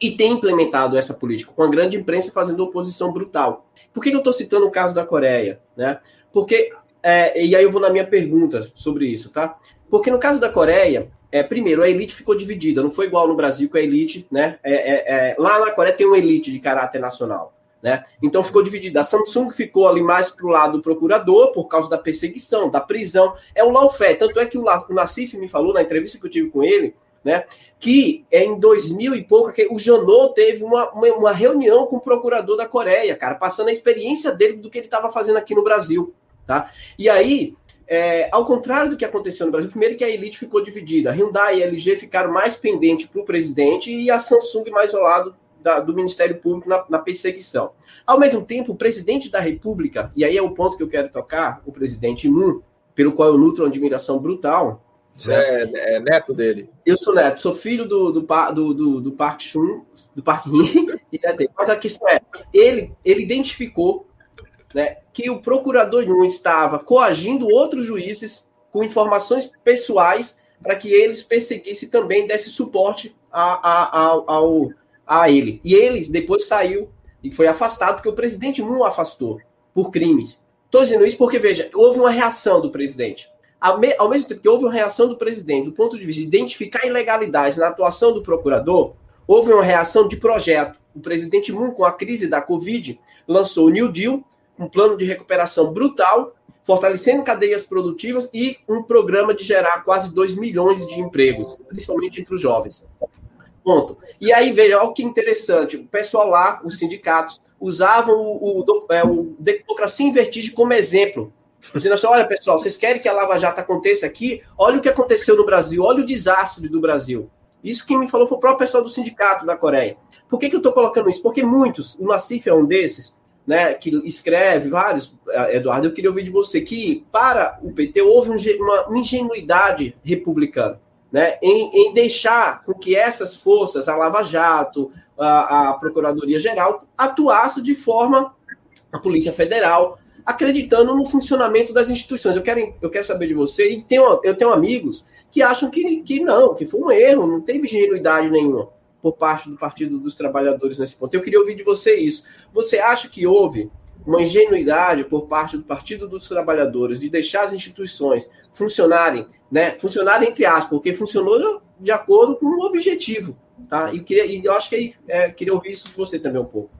Speaker 3: E tem implementado essa política com a grande imprensa fazendo oposição brutal. Por que eu estou citando o caso da Coreia, né? Porque é, e aí eu vou na minha pergunta sobre isso, tá? Porque no caso da Coreia, é, primeiro, a elite ficou dividida, não foi igual no Brasil com a elite, né? É, é, é, lá na Coreia tem uma elite de caráter nacional, né? Então ficou dividida. A Samsung ficou ali mais para o lado do procurador, por causa da perseguição, da prisão. É o lawfare. Tanto é que o, La- o Nassif me falou na entrevista que eu tive com ele, né? Que é em 2000 e pouco, que o Janot teve uma, uma, uma reunião com o procurador da Coreia, cara, passando a experiência dele do que ele estava fazendo aqui no Brasil, tá? E aí, é, ao contrário do que aconteceu no Brasil, primeiro que a elite ficou dividida. A Hyundai e a LG ficaram mais pendentes para o presidente e a Samsung mais ao lado da- do Ministério Público na, na perseguição. Ao mesmo tempo, o presidente da República, e aí é o ponto que eu quero tocar, o presidente Moon, pelo qual eu nutro uma admiração brutal.
Speaker 4: É, é neto dele.
Speaker 3: Eu sou neto, sou filho do, do, do, do, do Park Chun, do Park Yin, e é dele. mas a questão é, ele, ele identificou né, que o procurador Yun estava coagindo outros juízes com informações pessoais para que eles perseguissem também, desse suporte a, a, a, ao, a ele. E ele depois saiu e foi afastado, porque o presidente Moon afastou por crimes. Estou dizendo isso porque, veja, houve uma reação do presidente. Ao mesmo tempo que houve uma reação do presidente, do ponto de vista de identificar ilegalidades na atuação do procurador, houve uma reação de projeto. O presidente Moon, com a crise da Covid, lançou o New Deal, um plano de recuperação brutal, fortalecendo cadeias produtivas e um programa de gerar quase 2 milhões de empregos, principalmente entre os jovens. Ponto. E aí, veja, olha que interessante. O pessoal lá, os sindicatos, usavam o, o, é, o Democracia em Vertigem como exemplo. Dizendo assim: olha, pessoal, vocês querem que a Lava Jato aconteça aqui? Olha o que aconteceu no Brasil, olha o desastre do Brasil. Isso quem me falou foi o próprio pessoal do sindicato da Coreia. Por que, que eu estou colocando isso? Porque muitos, o Nassif é um desses, né, que escreve vários, eh, Eduardo, eu queria ouvir de você que, para o PT, houve um uma ingenuidade republicana né, em, em deixar com que essas forças, a Lava Jato, a, a Procuradoria-Geral, atuassem de forma, a Polícia Federal, acreditando no funcionamento das instituições. Eu quero, eu quero saber de você, e tenho, eu tenho amigos que acham que, que não, que foi um erro, não teve ingenuidade nenhuma por parte do Partido dos Trabalhadores nesse ponto. Eu queria ouvir de você isso. Você acha que houve uma ingenuidade por parte do Partido dos Trabalhadores de deixar as instituições funcionarem, né? Funcionarem entre aspas, porque funcionou de acordo com o objetivo, tá? E eu, queria, e eu acho que é, queria ouvir isso de você também um pouco.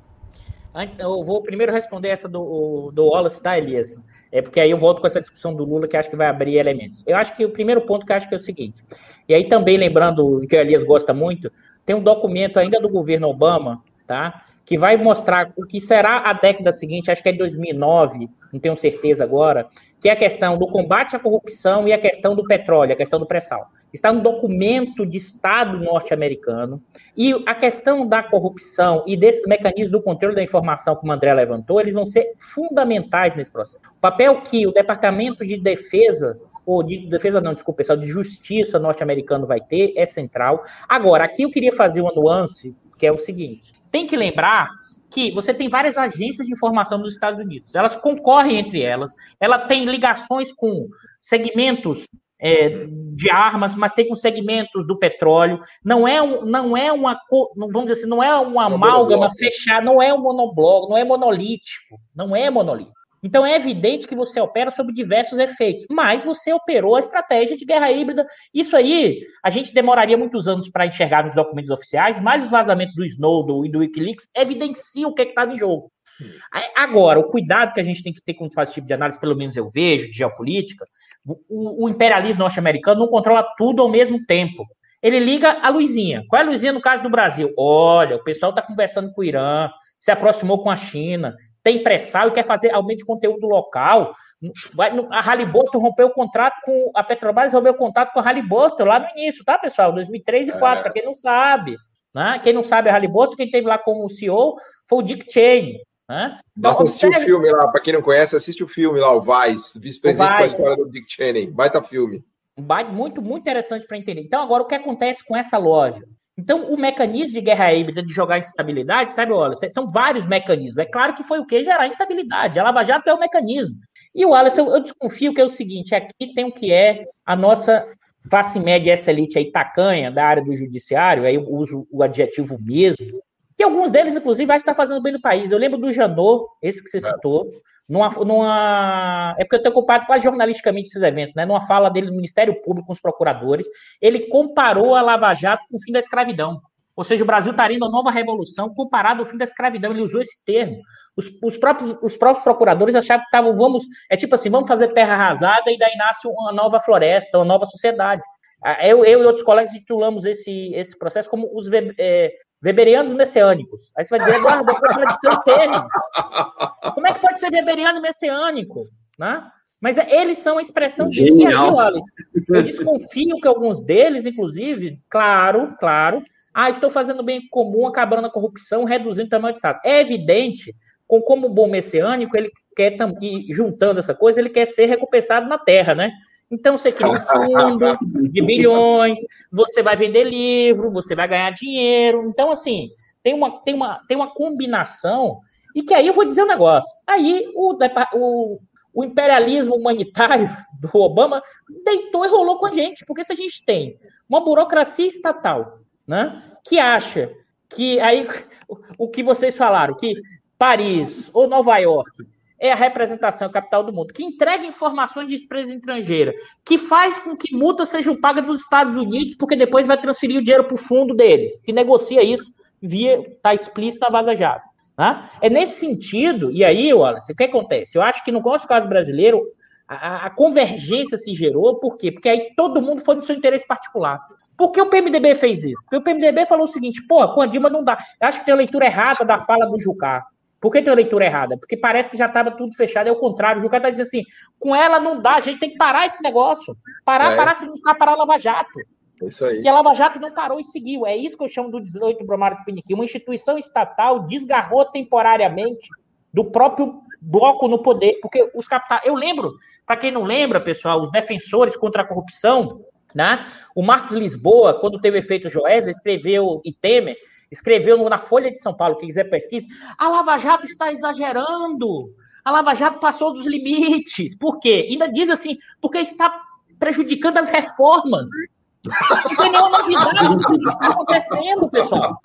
Speaker 5: Eu vou primeiro responder essa do, do Wallace, tá, Elias? É porque aí eu volto com essa discussão do Lula, que acho que vai abrir elementos. Eu acho que o primeiro ponto que acho que é o seguinte, e aí também lembrando que o Elias gosta muito, tem um documento ainda do governo Obama, tá? Que vai mostrar o que será a década seguinte, acho que é 2009, não tenho certeza agora, que é a questão do combate à corrupção e a questão do petróleo, a questão do pré-sal. Está no documento de Estado norte-americano. E a questão da corrupção e desses mecanismos do controle da informação, como o André levantou, eles vão ser fundamentais nesse processo. O papel que o Departamento de Defesa, ou de defesa não, desculpa, pessoal, de justiça norte-americano vai ter é central. Agora, aqui eu queria fazer uma nuance, que é o seguinte: tem que lembrar que você tem várias agências de informação nos Estados Unidos. Elas concorrem entre elas, ela tem ligações com segmentos é, de armas, mas tem com segmentos do petróleo. Não é, um, não é uma, vamos dizer assim, não é uma amálgama fechada, não é um monobloco, não é monolítico, não é monolítico. Então é evidente que você opera sobre diversos efeitos, mas você operou a estratégia de guerra híbrida. Isso aí, a gente demoraria muitos anos para enxergar nos documentos oficiais, mas os vazamentos do Snowden e do Wikileaks evidenciam o que é está em jogo. Agora, o cuidado que a gente tem que ter quando faz esse tipo de análise, pelo menos eu vejo, de geopolítica, o, o imperialismo norte-americano não controla tudo ao mesmo tempo. Ele liga a luzinha. Qual é a luzinha no caso do Brasil? Olha, o pessoal está conversando com o Irã, se aproximou com a China, tem pressão e quer fazer aumento de conteúdo local. Vai, a Halliburton rompeu o contrato com a Petrobras, rompeu o contrato com a Halliburton lá no início, tá, pessoal? 2003 e 2004, é. para quem não sabe. Né? Quem não sabe a Halliburton, quem teve lá como CEO foi o Dick Cheney. Né?
Speaker 4: Então, Basta assistir observe... o filme lá, para quem não conhece, assiste o filme lá, o Vice, vice-presidente com a história do Dick Cheney. Baita filme.
Speaker 5: Muito, muito interessante para entender. Então, agora, o que acontece com essa loja? Então, o mecanismo de guerra híbrida de jogar instabilidade, sabe, Wallace? São vários mecanismos. É claro que foi o que gerar instabilidade. A Lava Jato é o mecanismo. E o Wallace, eu, eu desconfio que é o seguinte: aqui tem o que é a nossa classe média, essa elite aí, tacanha, da área do judiciário, aí eu uso o adjetivo mesmo, que alguns deles, inclusive, vai estar fazendo bem no país. Eu lembro do Janot, esse que você é. citou, numa, numa. É porque eu tenho ocupado quase jornalisticamente esses eventos, né? Numa fala dele no Ministério Público com os procuradores, ele comparou a Lava Jato com o fim da escravidão. Ou seja, o Brasil estaria indo a nova revolução comparado ao fim da escravidão. Ele usou esse termo. Os, os, próprios, os próprios procuradores achavam que estavam, vamos. É tipo assim, vamos fazer terra arrasada e daí nasce uma nova floresta, uma nova sociedade. Ah, eu, eu e outros colegas titulamos esse, esse processo como os é, Weberianos messiânicos. Aí você vai dizer, guarda, é contradição termo. Como é que pode ser weberiano messiânico? Né? Mas é, eles são a expressão disso. E aí, Wallace, eu desconfio que alguns deles, inclusive, claro, claro, ah, estou fazendo bem comum, acabando a corrupção, reduzindo o tamanho do Estado. É evidente, com como bom messiânico, ele quer, e juntando essa coisa, ele quer ser recompensado na terra, né? Então você cria um fundo de bilhões, você vai vender livro, você vai ganhar dinheiro. Então, assim, tem uma, tem uma, tem uma combinação. E que aí eu vou dizer um negócio. Aí o, o, o imperialismo humanitário do Obama deitou e rolou com a gente. Porque se a gente tem uma burocracia estatal né, que acha que aí o que vocês falaram, que Paris ou Nova York é a representação a capital do mundo, que entrega informações de empresa estrangeira, que faz com que multas sejam pagas nos Estados Unidos, porque depois vai transferir o dinheiro para o fundo deles, que negocia isso via, está explícito na Vaza Jato. Né? É nesse sentido, e aí, Wallace, o que acontece? Eu acho que no nosso caso brasileiro, a, a, convergência se gerou, por quê? Porque aí todo mundo foi no seu interesse particular. Por que o PMDB fez isso? Porque o PMDB falou o seguinte, pô, com a Dilma não dá. Eu acho que tem a leitura errada da fala do Jucá. Por que tem uma leitura errada? Porque parece que já estava tudo fechado, é o contrário. O Jucá está dizendo assim: com ela não dá, a gente tem que parar esse negócio. Parar, é. parar, significa parar a Lava Jato.
Speaker 4: Isso aí.
Speaker 5: E a Lava Jato não parou e seguiu. É isso que eu chamo do 18 Bromário do Piniquim. Uma instituição estatal desgarrou temporariamente do próprio bloco no poder. Porque os capitais. Eu lembro, para quem não lembra, pessoal, os defensores contra a corrupção, né? O Marcos Lisboa, quando teve o efeito Joesley, escreveu, e Temer, escreveu na Folha de São Paulo, quem quiser pesquisa, a Lava Jato está exagerando. A Lava Jato passou dos limites. Por quê? Ainda diz assim, porque está prejudicando as reformas. Não tem nenhuma novidade do que está acontecendo, pessoal.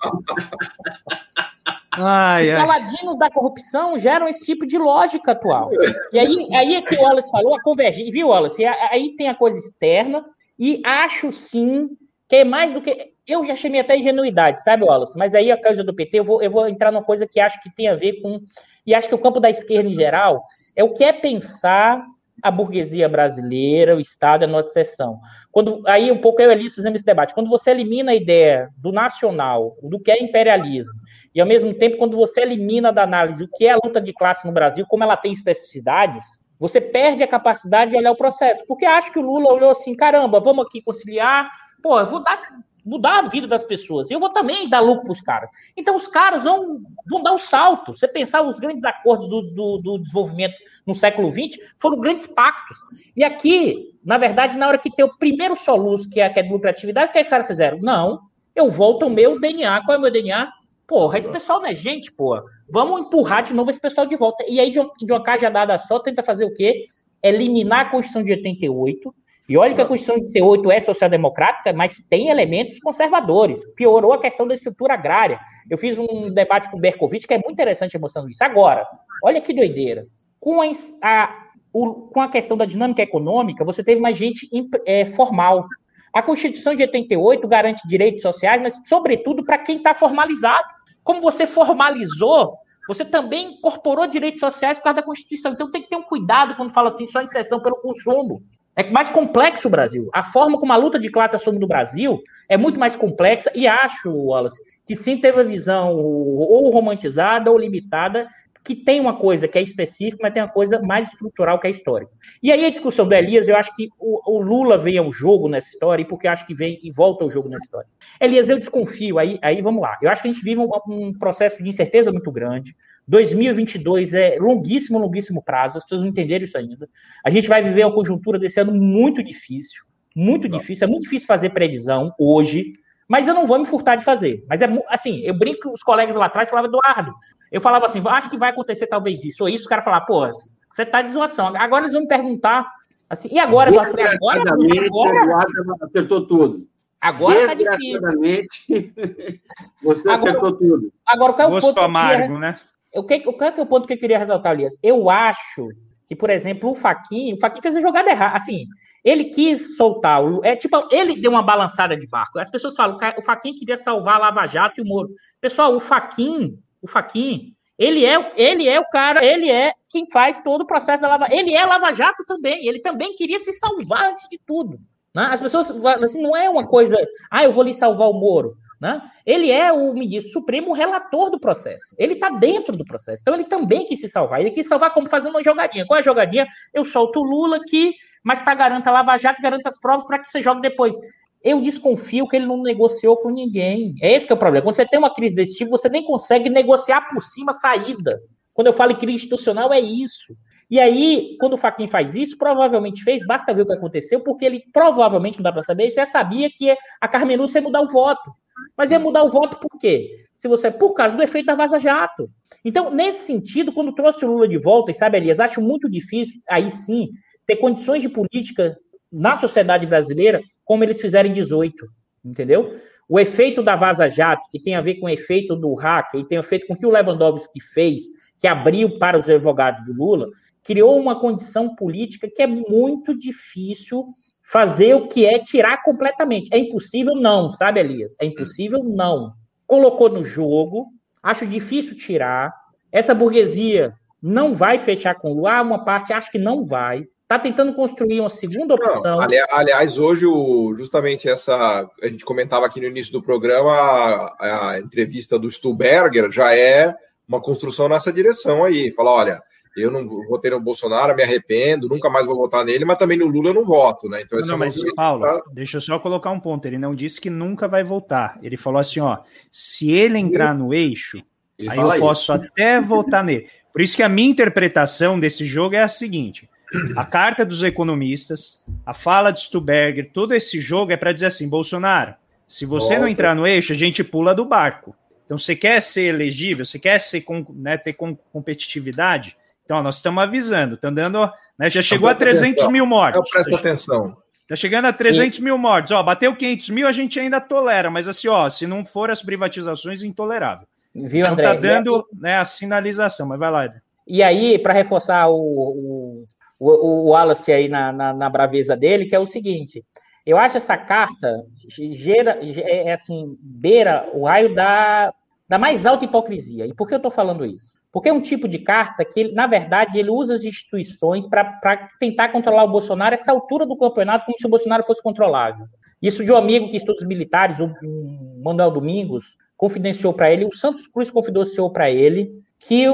Speaker 5: Ai, Os paladinos da corrupção geram esse tipo de lógica atual. E aí, aí é que o Wallace falou, a convergência. Viu, Wallace? Aí tem a coisa externa, e acho sim que é mais do que eu já chamei até ingenuidade, sabe, Wallace? Mas aí a causa do PT, eu vou, eu vou entrar numa coisa que acho que tem a ver com. E acho que o campo da esquerda em geral é o que é pensar a burguesia brasileira, o Estado, a nossa seção. Quando, aí um pouco eu e Elias fizemos esse debate. Quando você elimina a ideia do nacional, do que é imperialismo, e ao mesmo tempo, quando você elimina da análise o que é a luta de classe no Brasil, como ela tem especificidades, você perde a capacidade de olhar o processo. Porque acho que o Lula olhou assim: caramba, vamos aqui conciliar, pô, eu vou dar mudar a vida das pessoas. Eu vou também dar lucro para os caras. Então, os caras vão, vão dar o um salto. Você pensar os grandes acordos do, do, do, desenvolvimento no século XX foram grandes pactos. E aqui, na verdade, na hora que tem o primeiro soluço, que é, que é de lucratividade, o que, é que os caras fizeram? Não, eu volto ao meu DNA. Qual é o meu DNA? Porra, esse pessoal não é gente, porra. Vamos empurrar de novo esse pessoal de volta. E aí, de, de uma cajadada só, tenta fazer o quê? Eliminar a Constituição de 88, e olha que a Constituição de 88 é social-democrática, mas tem elementos conservadores. Piorou a questão da estrutura agrária. Eu fiz um debate com o Berkovitch que é muito interessante mostrando isso. Agora, olha que doideira. Com a, a, o, com a questão da dinâmica econômica, você teve mais gente é, formal. A Constituição de 88 garante direitos sociais, mas, sobretudo, para quem está formalizado. Como você formalizou, você também incorporou direitos sociais por causa da Constituição. Então tem que ter um cuidado quando fala assim, só inserção pelo consumo. É mais complexo o Brasil. A forma como a luta de classe assume no Brasil é muito mais complexa e acho, Wallace, que sim teve a visão ou romantizada ou limitada que tem uma coisa que é específica, mas tem uma coisa mais estrutural que é histórica. E aí a discussão do Elias, eu acho que o, o Lula vem ao jogo nessa história, e porque eu acho que vem e volta ao jogo nessa história. Elias, eu desconfio, aí, aí vamos lá. Eu acho que a gente vive um, um processo de incerteza muito grande. 2022 é longuíssimo, longuíssimo prazo, as pessoas não entenderam isso ainda. A gente vai viver uma conjuntura desse ano muito difícil, muito difícil. É muito difícil fazer previsão hoje, mas eu não vou me furtar de fazer. Mas é assim, eu brinco com os colegas lá atrás falavam, Eduardo, eu falava assim, acho que vai acontecer talvez isso ou isso, o cara falava, pô, você tá de zoação. Agora eles vão me perguntar, assim, e agora, Eduardo? Falei, agora, agora,
Speaker 2: Eduardo acertou tudo.
Speaker 5: Agora tá difícil.
Speaker 2: Você agora, acertou tudo.
Speaker 5: Agora, qual é o
Speaker 1: Gosto ponto amargo, queria, né?
Speaker 5: O que, o que é o ponto que eu queria ressaltar, Elias? Eu acho que, por exemplo, o Faquinho, o Faquinho fez a jogada errada. Assim, ele quis soltar. O, é tipo, ele deu uma balançada de barco. As pessoas falam, o Faquinho queria salvar a Lava Jato e o Moro. Pessoal, o Faquinho, o Faquinho, ele é, ele é o cara, ele é quem faz todo o processo da Lava Ele é Lava Jato também. Ele também queria se salvar antes de tudo. Né? As pessoas, assim, não é uma coisa, ah, eu vou lhe salvar o Moro. Né? Ele é o ministro supremo, o relator do processo. Ele está dentro do processo. Então ele também quis se salvar. Ele quis salvar como fazendo uma jogadinha. Qual é a jogadinha? Eu solto o Lula aqui, mas para garantir a Lava Jato, garanta as provas para que você jogue depois. Eu desconfio que ele não negociou com ninguém. É esse que é o problema. Quando você tem uma crise desse tipo, você nem consegue negociar por cima a saída. Quando eu falo em crise institucional, é isso. E aí, quando o Faquin faz isso, provavelmente fez, basta ver o que aconteceu, porque ele provavelmente, não dá para saber, já sabia que a Carmenuça ia mudar o voto. Mas ia mudar o voto por quê? Se você por causa do efeito da Vaza Jato. Então, nesse sentido, quando trouxe o Lula de volta, e sabe, Elias, acho muito difícil, aí sim, ter condições de política na sociedade brasileira como eles fizeram em 18, entendeu? O efeito da Vaza Jato, que tem a ver com o efeito do hacker, e tem a ver com o que o Lewandowski fez, que abriu para os advogados do Lula, criou uma condição política que é muito difícil fazer o que é tirar completamente. É impossível, não, sabe, Elias? É impossível, não. Colocou no jogo, acho difícil tirar. Essa burguesia não vai fechar com o Lula, uma parte acho que não vai. Está tentando construir uma segunda opção.
Speaker 4: Não, aliás, hoje, justamente essa. A gente comentava aqui no início do programa, a, a entrevista do Stuberger já é uma construção nessa direção aí. Fala, olha, eu não votei no Bolsonaro, me arrependo, nunca mais vou votar nele, mas também no Lula eu não voto, né?
Speaker 1: Então, não, é mas, Paulo, tá... deixa eu só colocar um ponto. Ele não disse que nunca vai votar. Ele falou assim: ó, se ele entrar no eixo, ele aí eu isso. posso até votar nele. Por isso que a minha interpretação desse jogo é a seguinte: a carta dos economistas, a fala de Stuberger, todo esse jogo é para dizer assim: Bolsonaro, se você Volta. não entrar no eixo, a gente pula do barco. Então, você quer ser elegível, você quer ser, né, ter competitividade? Então, nós estamos avisando, estamos dando. Né, já chegou então, a 300 atenção. mil mortes.
Speaker 4: Então, presta atenção.
Speaker 1: Está chegando a 300 mil mortes. Ó, bateu 500 mil, a gente ainda tolera, mas assim, ó, se não for as privatizações, intolerável.
Speaker 5: Viu, então, André?
Speaker 1: Tá dando né, a sinalização, mas vai lá.
Speaker 5: E aí, para reforçar o, o, o, Wallace aí na, na, na, braveza dele, que é o seguinte: eu acho essa carta gera, é, é assim, beira o raio da, da mais alta hipocrisia. E por que eu estou falando isso? Porque é um tipo de carta que, na verdade, ele usa as instituições para tentar controlar o Bolsonaro essa altura do campeonato, como se o Bolsonaro fosse controlável. Isso de um amigo que estuda os militares, o Manuel Domingos, confidenciou para ele, o Santos Cruz confidenciou para ele que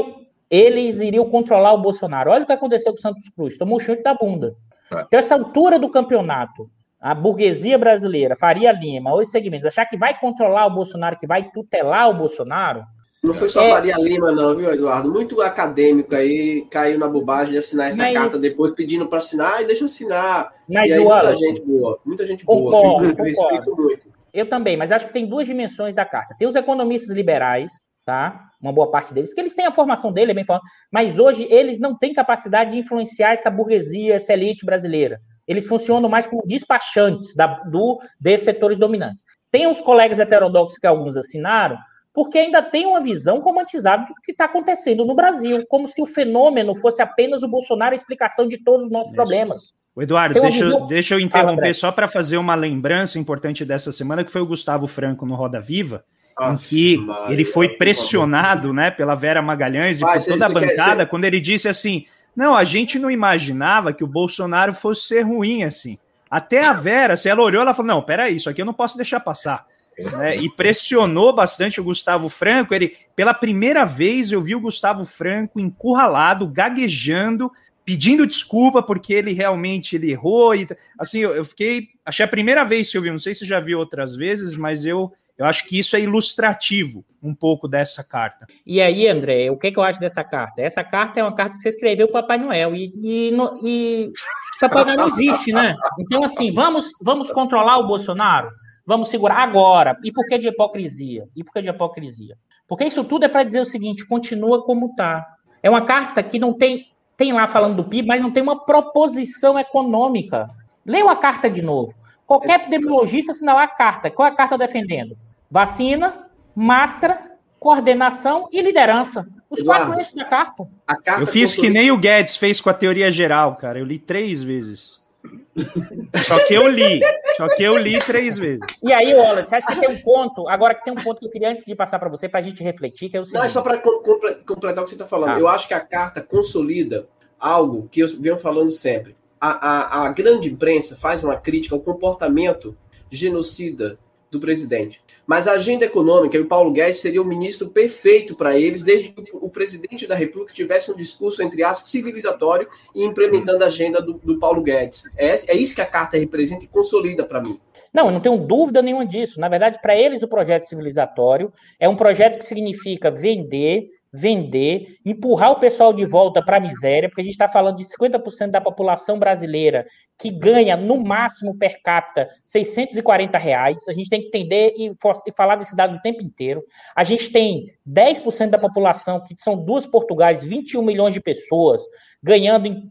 Speaker 5: eles iriam controlar o Bolsonaro. Olha o que aconteceu com o Santos Cruz, tomou chute da bunda. É. Então, essa altura do campeonato, a burguesia brasileira, Faria Lima, os segmentos, achar que vai controlar o Bolsonaro, que vai tutelar o Bolsonaro,
Speaker 3: não foi só é... Faria Lima, não, viu, Eduardo? Muito acadêmico aí caiu na bobagem de assinar essa mas... carta depois pedindo para assinar e deixa eu assinar.
Speaker 5: Mas
Speaker 3: e aí, muita gente boa, muita gente boa. Concordo, eu respeito
Speaker 5: muito. Eu também, mas acho que tem duas dimensões da carta. Tem os economistas liberais, tá? Uma boa parte deles, que eles têm a formação dele, é bem falando, mas hoje eles não têm capacidade de influenciar essa burguesia, essa elite brasileira. Eles funcionam mais como despachantes da, do, desses setores dominantes. Tem uns colegas heterodoxos que alguns assinaram, porque ainda tem uma visão romantizada do que está acontecendo no Brasil, como se o fenômeno fosse apenas o Bolsonaro a explicação de todos os nossos Isso. problemas.
Speaker 1: O Eduardo, deixa, visão... deixa eu interromper ah, só para fazer uma lembrança importante dessa semana, que foi o Gustavo Franco no Roda Viva, em que ele foi pressionado né, pela Vera Magalhães e por toda a bancada, quando ele disse assim: não, a gente não imaginava que o Bolsonaro fosse ser ruim assim. Até a Vera, se ela olhou, ela falou: não, peraí, isso aqui eu não posso deixar passar. Né? E pressionou bastante o Gustavo Franco. Ele, pela primeira vez, eu vi o Gustavo Franco encurralado, gaguejando, pedindo desculpa porque ele realmente ele errou. E, assim, eu, eu fiquei. Achei a primeira vez que eu vi, não sei se já vi outras vezes, mas eu eu acho que isso é ilustrativo um pouco dessa carta.
Speaker 5: E aí, André, o que, que eu acho dessa carta? Essa carta é uma carta que você escreveu para Papai Noel e, e, e Papai Noel não existe, né? Então, assim, vamos, vamos controlar o Bolsonaro? Vamos segurar agora. E por que de hipocrisia? E por que de hipocrisia? Porque isso tudo é para dizer o seguinte: continua como está. É uma carta que não tem, tem lá falando do PIB, mas não tem uma proposição econômica. Leia a carta de novo. Qualquer epidemiologista assinalar a carta. Qual é a carta defendendo? Vacina, máscara, coordenação e liderança. Os Eduardo, quatro eixos da carta.
Speaker 1: carta. Eu fiz que nem o Guedes fez com a teoria geral, cara. Eu li três vezes. Só que eu li. Só que eu li três vezes.
Speaker 5: E aí, Wallace, você acha que tem um ponto? Agora que tem um ponto que eu queria antes de passar para você, para a gente refletir, que é o seguinte. Não, é
Speaker 3: só para completar o que você está falando. Ah. Eu acho que a carta consolida algo que eu venho falando sempre. A, a, a grande imprensa faz uma crítica ao comportamento genocida do presidente. Mas a agenda econômica, e o Paulo Guedes seria o ministro perfeito para eles, desde que o presidente da República tivesse um discurso, entre aspas, civilizatório e implementando a agenda do, do Paulo Guedes. É, é isso que a carta representa e consolida para mim.
Speaker 5: Não, eu não tenho dúvida nenhuma disso. Na verdade, para eles, o projeto civilizatório é um projeto que significa vender, vender, empurrar o pessoal de volta para a miséria, porque a gente está falando de 50% da população brasileira que ganha, no máximo, per capita, 640 reais. A gente tem que entender e, e falar desse dado o tempo inteiro. A gente tem 10% da população, que são duas Portugais, 21 milhões de pessoas, ganhando em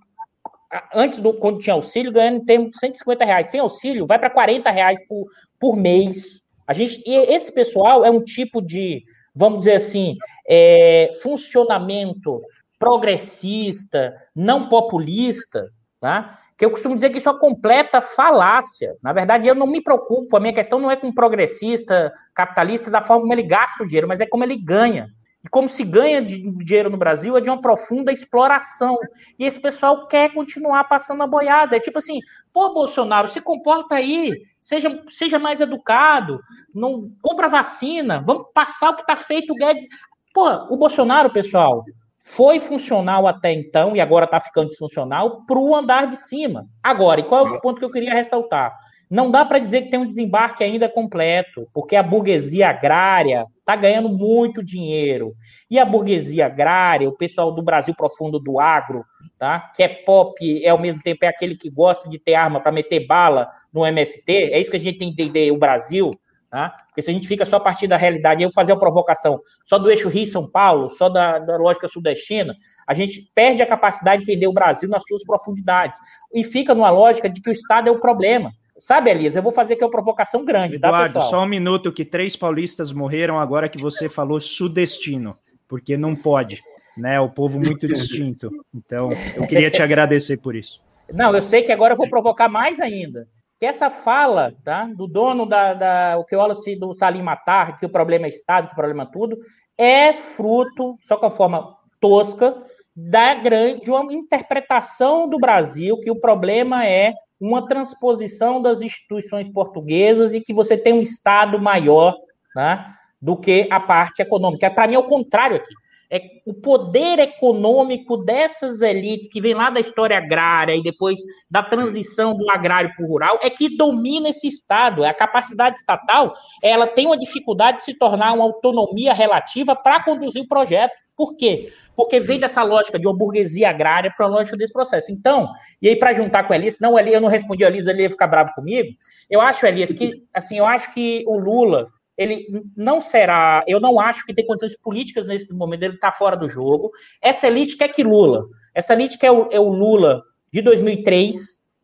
Speaker 5: antes do quando tinha auxílio, ganhando em termos de 150 reais. Sem auxílio, vai para 40 reais por, por mês. A gente, e esse pessoal é um tipo de vamos dizer assim, é, funcionamento progressista, não populista, tá? que eu costumo dizer que isso é uma completa falácia. Na verdade, eu não me preocupo, a minha questão não é com progressista, capitalista, da forma como ele gasta o dinheiro, mas é como ele ganha. E como se ganha dinheiro no Brasil é de uma profunda exploração. E esse pessoal quer continuar passando a boiada. É tipo assim, pô, Bolsonaro, se comporta aí, seja, seja mais educado, não compra vacina, vamos passar o que está feito, o Guedes. Pô, o Bolsonaro, pessoal, foi funcional até então e agora está ficando disfuncional para o andar de cima. Agora, e qual é o ponto que eu queria ressaltar? Não dá para dizer que tem um desembarque ainda completo, porque a burguesia agrária está ganhando muito dinheiro. E a burguesia agrária, o pessoal do Brasil profundo do agro, tá? que é pop, é ao mesmo tempo é aquele que gosta de ter arma para meter bala no MST, é isso que a gente tem que entender o Brasil. Tá? Porque se a gente fica só a partir da realidade, eu fazer a provocação só do eixo Rio-São Paulo, só da, da lógica sudestina, a gente perde a capacidade de entender o Brasil nas suas profundidades. E fica numa lógica de que o Estado é o problema. Sabe, Elias, eu vou fazer aqui uma provocação grande,
Speaker 1: tá, Eduardo, tá, pessoal? só um minuto que três paulistas morreram agora que você falou sudestino, porque não pode, né? O povo muito distinto. Então, eu queria te agradecer por isso.
Speaker 5: Não, eu sei que agora eu vou provocar mais ainda. Que essa fala, tá, do dono da, da o que olha se do Salim Matar, que o problema é Estado, que o problema é tudo, é fruto, só com a forma tosca, da grande de uma interpretação do Brasil que o problema é uma transposição das instituições portuguesas e que você tem um Estado maior né, do que a parte econômica. Para mim é o contrário aqui. É o poder econômico dessas elites que vem lá da história agrária e depois da transição do agrário para o rural é que domina esse Estado. É a capacidade estatal, ela tem uma dificuldade de se tornar uma autonomia relativa para conduzir o projeto. Por quê? Porque vem dessa lógica de uma burguesia agrária para lógica desse processo. Então, e aí para juntar com a Elias, não, eu não respondi a Elias, ele ia ficar bravo comigo. Eu acho, Elias, que assim, eu acho que o Lula, ele não será, eu não acho que tem condições políticas nesse momento, ele está fora do jogo. Essa elite quer que Lula, essa elite quer o, é o Lula de 2003,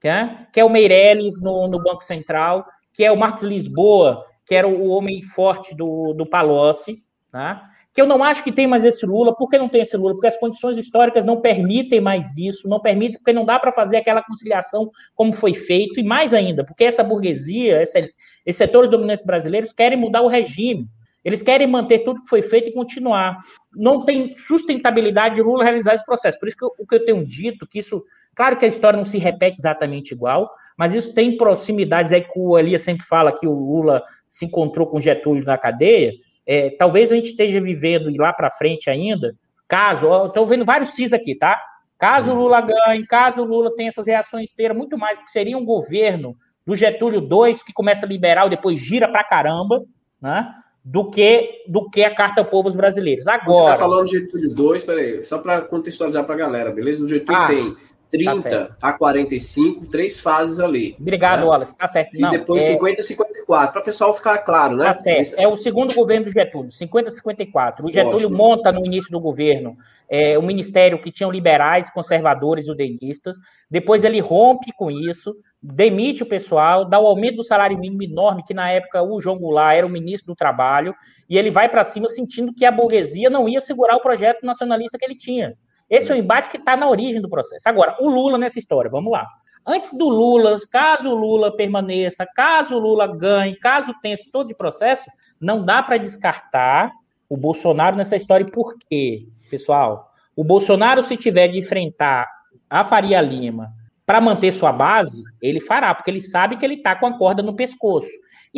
Speaker 5: né? que é o Meirelles no, no Banco Central, que é o Marcos Lisboa, que era o homem forte do, do Palocci, Tá? Que eu não acho que tem mais esse Lula. Por que não tem esse Lula? Porque as condições históricas não permitem mais isso, não permitem, porque não dá para fazer aquela conciliação como foi feito, e mais ainda, porque essa burguesia, essa, esses setores dominantes brasileiros querem mudar o regime. Eles querem manter tudo que foi feito e continuar. Não tem sustentabilidade de Lula realizar esse processo. Por isso que eu, o que eu tenho dito, que isso, claro que a história não se repete exatamente igual, mas isso tem proximidades aí que o Elias sempre fala que o Lula se encontrou com Getúlio na cadeia. É, talvez a gente esteja vivendo e lá para frente ainda, caso, estou vendo vários CIS aqui, tá? Caso o Lula ganhe, caso o Lula tenha essas reações inteiras, muito mais do que seria um governo do Getúlio II que começa liberal, depois gira para caramba, né? do que do que a Carta ao Povo Brasileiros. Agora. Você está
Speaker 3: falando de Getúlio 2, peraí, só para contextualizar para a galera, beleza? O Getúlio ah, tem 30 tá a 45, três fases ali.
Speaker 5: Obrigado, né? Wallace, tá certo.
Speaker 3: E Não, depois é... 50 a 54, para o pessoal ficar claro, né?
Speaker 5: Tá certo. É o segundo governo do Getúlio, 50 a 54. O Getúlio monta no início do governo é, o ministério que tinham liberais, conservadores udenistas. Depois ele rompe com isso, demite o pessoal, dá o um aumento do salário mínimo enorme, que na época o João Goulart era o ministro do Trabalho, e ele vai para cima sentindo que a burguesia não ia segurar o projeto nacionalista que ele tinha. Esse é o embate que está na origem do processo. Agora, o Lula nessa história, vamos lá. Antes do Lula, caso o Lula permaneça, caso o Lula ganhe, caso tenha esse todo de processo, não dá para descartar o Bolsonaro nessa história. Por quê, pessoal? O Bolsonaro, se tiver de enfrentar a Faria Lima para manter sua base, ele fará, porque ele sabe que ele está com a corda no pescoço.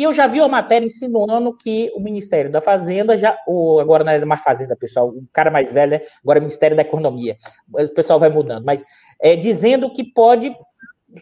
Speaker 5: E eu já vi uma matéria insinuando que o Ministério da Fazenda já, ou agora não é mais Fazenda, pessoal, o cara mais velho, né? agora é Ministério da Economia. O pessoal vai mudando, mas é, dizendo que pode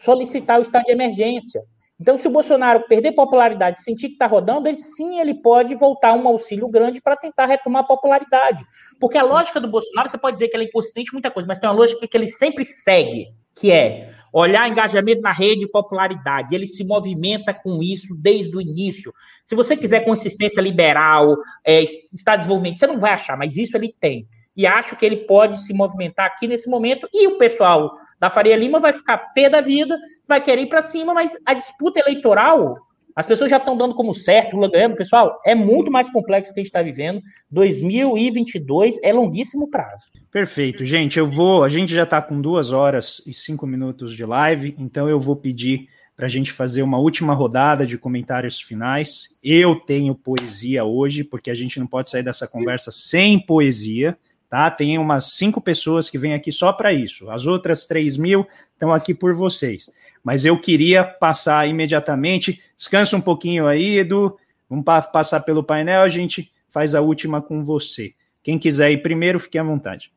Speaker 5: solicitar o estado de emergência. Então, se o Bolsonaro perder popularidade, sentir que está rodando, ele sim ele pode voltar um auxílio grande para tentar retomar a popularidade. Porque a lógica do Bolsonaro, você pode dizer que ela é inconsistente muita coisa, mas tem uma lógica que ele sempre segue, que é olhar engajamento na rede e popularidade. Ele se movimenta com isso desde o início. Se você quiser consistência liberal, é, Estado de desenvolvimento, você não vai achar, mas isso ele tem. E acho que ele pode se movimentar aqui nesse momento. E o pessoal da Faria Lima vai ficar pé da vida, vai querer ir para cima, mas a disputa eleitoral as pessoas já estão dando como certo, Lula ganhando. Pessoal, é muito mais complexo que a gente está vivendo. 2022 é longuíssimo prazo.
Speaker 1: Perfeito, gente. Eu vou. A gente já está com duas horas e cinco minutos de live, então eu vou pedir para a gente fazer uma última rodada de comentários finais. Eu tenho poesia hoje, porque a gente não pode sair dessa conversa sem poesia. Tá? Tem umas cinco pessoas que vêm aqui só para isso. As outras três mil estão aqui por vocês mas eu queria passar imediatamente. Descansa um pouquinho aí, Edu. Vamos passar pelo painel, a gente faz a última com você. Quem quiser ir primeiro, fique à vontade.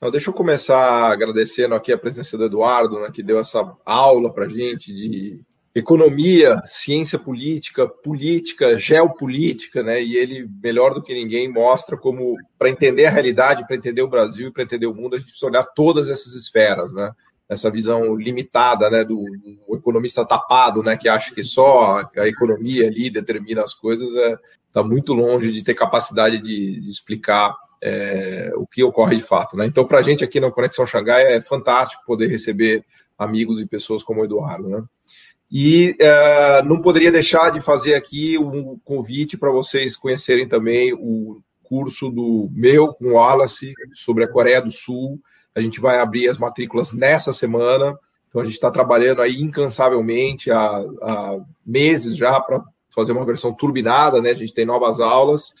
Speaker 4: Não, deixa eu começar agradecendo aqui a presença do Eduardo, né, que deu essa aula para gente de economia, ciência política, política, geopolítica, né? E ele, melhor do que ninguém, mostra como, para entender a realidade, para entender o Brasil e para entender o mundo, a gente precisa olhar todas essas esferas, né? Essa visão limitada né, do, do, economista tapado, né, que acha que só a economia ali determina as coisas, está é, tá muito longe de ter capacidade de, de explicar é, o que ocorre de fato. Né? Então, para a gente aqui na Conexão Xangai é fantástico poder receber amigos e pessoas como o Eduardo. Né? E é, não poderia deixar de fazer aqui um convite para vocês conhecerem também o curso do meu com o Wallace sobre a Coreia do Sul, a gente vai abrir as matrículas nessa semana. Então a gente está trabalhando aí incansavelmente há, há meses já para fazer uma versão turbinada, né? A gente tem novas aulas.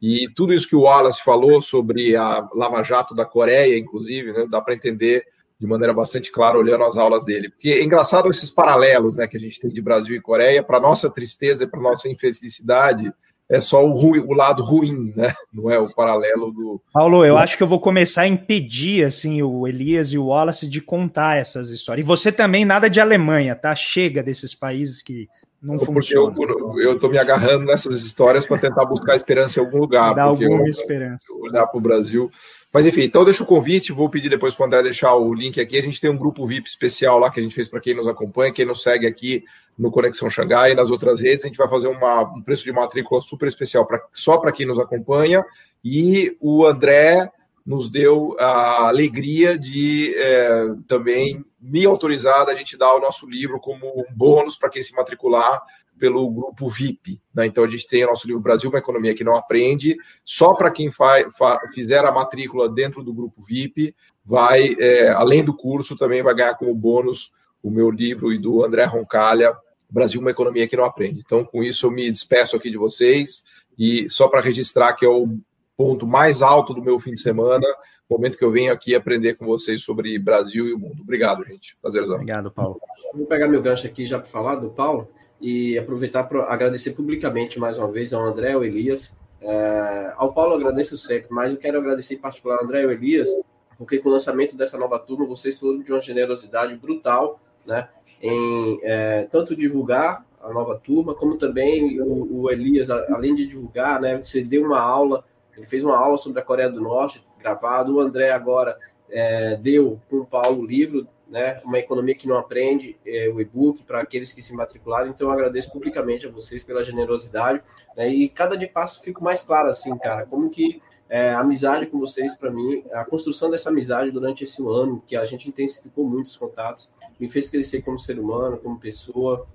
Speaker 4: E tudo isso que o Wallace falou sobre a Lava Jato da Coreia, inclusive, né, dá para entender de maneira bastante clara olhando as aulas dele. Porque é engraçado esses paralelos né, que a gente tem de Brasil e Coreia, para nossa tristeza e para nossa infelicidade, é só o, ruim, o lado ruim, né? Não é o paralelo do.
Speaker 1: Paulo, eu acho que eu vou começar a impedir assim o Elias e o Wallace de contar essas histórias. E você também nada de Alemanha, tá? Chega desses países que não funcionam.
Speaker 4: Porque eu estou me agarrando nessas histórias para tentar buscar esperança em algum lugar.
Speaker 1: Dar alguma eu, esperança.
Speaker 4: Olhar para o Brasil. Mas enfim, então deixa o convite, vou pedir depois para o André deixar o link aqui. A gente tem um grupo VIP especial lá que a gente fez para quem nos acompanha, quem nos segue aqui no Conexão Xangai e nas outras redes. A gente vai fazer uma, um preço de matrícula super especial pra, só para quem nos acompanha. E o André nos deu a alegria de é, também me autorizar a gente dar o nosso livro como um bônus para quem se matricular pelo grupo VIP. Né? Então a gente tem o nosso livro Brasil, uma economia que não aprende. Só para quem fa, fa, fizer a matrícula dentro do grupo VIP, vai, é, além do curso, também vai ganhar como bônus o meu livro e do André Roncalha, Brasil, uma economia que não aprende. Então, com isso, eu me despeço aqui de vocês e só para registrar que é o ponto mais alto do meu fim de semana, momento que eu venho aqui aprender com vocês sobre Brasil e o mundo. Obrigado, gente. Prazerzão.
Speaker 3: Obrigado, Paulo. Vou pegar meu gancho aqui já para falar do Paulo e aproveitar para agradecer publicamente mais uma vez ao André, ao Elias. É, ao Paulo agradeço sempre, mas eu quero agradecer em particular ao André e ao Elias, porque com o lançamento dessa nova turma, vocês foram de uma generosidade brutal, né? Em é, tanto divulgar a nova turma, como também o, o, Elias, além de divulgar, né? Você deu uma aula, ele fez uma aula sobre a Coreia do Norte, gravado. O André agora é, deu com o Paulo o livro né? Uma economia que não aprende, é, o e-book para aqueles que se matricularam. Então, eu agradeço publicamente a vocês pela generosidade. Né? E cada dia passo fico mais claro, assim, cara, como que é, a amizade com vocês, para mim, a construção dessa amizade durante esse ano, que a gente intensificou muitos contatos, me fez crescer como ser humano, como pessoa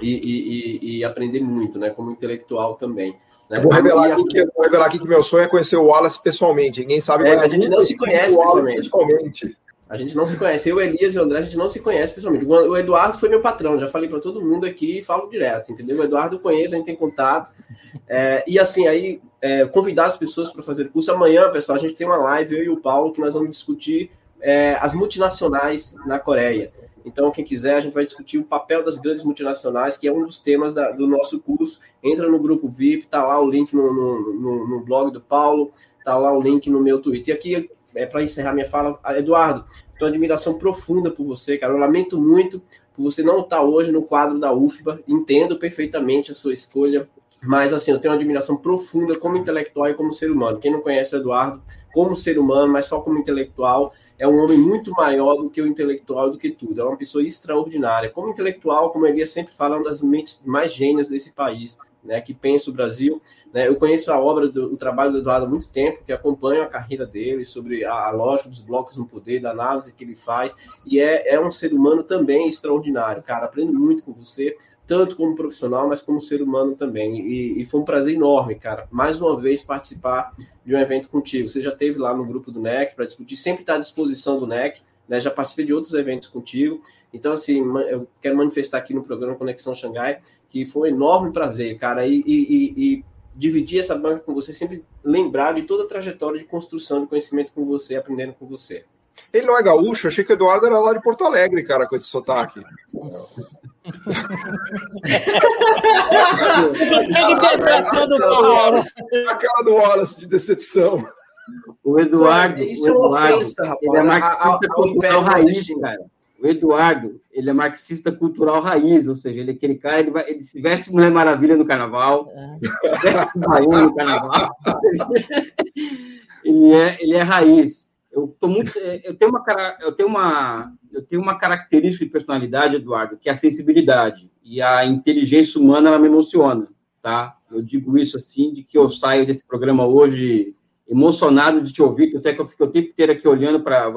Speaker 3: e, e, e aprender muito, né? Como intelectual também.
Speaker 4: Né? Vou, revelar aqui que, vou revelar aqui que meu sonho é conhecer o Wallace pessoalmente. Ninguém sabe.
Speaker 3: É, a gente não se conhece pessoalmente. pessoalmente. A gente não se conhece. Eu, Elias e o André, a gente não se conhece pessoalmente. O Eduardo foi meu patrão, já falei para todo mundo aqui e falo direto, entendeu? O Eduardo eu conheço, a gente tem contato. É, e assim, aí, é, convidar as pessoas para fazer curso. Amanhã, pessoal, a gente tem uma live, eu e o Paulo, que nós vamos discutir é, as multinacionais na Coreia. Então, quem quiser, a gente vai discutir o papel das grandes multinacionais, que é um dos temas da, do nosso curso. Entra no grupo VIP, tá lá o link no, no, no, no blog do Paulo, tá lá o link no meu Twitter. E aqui é, para encerrar minha fala, Eduardo, tenho admiração profunda por você, cara. Eu lamento muito por você não estar hoje no quadro da UFBA. Entendo perfeitamente a sua escolha, mas assim, eu tenho uma admiração profunda como intelectual e como ser humano. Quem não conhece o Eduardo como ser humano, mas só como intelectual, é um homem muito maior do que o intelectual do que tudo. É uma pessoa extraordinária. Como intelectual, como ele sempre fala, é uma das mentes mais gênias desse país né, que pensa o Brasil. Né? Eu conheço a obra, do, o trabalho do Eduardo há muito tempo, que acompanho a carreira dele, sobre a, a lógica dos blocos no poder, da análise que ele faz, e é, é um ser humano também extraordinário, cara. Aprendo muito com você, tanto como profissional, mas como ser humano também. E, e, foi um prazer enorme, cara, mais uma vez participar de um evento contigo. Você já esteve lá no grupo do NEC para discutir, sempre está à disposição do NEC, né? Já participei de outros eventos contigo. Então, assim, eu quero manifestar aqui no programa Conexão Xangai que foi um enorme prazer, cara, e, e, e, dividir essa banca com você, sempre lembrar de toda a trajetória de construção de conhecimento com você, aprendendo com você.
Speaker 4: Ele não é gaúcho? Achei que o Eduardo era lá de Porto Alegre, cara, com esse sotaque. a cara do Wallace de decepção.
Speaker 2: O Eduardo, Isso o Eduardo, é ofensa, ele é marxista cultural raiz, cara. O Eduardo, ele é marxista cultural raiz, ou seja, ele é aquele cara, ele, vai, ele se veste Mulher Maravilha no carnaval, é. se veste Baiano no carnaval. ele, é, ele é raiz. Eu, tô muito, eu, tenho uma, eu, tenho uma, eu tenho uma característica de personalidade, Eduardo, que é a sensibilidade. E a inteligência humana, ela me emociona, tá? Eu digo isso assim, de que eu saio desse programa hoje emocionado de te ouvir, até que eu fico o tempo inteiro aqui olhando para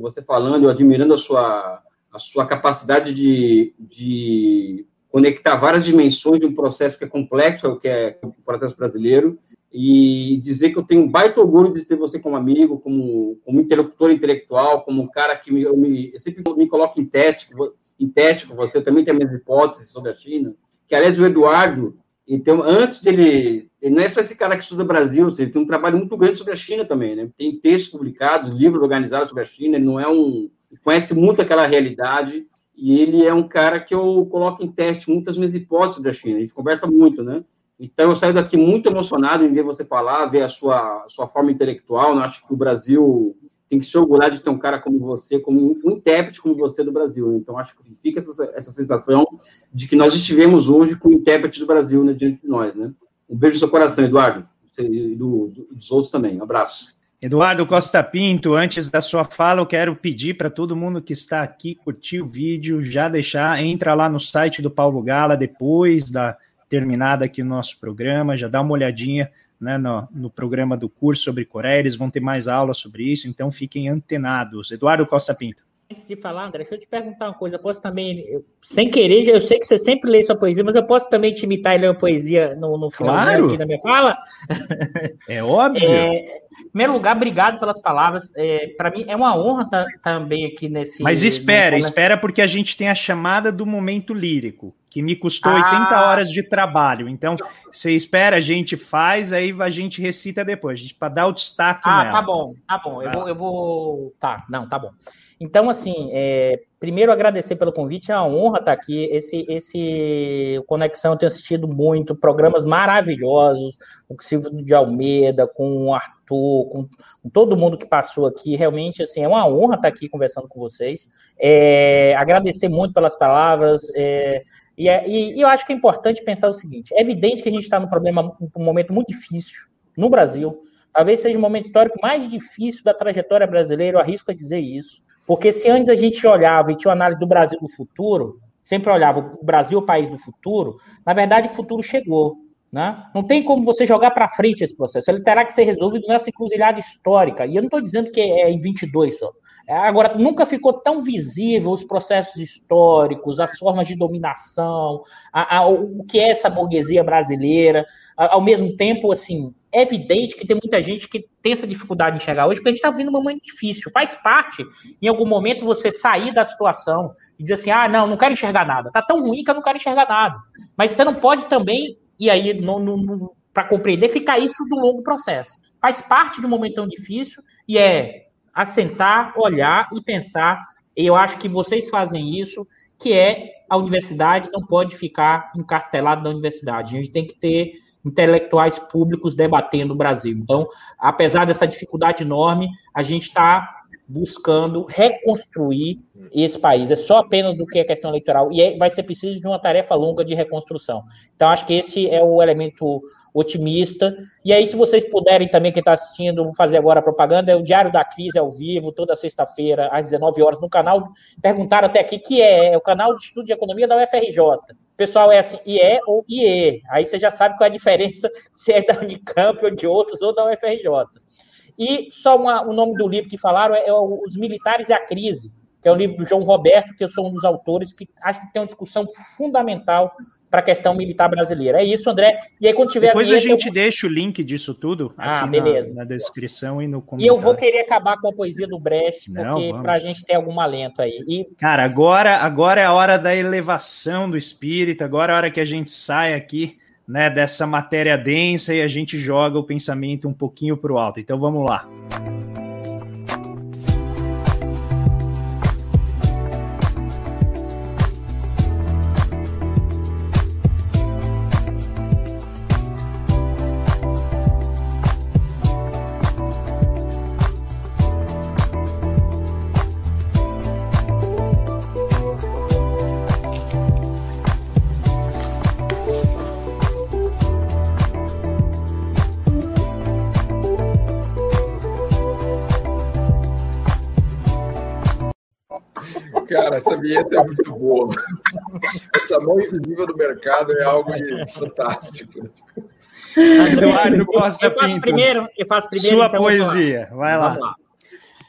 Speaker 2: você falando, eu admirando a sua, a sua capacidade de, de conectar várias dimensões de um processo que é complexo, que é o processo brasileiro, e dizer que eu tenho um baita orgulho de ter você como amigo, como, como interlocutor intelectual, como um cara que me, eu, me, eu sempre me coloco em teste, em teste com você, eu também tenho minhas hipóteses sobre a China, que, aliás, o Eduardo, então, antes dele, ele não é só esse cara que estuda Brasil, ele tem um trabalho muito grande sobre a China também, né? Tem textos publicados, livros organizados sobre a China, ele não é um, conhece muito aquela realidade e ele é um cara que eu coloco em teste muitas minhas hipóteses sobre a China. A gente conversa muito, né? Então, eu saio daqui muito emocionado em ver você falar, ver a sua, a sua forma intelectual. Eu acho que o Brasil tem que se orgulhar de ter um cara como você, como um intérprete como você do Brasil. Então, acho que fica essa, essa sensação de que nós estivemos hoje com o intérprete do Brasil né, diante de nós, né? Um beijo no seu coração, Eduardo, e do, do, dos outros também. Um abraço.
Speaker 1: Eduardo Costa Pinto, antes da sua fala, eu quero pedir para todo mundo que está aqui curtir o vídeo, já deixar, entra lá no site do Paulo Gala depois da terminada aqui o nosso programa, já dá uma olhadinha né, no, no, programa do curso sobre Coreia, eles vão ter mais aulas sobre isso, então fiquem antenados. Eduardo Costa Pinto.
Speaker 5: Antes de falar, André, deixa eu te perguntar uma coisa. Eu posso também, eu, sem querer, eu sei que você sempre lê sua poesia, mas eu posso também te imitar e ler uma poesia no, no final
Speaker 1: claro.
Speaker 5: da minha fala?
Speaker 1: É óbvio. É,
Speaker 5: em primeiro lugar, obrigado pelas palavras. É, Para mim é uma honra estar tá, também aqui nesse.
Speaker 1: Mas espera, nesse... espera, porque a gente tem a chamada do momento lírico, que me custou ah. 80 horas de trabalho. Então, você espera, a gente faz, aí a gente recita depois, para dar o destaque.
Speaker 5: Ah, nela. tá bom, tá bom. Eu, vou, eu vou. Tá, não, tá bom. Então, assim, é, primeiro agradecer pelo convite, é uma honra estar aqui. Esse, esse Conexão eu tenho assistido muito, programas maravilhosos, com o Silvio de Almeida, com o Arthur, com, com, todo mundo que passou aqui. Realmente, assim, é uma honra estar aqui conversando com vocês. É, agradecer muito pelas palavras. É, e, é, e, eu acho que é importante pensar o seguinte: é evidente que a gente está num problema, um momento muito difícil no Brasil. Talvez seja o momento histórico mais difícil da trajetória brasileira, eu arrisco a dizer isso. Porque se antes a gente olhava e tinha uma análise do Brasil do futuro, sempre olhava o Brasil o país do futuro, na verdade o futuro chegou. Né? Não tem como você jogar para frente esse processo. Ele terá que ser resolvido nessa encruzilhada histórica. E eu não estou dizendo que é em 22 só. É, agora, nunca ficou tão visível os processos históricos, as formas de dominação, a, a, o que é essa burguesia brasileira. A, ao mesmo tempo, assim, é evidente que tem muita gente que tem essa dificuldade de enxergar hoje, porque a gente está vivendo um momento difícil. Faz parte, em algum momento, você sair da situação e dizer assim: ah, não, não quero enxergar nada. Está tão ruim que eu não quero enxergar nada. Mas você não pode também, e aí, para compreender, ficar isso do longo processo. Faz parte de um momento tão difícil e é assentar, olhar e pensar. Eu acho que vocês fazem isso, que é a universidade não pode ficar encastelada na universidade. A gente tem que ter intelectuais públicos debatendo o Brasil. Então, apesar dessa dificuldade enorme, a gente está buscando reconstruir esse país. É só apenas do que a questão eleitoral. E é, vai ser preciso de uma tarefa longa de reconstrução. Então, acho que esse é o elemento otimista. E aí, se vocês puderem também, quem está assistindo, vou fazer agora a propaganda, é o Diário da Crise ao vivo, toda sexta-feira, às 19 horas, no canal. Perguntaram até aqui que é, é o canal de estudo de economia da UFRJ. O pessoal é assim, IE ou IE. Aí você já sabe qual é a diferença, se é da Unicamp ou de outros, ou da UFRJ. E só uma, o nome do livro que falaram é, é Os Militares e a Crise, que é o livro do João Roberto, que eu sou um dos autores, que acho que tem uma discussão fundamental para a questão militar brasileira. É isso, André. E aí, quando tiver
Speaker 1: Depois a, vinheta, a gente eu... deixa o link disso tudo
Speaker 5: ah, beleza.
Speaker 1: Na, na, descrição e no
Speaker 5: comentário. E eu vou querer acabar com a poesia do Brecht, porque para a gente ter algum alento aí. E...
Speaker 1: Cara, agora, agora é a hora da elevação do espírito, agora é a hora que a gente sai aqui né, dessa matéria densa e a gente joga o pensamento um pouquinho para o alto. Então vamos lá.
Speaker 4: Cara, essa vinheta é muito boa. Essa mão invisível do mercado é algo fantástico.
Speaker 1: Eduardo Costa eu, faço
Speaker 5: primeiro, eu faço primeiro.
Speaker 1: Sua então poesia, vai lá. lá.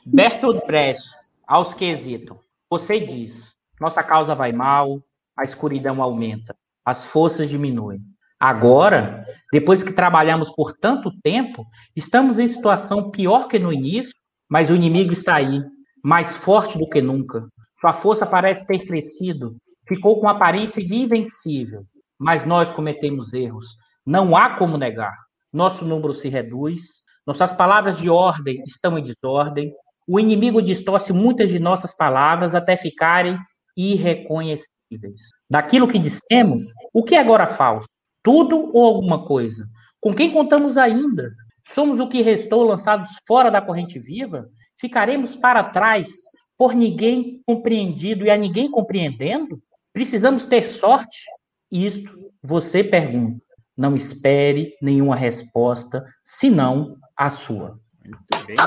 Speaker 5: Bertolt Brecht, aos quesitos. Você diz, nossa causa vai mal, a escuridão aumenta, as forças diminuem. Agora, depois que trabalhamos por tanto tempo, estamos em situação pior que no início, mas o inimigo está aí, mais forte do que nunca, sua força parece ter crescido, ficou com aparência de invencível, mas nós cometemos erros. Não há como negar. Nosso número se reduz, nossas palavras de ordem estão em desordem, o inimigo distorce muitas de nossas palavras até ficarem irreconhecíveis. Daquilo que dissemos, o que agora falta? Tudo ou alguma coisa? Com quem contamos ainda? Somos o que restou lançados fora da corrente viva? Ficaremos para trás por ninguém compreendido e a ninguém compreendendo? Precisamos ter sorte? Isto você pergunta. Não espere nenhuma resposta, senão a sua. Muito bem.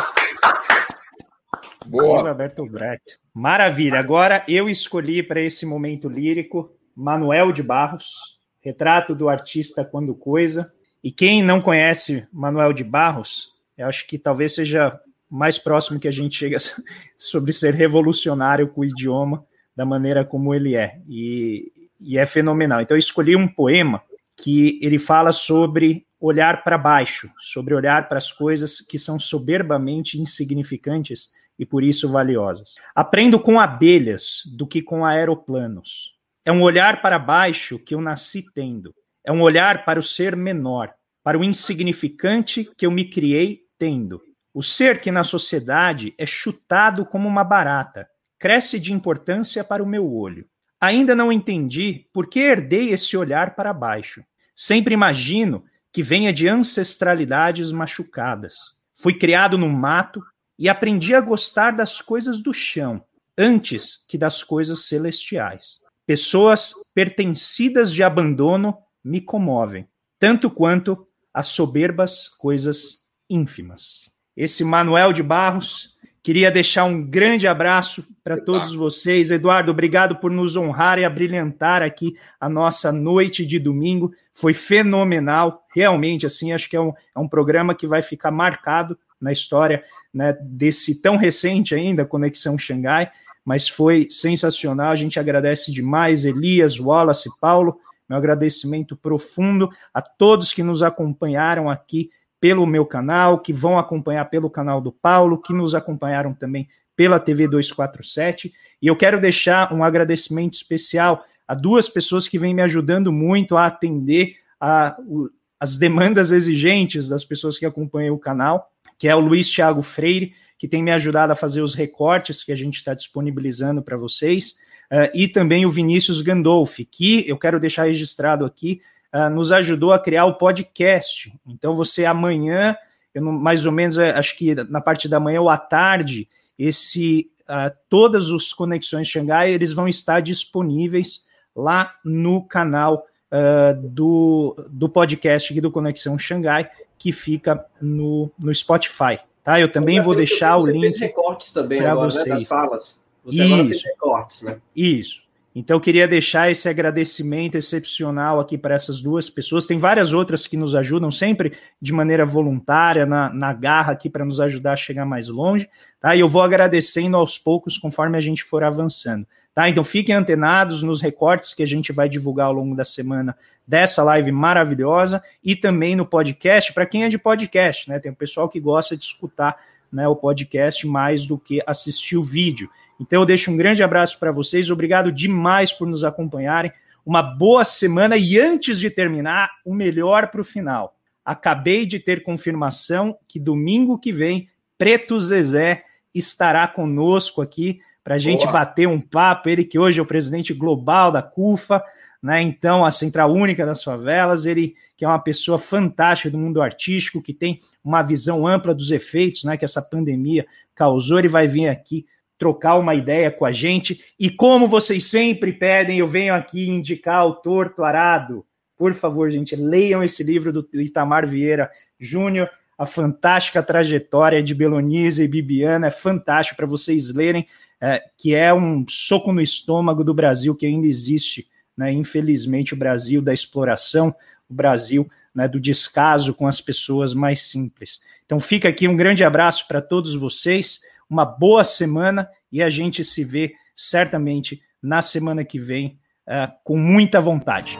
Speaker 1: Boa. Roberto Brecht. Maravilha. Agora eu escolhi para esse momento lírico Manuel de Barros, retrato do artista quando coisa. E quem não conhece Manuel de Barros, eu acho que talvez seja mais próximo que a gente chega sobre ser revolucionário com o idioma da maneira como ele é. E, e é fenomenal. Então, eu escolhi um poema que ele fala sobre olhar para baixo, sobre olhar para as coisas que são soberbamente insignificantes e por isso valiosas. Aprendo com abelhas do que com aeroplanos. É um olhar para baixo que eu nasci tendo. É um olhar para o ser menor, para o insignificante que eu me criei tendo. O ser que na sociedade é chutado como uma barata, cresce de importância para o meu olho. Ainda não entendi por que herdei esse olhar para baixo. Sempre imagino que venha de ancestralidades machucadas. Fui criado no mato e aprendi a gostar das coisas do chão antes que das coisas celestiais. Pessoas pertencidas de abandono me comovem, tanto quanto as soberbas coisas ínfimas. Esse Manuel de Barros Queria deixar um grande abraço para todos vocês. Eduardo, obrigado por nos honrar e abrilhantar aqui a nossa noite de domingo. Foi fenomenal, realmente, assim, acho que é um, é um programa que vai ficar marcado na história né, desse tão recente ainda, Conexão Xangai, mas foi sensacional. A gente agradece demais, Elias, Wallace, Paulo. Meu agradecimento profundo a todos que nos acompanharam aqui pelo meu canal, que vão acompanhar pelo canal do Paulo, que nos acompanharam também pela TV 247. E eu quero deixar um agradecimento especial a duas pessoas que vêm me ajudando muito a atender a, o, as demandas exigentes das pessoas que acompanham o canal, que é o Luiz Thiago Freire, que tem me ajudado a fazer os recortes que a gente está disponibilizando para vocês, uh, e também o Vinícius Gandolfi, que eu quero deixar registrado aqui, uh, nos ajudou a criar o podcast. Então, você amanhã, não, mais ou menos, é, acho que na parte da manhã ou à tarde, esse uh, todas os conexões Xangai eles vão estar disponíveis lá no canal uh, do, do podcast do Conexão Xangai, que fica no, no Spotify. Tá? Eu também eu vou deixar o link.
Speaker 3: recortes também agora, vocês. Né, das falas.
Speaker 1: Você Isso. agora fez recortes, né? Isso. Então, queria deixar esse agradecimento excepcional aqui para essas duas pessoas. Tem várias outras que nos ajudam sempre de maneira voluntária, na, na garra aqui para nos ajudar a chegar mais longe. Tá? E eu vou agradecendo aos poucos conforme a gente for avançando. Tá? Então, fiquem antenados nos recortes que a gente vai divulgar ao longo da semana dessa live maravilhosa e também no podcast, para quem é de podcast, né? Tem o pessoal que gosta de escutar né, o podcast mais do que assistir o vídeo. Então eu deixo um grande abraço para vocês, obrigado demais por nos acompanharem. Uma boa semana e antes de terminar, o melhor para o final. Acabei de ter confirmação que domingo que vem, Preto Zezé estará conosco aqui para a gente Boa. bater um papo. Ele que hoje é o presidente global da CUFA, né? Então, a Central Única das Favelas, ele que é uma pessoa fantástica do mundo artístico, que tem uma visão ampla dos efeitos né, que essa pandemia causou, ele vai vir aqui trocar uma ideia com a gente. E como vocês sempre pedem, eu venho aqui indicar o Torto Arado. Por favor, gente, leiam esse livro do Itamar Vieira Júnior, a fantástica trajetória de Belonise e Bibiana, é fantástico para vocês lerem, é, que é um soco no estômago do Brasil que ainda existe, né? infelizmente, o Brasil da exploração, o Brasil né, do descaso com as pessoas mais simples. Então fica aqui um grande abraço para todos vocês uma boa semana e a gente se vê certamente na semana que vem uh, com muita vontade.